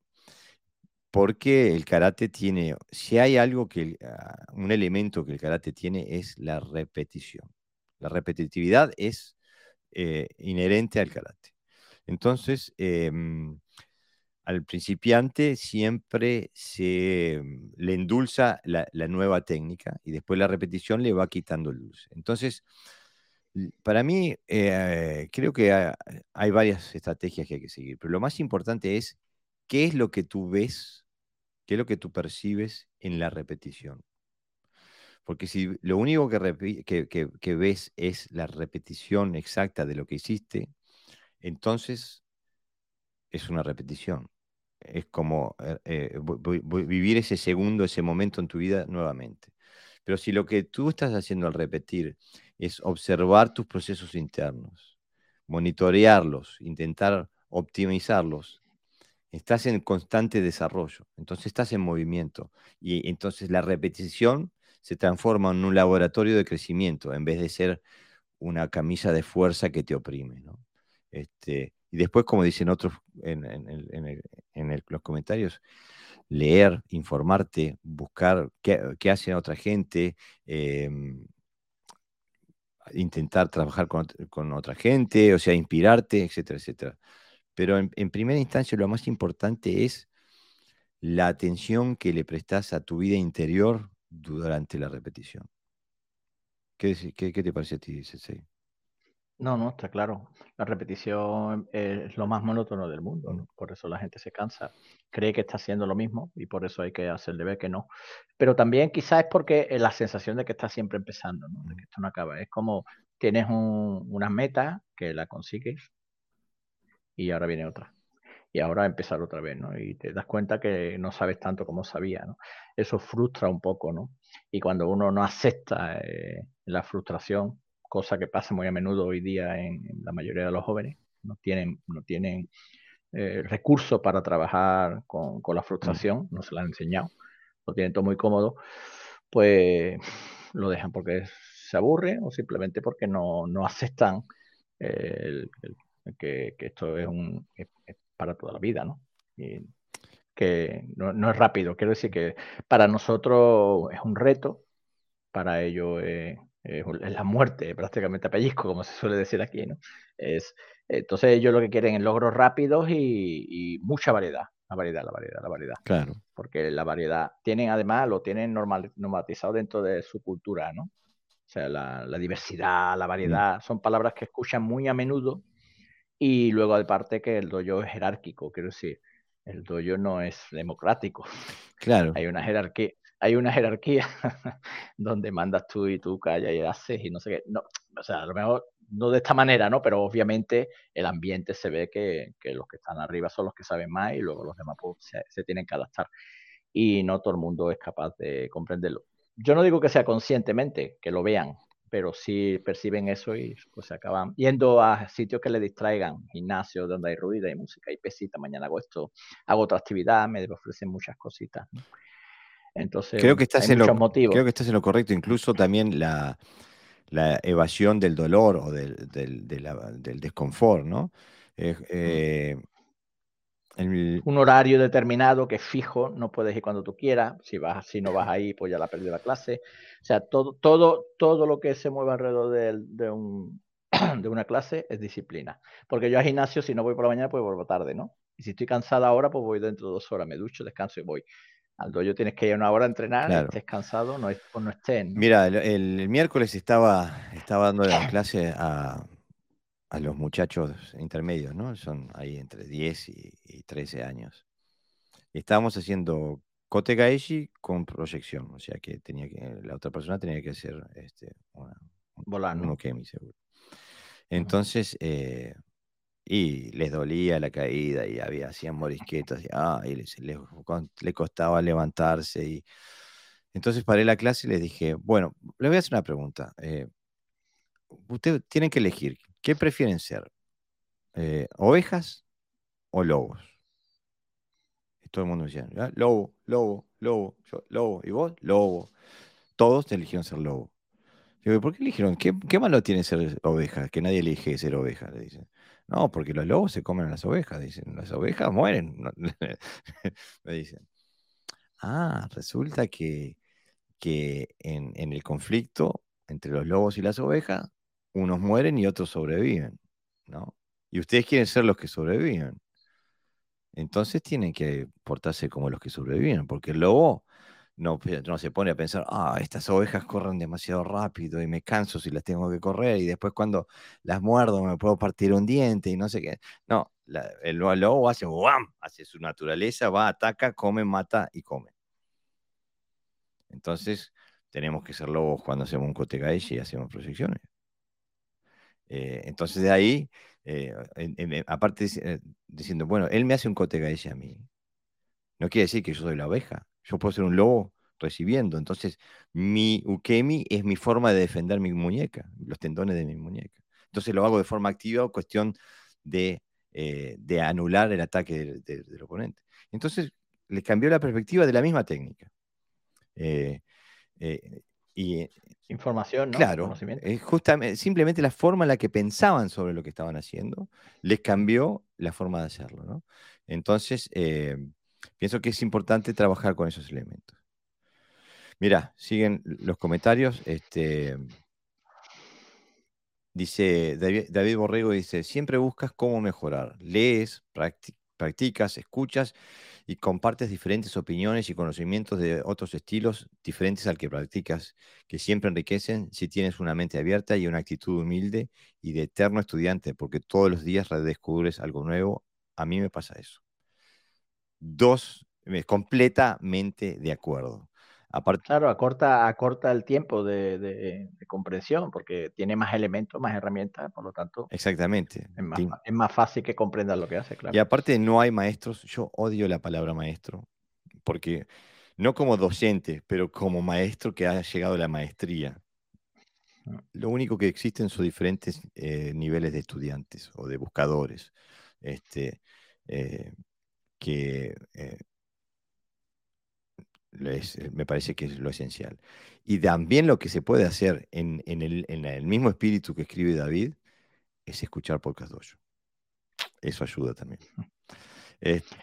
Porque el karate tiene, si hay algo que, uh, un elemento que el karate tiene es la repetición. La repetitividad es eh, inherente al karate. Entonces, eh, al principiante siempre se mm, le endulza la, nueva técnica y después la repetición le va quitando dulce. Entonces, para mí, eh, creo que hay, varias estrategias que hay que seguir, pero lo más importante es qué es lo que tú ves, qué es lo que tú percibes en la repetición. Porque si lo único que, que, ves es la repetición exacta de lo que hiciste, entonces es una repetición. Es como eh, eh vivir ese segundo, ese momento en tu vida nuevamente. Pero si lo que tú estás haciendo al repetir es observar tus procesos internos, monitorearlos, intentar optimizarlos, estás en constante desarrollo, entonces estás en movimiento y entonces la repetición se transforma en un laboratorio de crecimiento en vez de ser una camisa de fuerza que te oprime. ¿no? Este, y después, como dicen otros en, los comentarios, leer, informarte, buscar qué, hace otra gente, eh, intentar trabajar con, otra gente, o sea, inspirarte, etcétera, etcétera. Pero en, en, primera instancia lo más importante es la atención que le prestas a tu vida interior durante la repetición. ¿Qué, qué, qué te parece a ti, Sensei?
No, no, está claro. La repetición es lo más monótono del mundo, por eso la gente se cansa, cree que está haciendo lo mismo y por eso hay que hacerle ver que no. Pero también quizás es porque es la sensación de que está siempre empezando, de que esto no acaba. Es como tienes un, una que la consigues y ahora viene otra. Y ahora empezar otra vez, ¿no? Y te das cuenta que no sabes tanto como sabía, ¿no? Eso frustra un poco, ¿no? Y cuando uno no acepta eh, la frustración, cosa que pasa muy a menudo hoy día en, en la mayoría de los jóvenes. No tienen, no tienen eh, recursos para trabajar con, con, la frustración, no se la han enseñado, lo tienen todo muy cómodo, pues lo dejan porque se aburre o simplemente porque no, no aceptan eh, el, el, que, que, esto es, un, es, es, para toda la vida, ¿no? Y que no, no, es rápido, quiero decir que para nosotros es un reto, para ellos es eh, es la muerte prácticamente a pellizco, como se suele decir aquí, ¿no? Es, entonces ellos lo que quieren es logros rápidos y, y, mucha variedad, la variedad, la variedad, la variedad.
Claro.
Porque la variedad, tienen además, lo tienen normal, normatizado dentro de su cultura, ¿no? O sea, la, la diversidad, la variedad, mm. son palabras que escuchan muy a menudo y luego aparte que el dojo es jerárquico, quiero decir, el dojo no es democrático.
Claro.
Hay una jerarquía, hay una jerarquía donde mandas tú y tú callas y haces y no sé qué. No, o sea, a lo mejor no de esta manera, ¿no? Pero obviamente el ambiente se ve que, los que están arriba son los que saben más y luego los demás pues, se, tienen que adaptar. Y no todo el mundo es capaz de comprenderlo. Yo no digo que sea conscientemente, que lo vean, pero sí perciben eso y pues se acaban yendo a sitios que le distraigan, gimnasio donde hay ruido, hay música, hay pesita, mañana hago esto, hago otra actividad, me ofrecen muchas cositas. Entonces,
creo que estás hay en lo, motivos. Creo que estás en lo correcto. Incluso también la, la evasión del dolor o del, del, de la, del desconfort, ¿no? Eh, eh,
un horario determinado que es fijo, no puedes ir cuando tú quieras, si vas, si no vas ahí, pues ya la perdido la clase. O sea, todo, todo, todo lo que se mueva alrededor de, un, de una clase es disciplina. Porque yo al gimnasio, si no voy por la mañana, pues vuelvo tarde, ¿no? Y si estoy cansada ahora, pues voy dentro de dos horas, me ducho, descanso y voy. Al dojo tienes que ir una hora a entrenar, estés cansado, no, pues no estés.
Mira, el, miércoles estaba, estaba dando la clase a, a los muchachos intermedios, ¿no? Son ahí entre 10 y, 13 años. estábamos haciendo Kote Gaeshi con proyección, o sea que tenía que, la otra persona tenía que hacer este, una,
Volando.
un seguro. Entonces, eh, y les dolía la caída y había, hacían morisquetas y, ah, les, le costaba levantarse. Y... Entonces paré la clase y les dije, bueno, les voy a hacer una pregunta. Eh, ustedes tienen que elegir ¿Qué prefieren ser? Eh, ¿Ovejas o lobos? Y todo el mundo decía, lobo, lobo, lobo, lobo. ¿Y vos? Lobo. Todos eligieron ser lobo. Digo, ¿por qué eligieron? ¿Qué, malo tiene ser oveja? Que nadie elige ser oveja, le dicen. No, porque los lobos se comen a las ovejas, dicen. Las ovejas mueren. Me dicen. Ah, resulta que, que en, en el conflicto entre los lobos y las ovejas, unos mueren y otros sobreviven, ¿no? Y ustedes quieren ser los que sobreviven. Entonces tienen que portarse como los que sobreviven, porque el lobo no, se pone a pensar, ah, estas ovejas corren demasiado rápido y me canso si las tengo que correr y después cuando las muerdo me puedo partir un diente y no sé qué. No, el lobo hace, ¡wam! hace su naturaleza, va, ataca, come, mata y come. Entonces tenemos que ser lobos cuando hacemos un cotegaeshi y hacemos proyecciones. Eh, entonces de ahí, eh, aparte eh, diciendo, bueno, él me hace un ese a mí. No quiere decir que yo soy la oveja. Yo puedo ser un lobo recibiendo. Entonces, mi ukemi es mi forma de defender mi muñeca, los tendones de mi muñeca. Entonces lo hago de forma activa, cuestión de, de anular el ataque del, oponente. Entonces, le cambió la perspectiva de la misma técnica. y
información, ¿no?
Claro, es justamente, simplemente la forma en la que pensaban sobre lo que estaban haciendo les cambió la forma de hacerlo, ¿no? Entonces, eh, pienso que es importante trabajar con esos elementos. Mira, siguen los comentarios. Este, dice David, Borrego, dice, siempre buscas cómo mejorar. Lees, practicas, escuchas y compartes diferentes opiniones y conocimientos de otros estilos diferentes al que practicas, que siempre enriquecen si tienes una mente abierta y una actitud humilde y de eterno estudiante, porque todos los días redescubres algo nuevo. A mí me pasa eso. Dos, completamente de acuerdo.
claro, acorta, acorta el tiempo de, comprensión porque tiene más elementos, más herramientas, por lo tanto.
Exactamente.
Es más, fácil que comprendas lo que hace, claro.
Y aparte no hay maestros, yo odio la palabra maestro, porque no como docente, pero como maestro que ha llegado a la maestría. Mm. Lo único que existen son diferentes eh, niveles de estudiantes o de buscadores, este, eh, que eh, eh, me parece que es lo esencial. Y también lo que se puede hacer en, el, mismo espíritu que escribe David es escuchar podcast dojo. Eso ayuda también.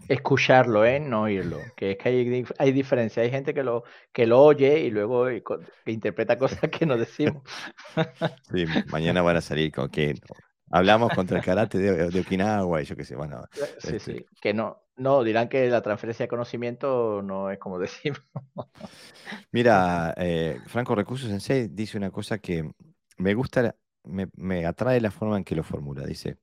Escucharlo, ¿eh? no oírlo. Que es que hay, hay, diferencia. Hay gente que lo, que lo oye y luego interpreta cosas que no decimos.
Sí, mañana van a salir con que hablamos contra el karate de, Okinawa y yo qué sé. Bueno,
sí, este sí. Que no, no, dirán que la transferencia de conocimiento no es como decimos.
Mira, eh, Franco Recursos Sensei dice una cosa que me gusta, me, atrae la forma en que lo formula. Dice,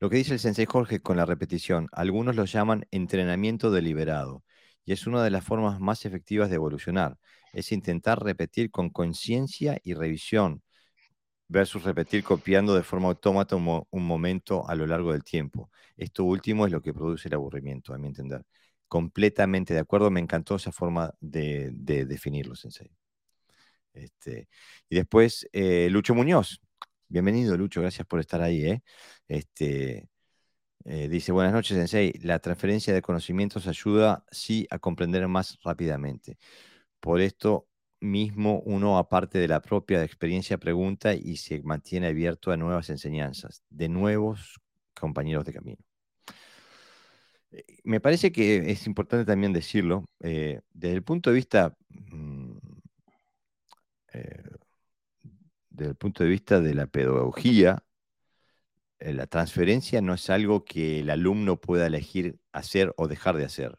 lo que dice el Sensei Jorge con la repetición, algunos lo llaman entrenamiento deliberado y es una de las formas más efectivas de evolucionar. Es intentar repetir con conciencia y revisión versus repetir copiando de forma autómata un, momento a lo largo del tiempo. Esto último es lo que produce el aburrimiento, a mi entender. Completamente de acuerdo, me encantó esa forma de, definirlo, Sensei. Este, y después, eh, Lucho Muñoz. Bienvenido, Lucho, gracias por estar ahí. ¿eh? Este, eh, dice, buenas noches, Sensei. La transferencia de conocimientos ayuda, sí, a comprender más rápidamente. Por esto, mismo uno, aparte de la propia experiencia, pregunta y se mantiene abierto a nuevas enseñanzas, de nuevos compañeros de camino. Eh, me parece que es importante también decirlo, eh, desde el punto de vista, mm, eh, desde el punto de vista de la pedagogía, la transferencia no es algo que el alumno pueda elegir hacer o dejar de hacer.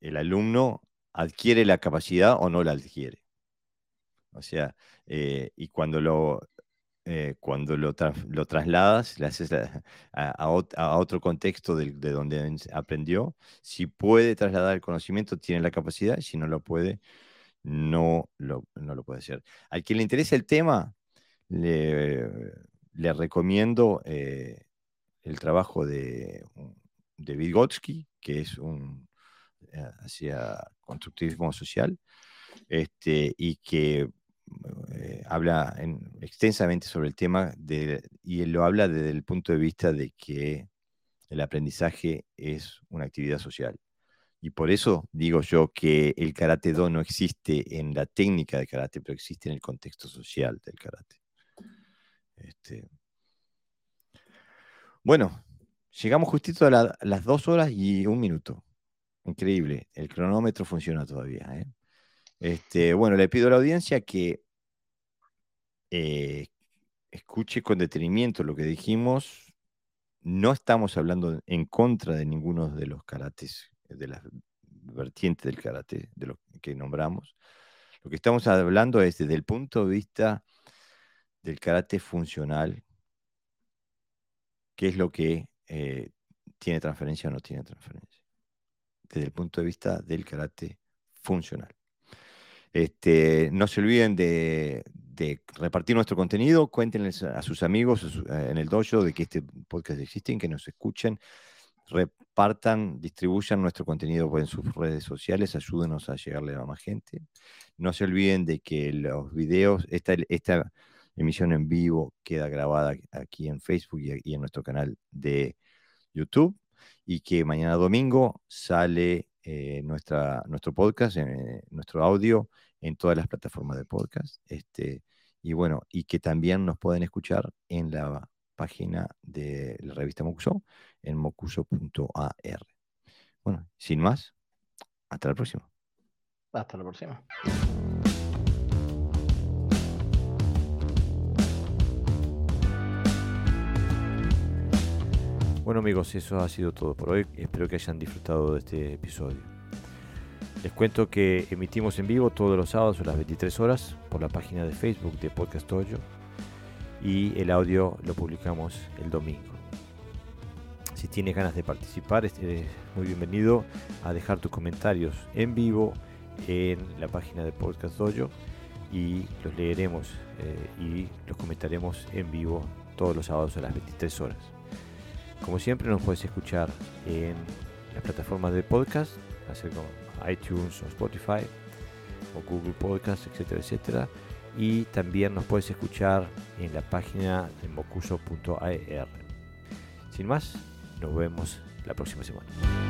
El alumno adquiere la capacidad o no la adquiere. O sea, y cuando lo, eh, cuando lo, lo, trasladas, le haces a, otro contexto de, donde aprendió, si puede trasladar el conocimiento, tiene la capacidad, si no lo puede, no lo, no lo puede hacer. Al que le interesa el tema, le, le recomiendo eh, el trabajo de, de Vygotsky, que es un eh, hacia constructivismo social, este, y que eh, habla extensamente sobre el tema y él lo habla desde el punto de vista de que el aprendizaje es una actividad social. Y por eso digo yo que el karate do no existe en la técnica de karate, pero existe en el contexto social del karate. Este, bueno, llegamos justito a, las dos horas y un minuto. Increíble, el cronómetro funciona todavía. ¿eh? Este, bueno, le pido a la audiencia que eh, escuche con detenimiento lo que dijimos. No estamos hablando en contra de ninguno de los karates, de las vertientes del karate, de lo que nombramos. Lo que estamos hablando es desde el punto de vista del karate funcional, qué es lo que eh, tiene transferencia o no tiene transferencia. Desde el punto de vista del karate funcional. Este, no se olviden de, repartir nuestro contenido, cuéntenles a sus amigos en el dojo de que este podcast existe, que nos escuchen, repartan, distribuyan nuestro contenido en sus redes sociales, ayúdenos a llegarle a más gente. No se olviden de que los videos, esta, esta emisión en vivo queda grabada aquí en Facebook y, en nuestro canal de YouTube y que mañana domingo sale eh, nuestra, nuestro podcast, eh, nuestro audio en todas las plataformas de podcast. Este, y bueno, y que también nos pueden escuchar en la página de la revista Mocuso, en mocuso.ar. Bueno, sin más, hasta la próxima.
Hasta la próxima.
Bueno amigos, eso ha sido todo por hoy. Espero que hayan disfrutado de este episodio. Les cuento que emitimos en vivo todos los sábados a las 23 horas por la página de Facebook de Podcast Toyo y el audio lo publicamos el domingo. Si tienes ganas de participar, es muy bienvenido a dejar tus comentarios en vivo en la página de Podcast Dojo y los leeremos eh, y los comentaremos en vivo todos los sábados a las 23 horas. Como siempre nos puedes escuchar en las plataformas de podcast, hacer como iTunes o Spotify o Google Podcast, etcétera, etcétera. Y también nos puedes escuchar en la página de mocuso.ar. Sin más, nos vemos la próxima semana.